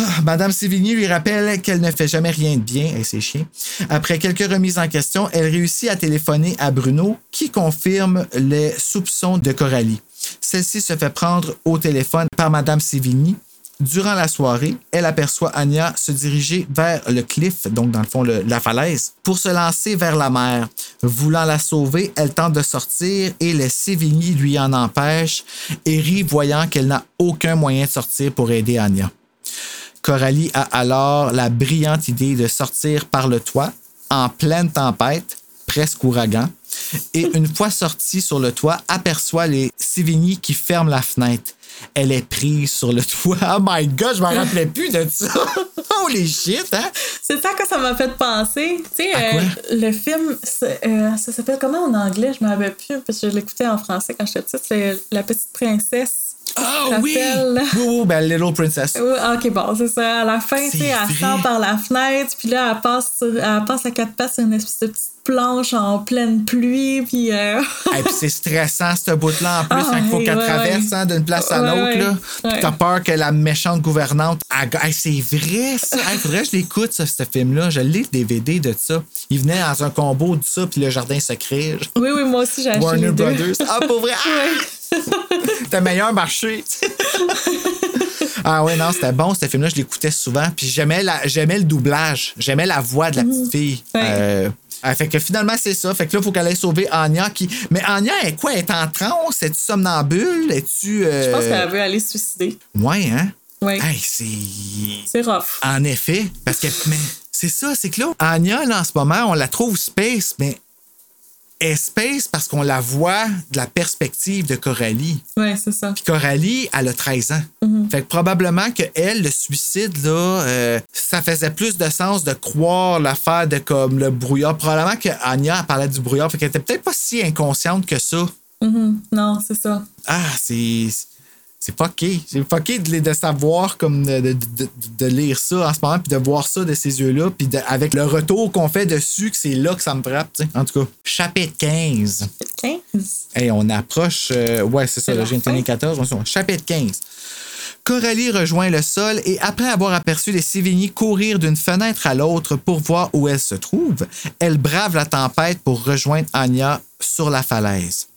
Ah, Madame Sévigny lui rappelle qu'elle ne fait jamais rien de bien, et c'est chiant. Après quelques remises en question, elle réussit à téléphoner à Bruno, qui confirme les soupçons de Coralie. Celle-ci se fait prendre au téléphone par Madame Sévigny. Durant la soirée, elle aperçoit Anya se diriger vers le cliff, donc dans le fond le- la falaise, pour se lancer vers la mer. Voulant la sauver, elle tente de sortir et les Sévigny lui en empêche et rit voyant qu'elle n'a aucun moyen de sortir pour aider Anya. Coralie a alors la brillante idée de sortir par le toit en pleine tempête, presque ouragan, et une fois sortie sur le toit, aperçoit les Sévigny qui ferment la fenêtre. Elle est prise sur le toit. Oh my god, je m'en rappelais plus de ça. Holy shit, hein? C'est ça que ça m'a fait penser. Tu sais, euh, le film, euh, ça s'appelle comment en anglais? Je m'en rappelle plus parce que je l'écoutais en français quand j'étais petite. C'est La petite princesse. Ah oui! Oui, oui, ben Little Princess. Oui, ok, bon, c'est ça. À la fin, tu sais, elle sort par la fenêtre, puis là, elle passe, sur- elle passe à quatre pattes sur une espèce de petite planche en pleine pluie, puis. euh, puis c'est stressant, ce bout-là, en plus, Ah, il faut qu'elle ouais, traverse ouais. hein, d'une place à l'autre. ouais. là. Puis. T'as peur que la méchante gouvernante. elle- Hey, c'est vrai, ça. Il faudrait que je l'écoute, ça, ce film-là. Je l'ai, le DVD de ça. Il venait dans un combo de ça, puis le jardin secret. Oui, oui, moi aussi, j'ai acheté Warner les deux. Brothers. Ah, pour vrai? Ah! T'as meilleur marché. ah ouais, non, c'était bon, ce film-là, je l'écoutais souvent. Puis j'aimais, la, j'aimais le doublage. J'aimais la voix de la petite fille. Ouais. Euh, ah, fait que finalement, c'est ça. Fait que là, il faut qu'elle aille sauver Anya. Qui... Mais Anya, est quoi? Elle est en transe? Es-tu somnambule? Es-tu. euh, Je pense qu'elle veut aller se suicider. Ouais, hein? Oui. Hey, c'est. C'est rough. En effet, parce que mais c'est ça, c'est que là, Anya, là, en ce moment, on la trouve space, mais space parce qu'on la voit de la perspective de Coralie. Oui, c'est ça. Puis Coralie, elle a 13 ans. Fait que probablement que elle, le suicide, là, euh, ça faisait plus de sens de croire l'affaire de comme le brouillard. Probablement que Anya elle parlait du brouillard, fait qu'elle était peut-être pas si inconsciente que ça. Mhm. Non, c'est ça. Ah, c'est. C'est fucké. C'est fucké de, de savoir, comme de, de, de, de lire ça en ce moment, puis de voir ça de ces yeux-là, puis de- avec le retour qu'on fait dessus, que c'est là que ça me frappe. tu sais. En tout cas, chapitre 15. 15. Hey, on approche. euh, ouais, c'est ça, là, j'ai tenu 14. on Chapitre 15. Coralie rejoint le sol et après avoir aperçu les Sévigny courir d'une fenêtre à l'autre pour voir où elle se trouve, elle brave la tempête pour rejoindre Anya sur la falaise.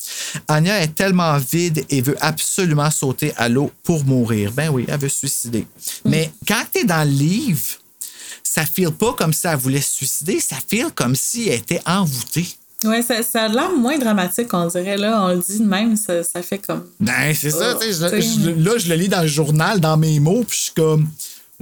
Anya est tellement vide et veut absolument sauter à l'eau pour mourir. Ben oui, elle veut se suicider. Mais quand tu es dans le livre, ça file pas comme si elle voulait se suicider, ça file comme si elle était envoûtée. Ouais, ça, ça a l'air moins dramatique, on dirait. Là, on le dit de même, ça, ça fait comme. Ben, c'est ça, Oh, je- je- là, je le lis dans le journal, dans mes mots, puis je suis comme.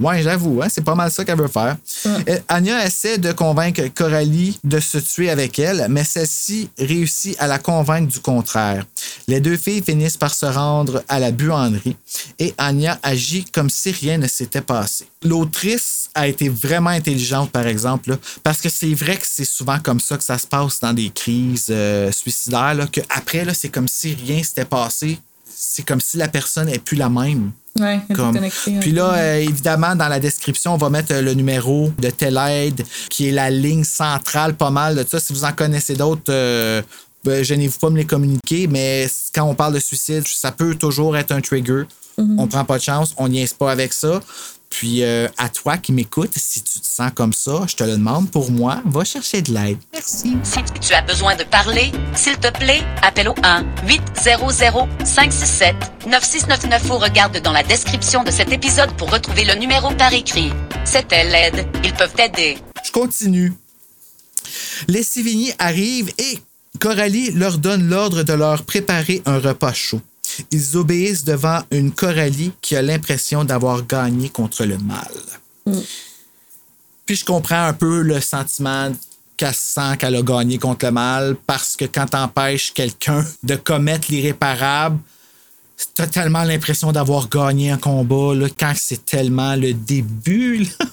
Ouais, j'avoue, hein, c'est pas mal ça qu'elle veut faire. Euh, Anya essaie de convaincre Coralie de se tuer avec elle, mais celle-ci réussit à la convaincre du contraire. Les deux filles finissent par se rendre à la buanderie et Anya agit comme si rien ne s'était passé. L'autrice a été vraiment intelligente, par exemple, là, parce que c'est vrai que c'est souvent comme ça que ça se passe dans des crises euh, suicidaires, là, que après, là, c'est comme si rien s'était passé. C'est comme si la personne n'est plus la même. Ouais, Comme- Puis là, euh, évidemment, dans la description, on va mettre euh, le numéro de telle aide, qui est la ligne centrale pas mal de ça. Si vous en connaissez d'autres, euh, ben, gênez-vous pas de me les communiquer, mais quand on parle de suicide, ça peut toujours être un trigger. On prend pas de chance, on niaise pas avec ça. Puis euh, à toi qui m'écoutes, si tu te sens comme ça, je te le demande pour moi, va chercher de l'aide. Merci. Si tu as besoin de parler, s'il te plaît, appelle au 1-800-567-9699 ou regarde dans la description de cet épisode pour retrouver le numéro par écrit. C'était l'aide. Ils peuvent t'aider. Je continue. Les Sévigny arrivent et Coralie leur donne l'ordre de leur préparer un repas chaud. Ils obéissent devant une Coralie qui a l'impression d'avoir gagné contre le mal. Puis je comprends un peu le sentiment qu'elle sent qu'elle a gagné contre le mal parce que quand t'empêches quelqu'un de commettre l'irréparable, t'as tellement l'impression d'avoir gagné un combat là, quand c'est tellement le début. là.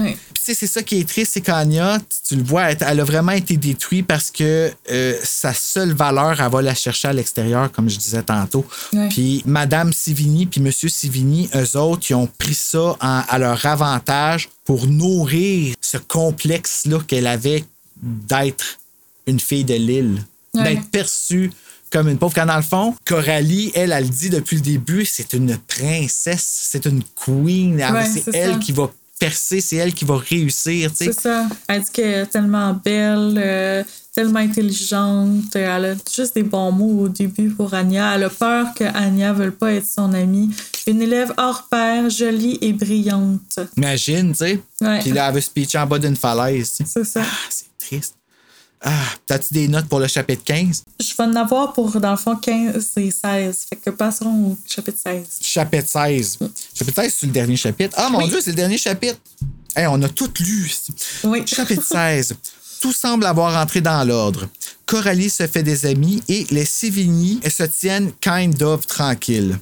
Ouais. Sais, c'est ça qui est triste, c'est qu'Anya, tu- le vois, elle, a vraiment été détruite parce que euh, sa seule valeur, elle va la chercher à l'extérieur, comme je disais tantôt. Ouais. Puis Madame Sivigny puis Monsieur Sivigny, eux autres, ils ont pris ça en- à leur avantage pour nourrir ce complexe-là qu'elle avait d'être une fille de l'île, Ouais. d'être perçue comme une pauvre. Quand dans le fond, Coralie, elle, elle le dit depuis le début, c'est une princesse, c'est une queen. Ouais, c'est c'est elle ça. qui va percer, c'est elle qui va réussir. C'est ça. Elle dit qu'elle est tellement belle, euh, tellement intelligente. Elle a juste des bons mots au début pour Anya. Elle a peur que Anya ne veuille pas être son amie. Une élève hors pair, jolie et brillante. Imagine, tu sais. Ouais. Puis là, elle veut se pitcher en bas d'une falaise. C'est ça. Ah, c'est triste. Ah, t'as-tu des notes pour le chapitre 15? Je vais en avoir pour, dans le fond, 15 et 16. Fait que passerons au chapitre 16. Chapitre 16. Chapitre 16, c'est le dernier chapitre. Ah, mon Dieu, c'est le dernier chapitre. Hey, on a tout lu. Oui. Chapitre 16. Tout semble avoir entré dans l'ordre. Coralie se fait des amis et les Sévigny se tiennent kind of tranquilles.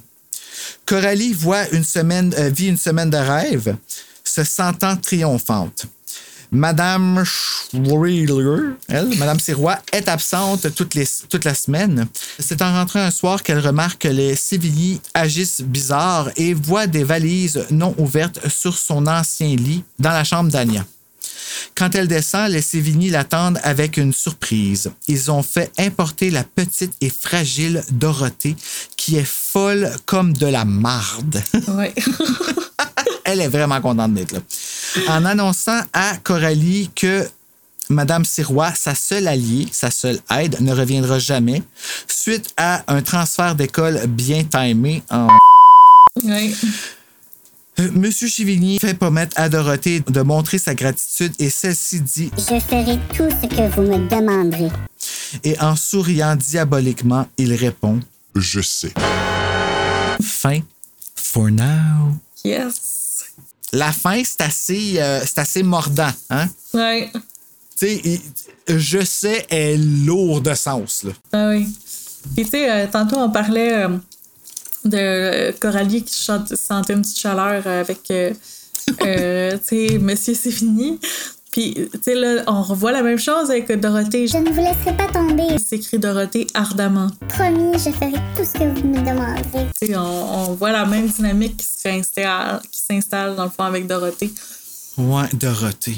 Coralie voit une semaine, euh, vit une semaine de rêve, se sentant triomphante. Madame Schweiler, elle, Madame Sirois, est absente toute, les, toute la semaine. C'est en rentrant un soir qu'elle remarque que les Sévilly agissent bizarre et voit des valises non ouvertes sur son ancien lit dans la chambre d'Ania. Quand elle descend, les Sévigny l'attendent avec une surprise. Ils ont fait importer la petite et fragile Dorothée, qui est folle comme de la marde. Ouais. Elle est vraiment contente d'être là. En annonçant à Coralie que Madame Sirois, sa seule alliée, sa seule aide, ne reviendra jamais, suite à un transfert d'école bien timé en. Euh, Monsieur Chivigny fait promettre à Dorothée de montrer sa gratitude et celle-ci dit Je ferai tout ce que vous me demanderez. et en souriant diaboliquement, il répond Je sais. Fin for now. Yes. La fin, c'est assez, euh, assez mordant, hein? Ouais. Tu sais, je sais est lourd de sens, là. Ah oui. Puis, tu sais, euh, tantôt, on parlait euh, de Coralie qui chante- sentait une petite chaleur avec, tu sais, Monsieur C'est fini. Puis, tu sais, là, on revoit la même chose avec Dorothée. Je ne vous laisserai pas tomber. C'est écrit Dorothée ardemment. Promis, je ferai tout ce que vous me demanderez. Tu sais, on, on voit la même dynamique qui s'installe, qui s'installe dans le fond avec Dorothée. Ouais, Dorothée.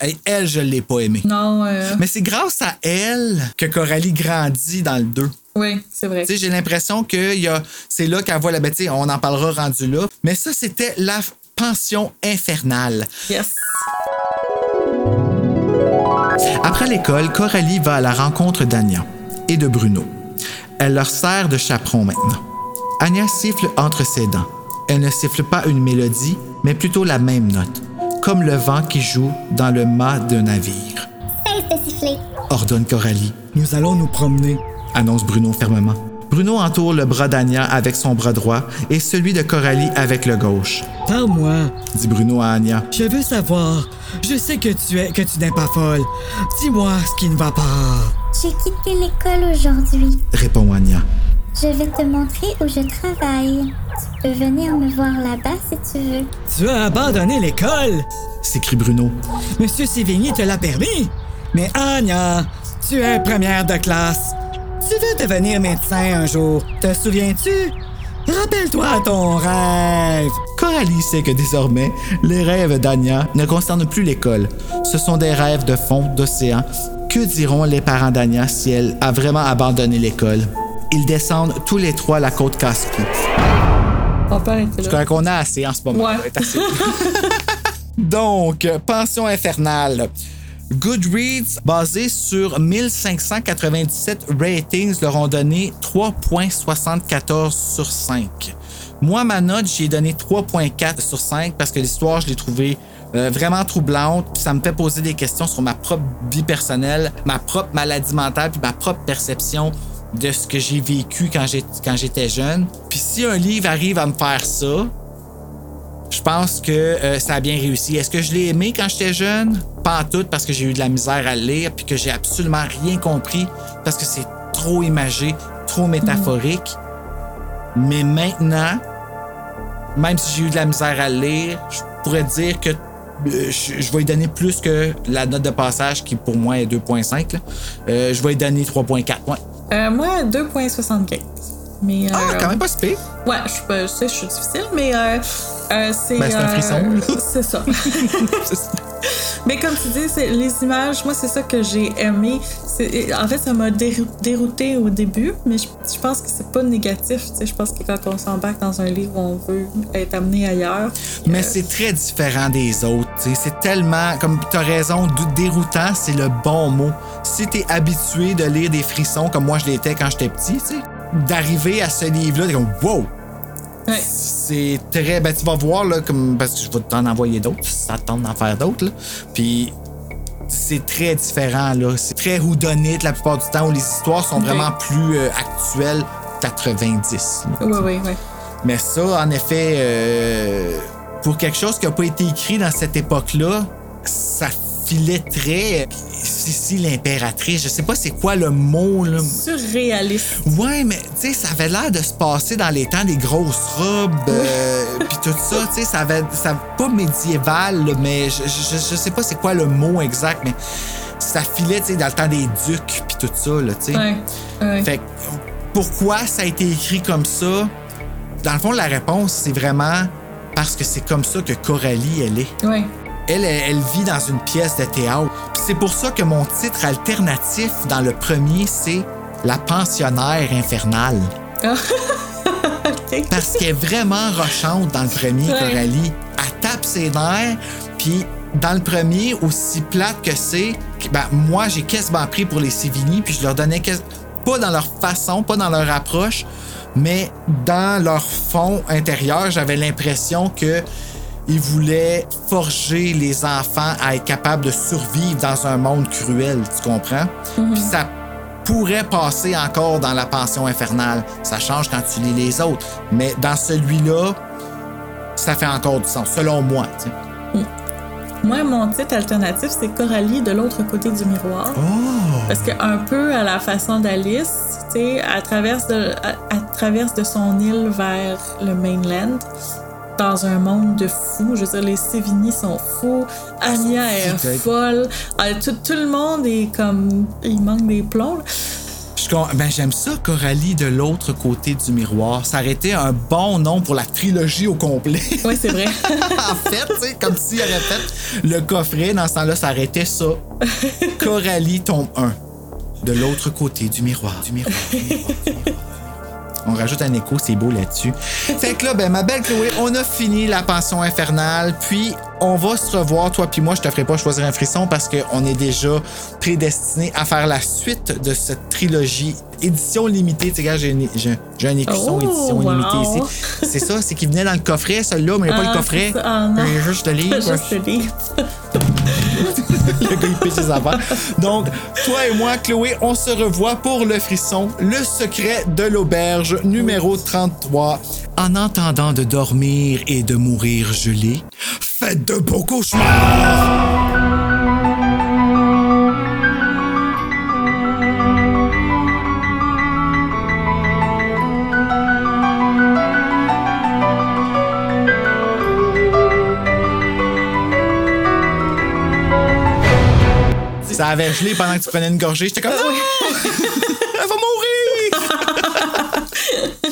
Elle, elle, je l'ai pas aimée. Non, euh, Mais c'est grâce à elle que Coralie grandit dans le 2. oui, c'est vrai. Tu sais, j'ai l'impression que y a- c'est là qu'elle voit la bête. On en parlera rendu là. Mais ça, c'était la pension infernale. Yes. Après l'école, Coralie va à la rencontre d'Anya et de Bruno. Elle leur sert de chaperon maintenant. Anya siffle entre ses dents. Elle ne siffle pas une mélodie, mais plutôt la même note, comme le vent qui joue dans le mât d'un navire. Cesse de siffler. Ordonne Coralie, Nous allons nous promener. annonce Bruno fermement. Bruno entoure le bras d'Anya avec son bras droit et celui de Coralie avec le gauche, Parle-moi. dit Bruno à Anya. Je veux savoir. Je sais que tu es que tu n'es pas folle. Dis-moi ce qui ne va pas. J'ai quitté l'école aujourd'hui. Répond Anya. Je vais te montrer où je travaille. Tu peux venir me voir là-bas si tu veux. Tu as abandonné l'école? s'écrie Bruno. Monsieur Sévigny te l'a permis. Mais Anya, tu es première de classe. Tu veux devenir médecin un jour. Te souviens-tu? Rappelle-toi ton rêve. Coralie sait que désormais, les rêves d'Anya ne concernent plus l'école. Ce sont des rêves de fond d'océan. Que diront les parents d'Anya si elle a vraiment abandonné l'école? Ils descendent tous les trois la côte était Je là. crois qu'on a assez en ce moment. Ouais. Donc, Pension infernale. Goodreads, basé sur 1597 ratings, leur ont donné 3.74 sur 5. Moi, ma note, j'ai donné 3.4 sur 5 parce que l'histoire, je l'ai trouvée euh, vraiment troublante. Puis ça me fait poser des questions sur ma propre vie personnelle, ma propre maladie mentale, puis ma propre perception de ce que j'ai vécu quand j'étais jeune. Puis si un livre arrive à me faire ça, je pense que euh, ça a bien réussi. Est-ce que je l'ai aimé quand j'étais jeune? Pas tout, parce que j'ai eu de la misère à lire, puis que j'ai absolument rien compris, parce que c'est trop imagé, trop métaphorique. Mais maintenant, même si j'ai eu de la misère à lire, je pourrais dire que euh, je, vais lui donner plus que la note de passage qui pour moi est 2.5. là. Euh, je vais lui donner 3.4. Ouais. Euh, moi, 2,75. Mais, Ah, euh, quand même pas si pire. Ouais, je, sais, je suis difficile, mais euh, euh, c'est. Ben, c'est un frisson. C'est ça. mais comme tu dis, c'est- les images, moi, c'est ça que j'ai aimé. C'est- En fait, ça m'a dérou- dérouté au début, mais je, je pense que c'est pas négatif. tu sais. Je pense que quand on s'embarque dans un livre, on veut être amené ailleurs. Mais c'est très différent des autres. tu sais. C'est tellement, comme tu as raison, déroutant, c'est le bon mot. Si tu es habitué de lire des frissons comme moi je l'étais quand j'étais petit, tu sais, d'arriver à ce livre-là, t'es comme wow! Ouais. C'est très. Ben, tu vas voir, là, comme, parce que je vais t'en envoyer d'autres, ça te tente d'en faire d'autres. Puis c'est très différent, là. C'est très houdonite la plupart du temps où les histoires sont vraiment plus euh, actuelles 90. là. Ouais, ouais, ouais. Mais ça, en effet, euh, pour quelque chose qui n'a pas été écrit dans cette époque-là, ça filait très. Sissi l'impératrice, je sais pas c'est quoi le mot, là. Surréaliste. Ouais, mais tu sais, ça avait l'air de se passer dans les temps des grosses robes, euh, puis tout ça, tu sais, ça avait, ça pas médiéval, là, mais je, je, je sais pas c'est quoi le mot exact, mais ça filait, tu sais, dans le temps des ducs, puis tout ça, là, tu sais. Ouais. ouais. Fait pourquoi ça a été écrit comme ça? Dans le fond, la réponse, c'est vraiment parce que c'est comme ça que Coralie, elle est. Ouais. Elle, vit dans une pièce de théâtre. C'est pour ça que mon titre alternatif dans le premier, c'est La pensionnaire infernale. Parce qu'elle est vraiment rochante dans le premier, Ouais. Coralie. Elle tape ses nerfs, puis dans le premier, aussi plate que c'est, ben, moi, j'ai quasiment pris pour les Sévigny, puis je leur donnais pas dans leur façon, pas dans leur approche, mais dans leur fond intérieur, j'avais l'impression que ils voulaient forger les enfants à être capables de survivre dans un monde cruel, tu comprends? Puis ça pourrait passer encore dans la pension infernale. Ça change quand tu lis les autres. Mais dans celui-là, ça fait encore du sens, selon moi. tu sais. Moi, mon titre alternatif, c'est Coralie de l'autre côté du miroir. Parce que un peu à la façon d'Alice, tu sais, elle traverse de, elle- elle traverse de son île vers le mainland. Dans un monde de fous. Je veux dire, les Sévigny sont fous. Anya est folle. Ah, tout, tout le monde est comme. Il manque des plombs. ben, j'aime ça, Coralie de l'autre côté du miroir. Ça aurait été un bon nom pour la trilogie au complet. Ouais, c'est vrai. en fait, comme s'il aurait fait le coffret, dans ce temps-là, ça aurait été ça. Coralie tombe 1. De l'autre côté du miroir. Du miroir, du miroir, du miroir. On rajoute un écho, c'est beau là-dessus. Fait que là, ben, ma belle Chloé, on a fini la pension infernale, puis on va se revoir, toi puis moi, je te ferai pas choisir un frisson parce qu'on est déjà prédestiné à faire la suite de cette trilogie édition limitée. Tu sais, j'ai un écusson Oh, édition wow. limitée ici. C'est ça, c'est qu'il venait dans le coffret, celui-là, mais il n'y a pas Ah, le coffret. c'est. Ah, non. Il y a juste le livre. Juste le livre. Le gars, il. Donc, toi et moi, Chloé, on se revoit pour le frisson, le secret de l'auberge numéro 33. En entendant de dormir et de mourir gelé, faites de beaux cauchemars! avait gelé pendant que tu prenais une gorgée. J'étais comme! Ah ah! Elle va mourir!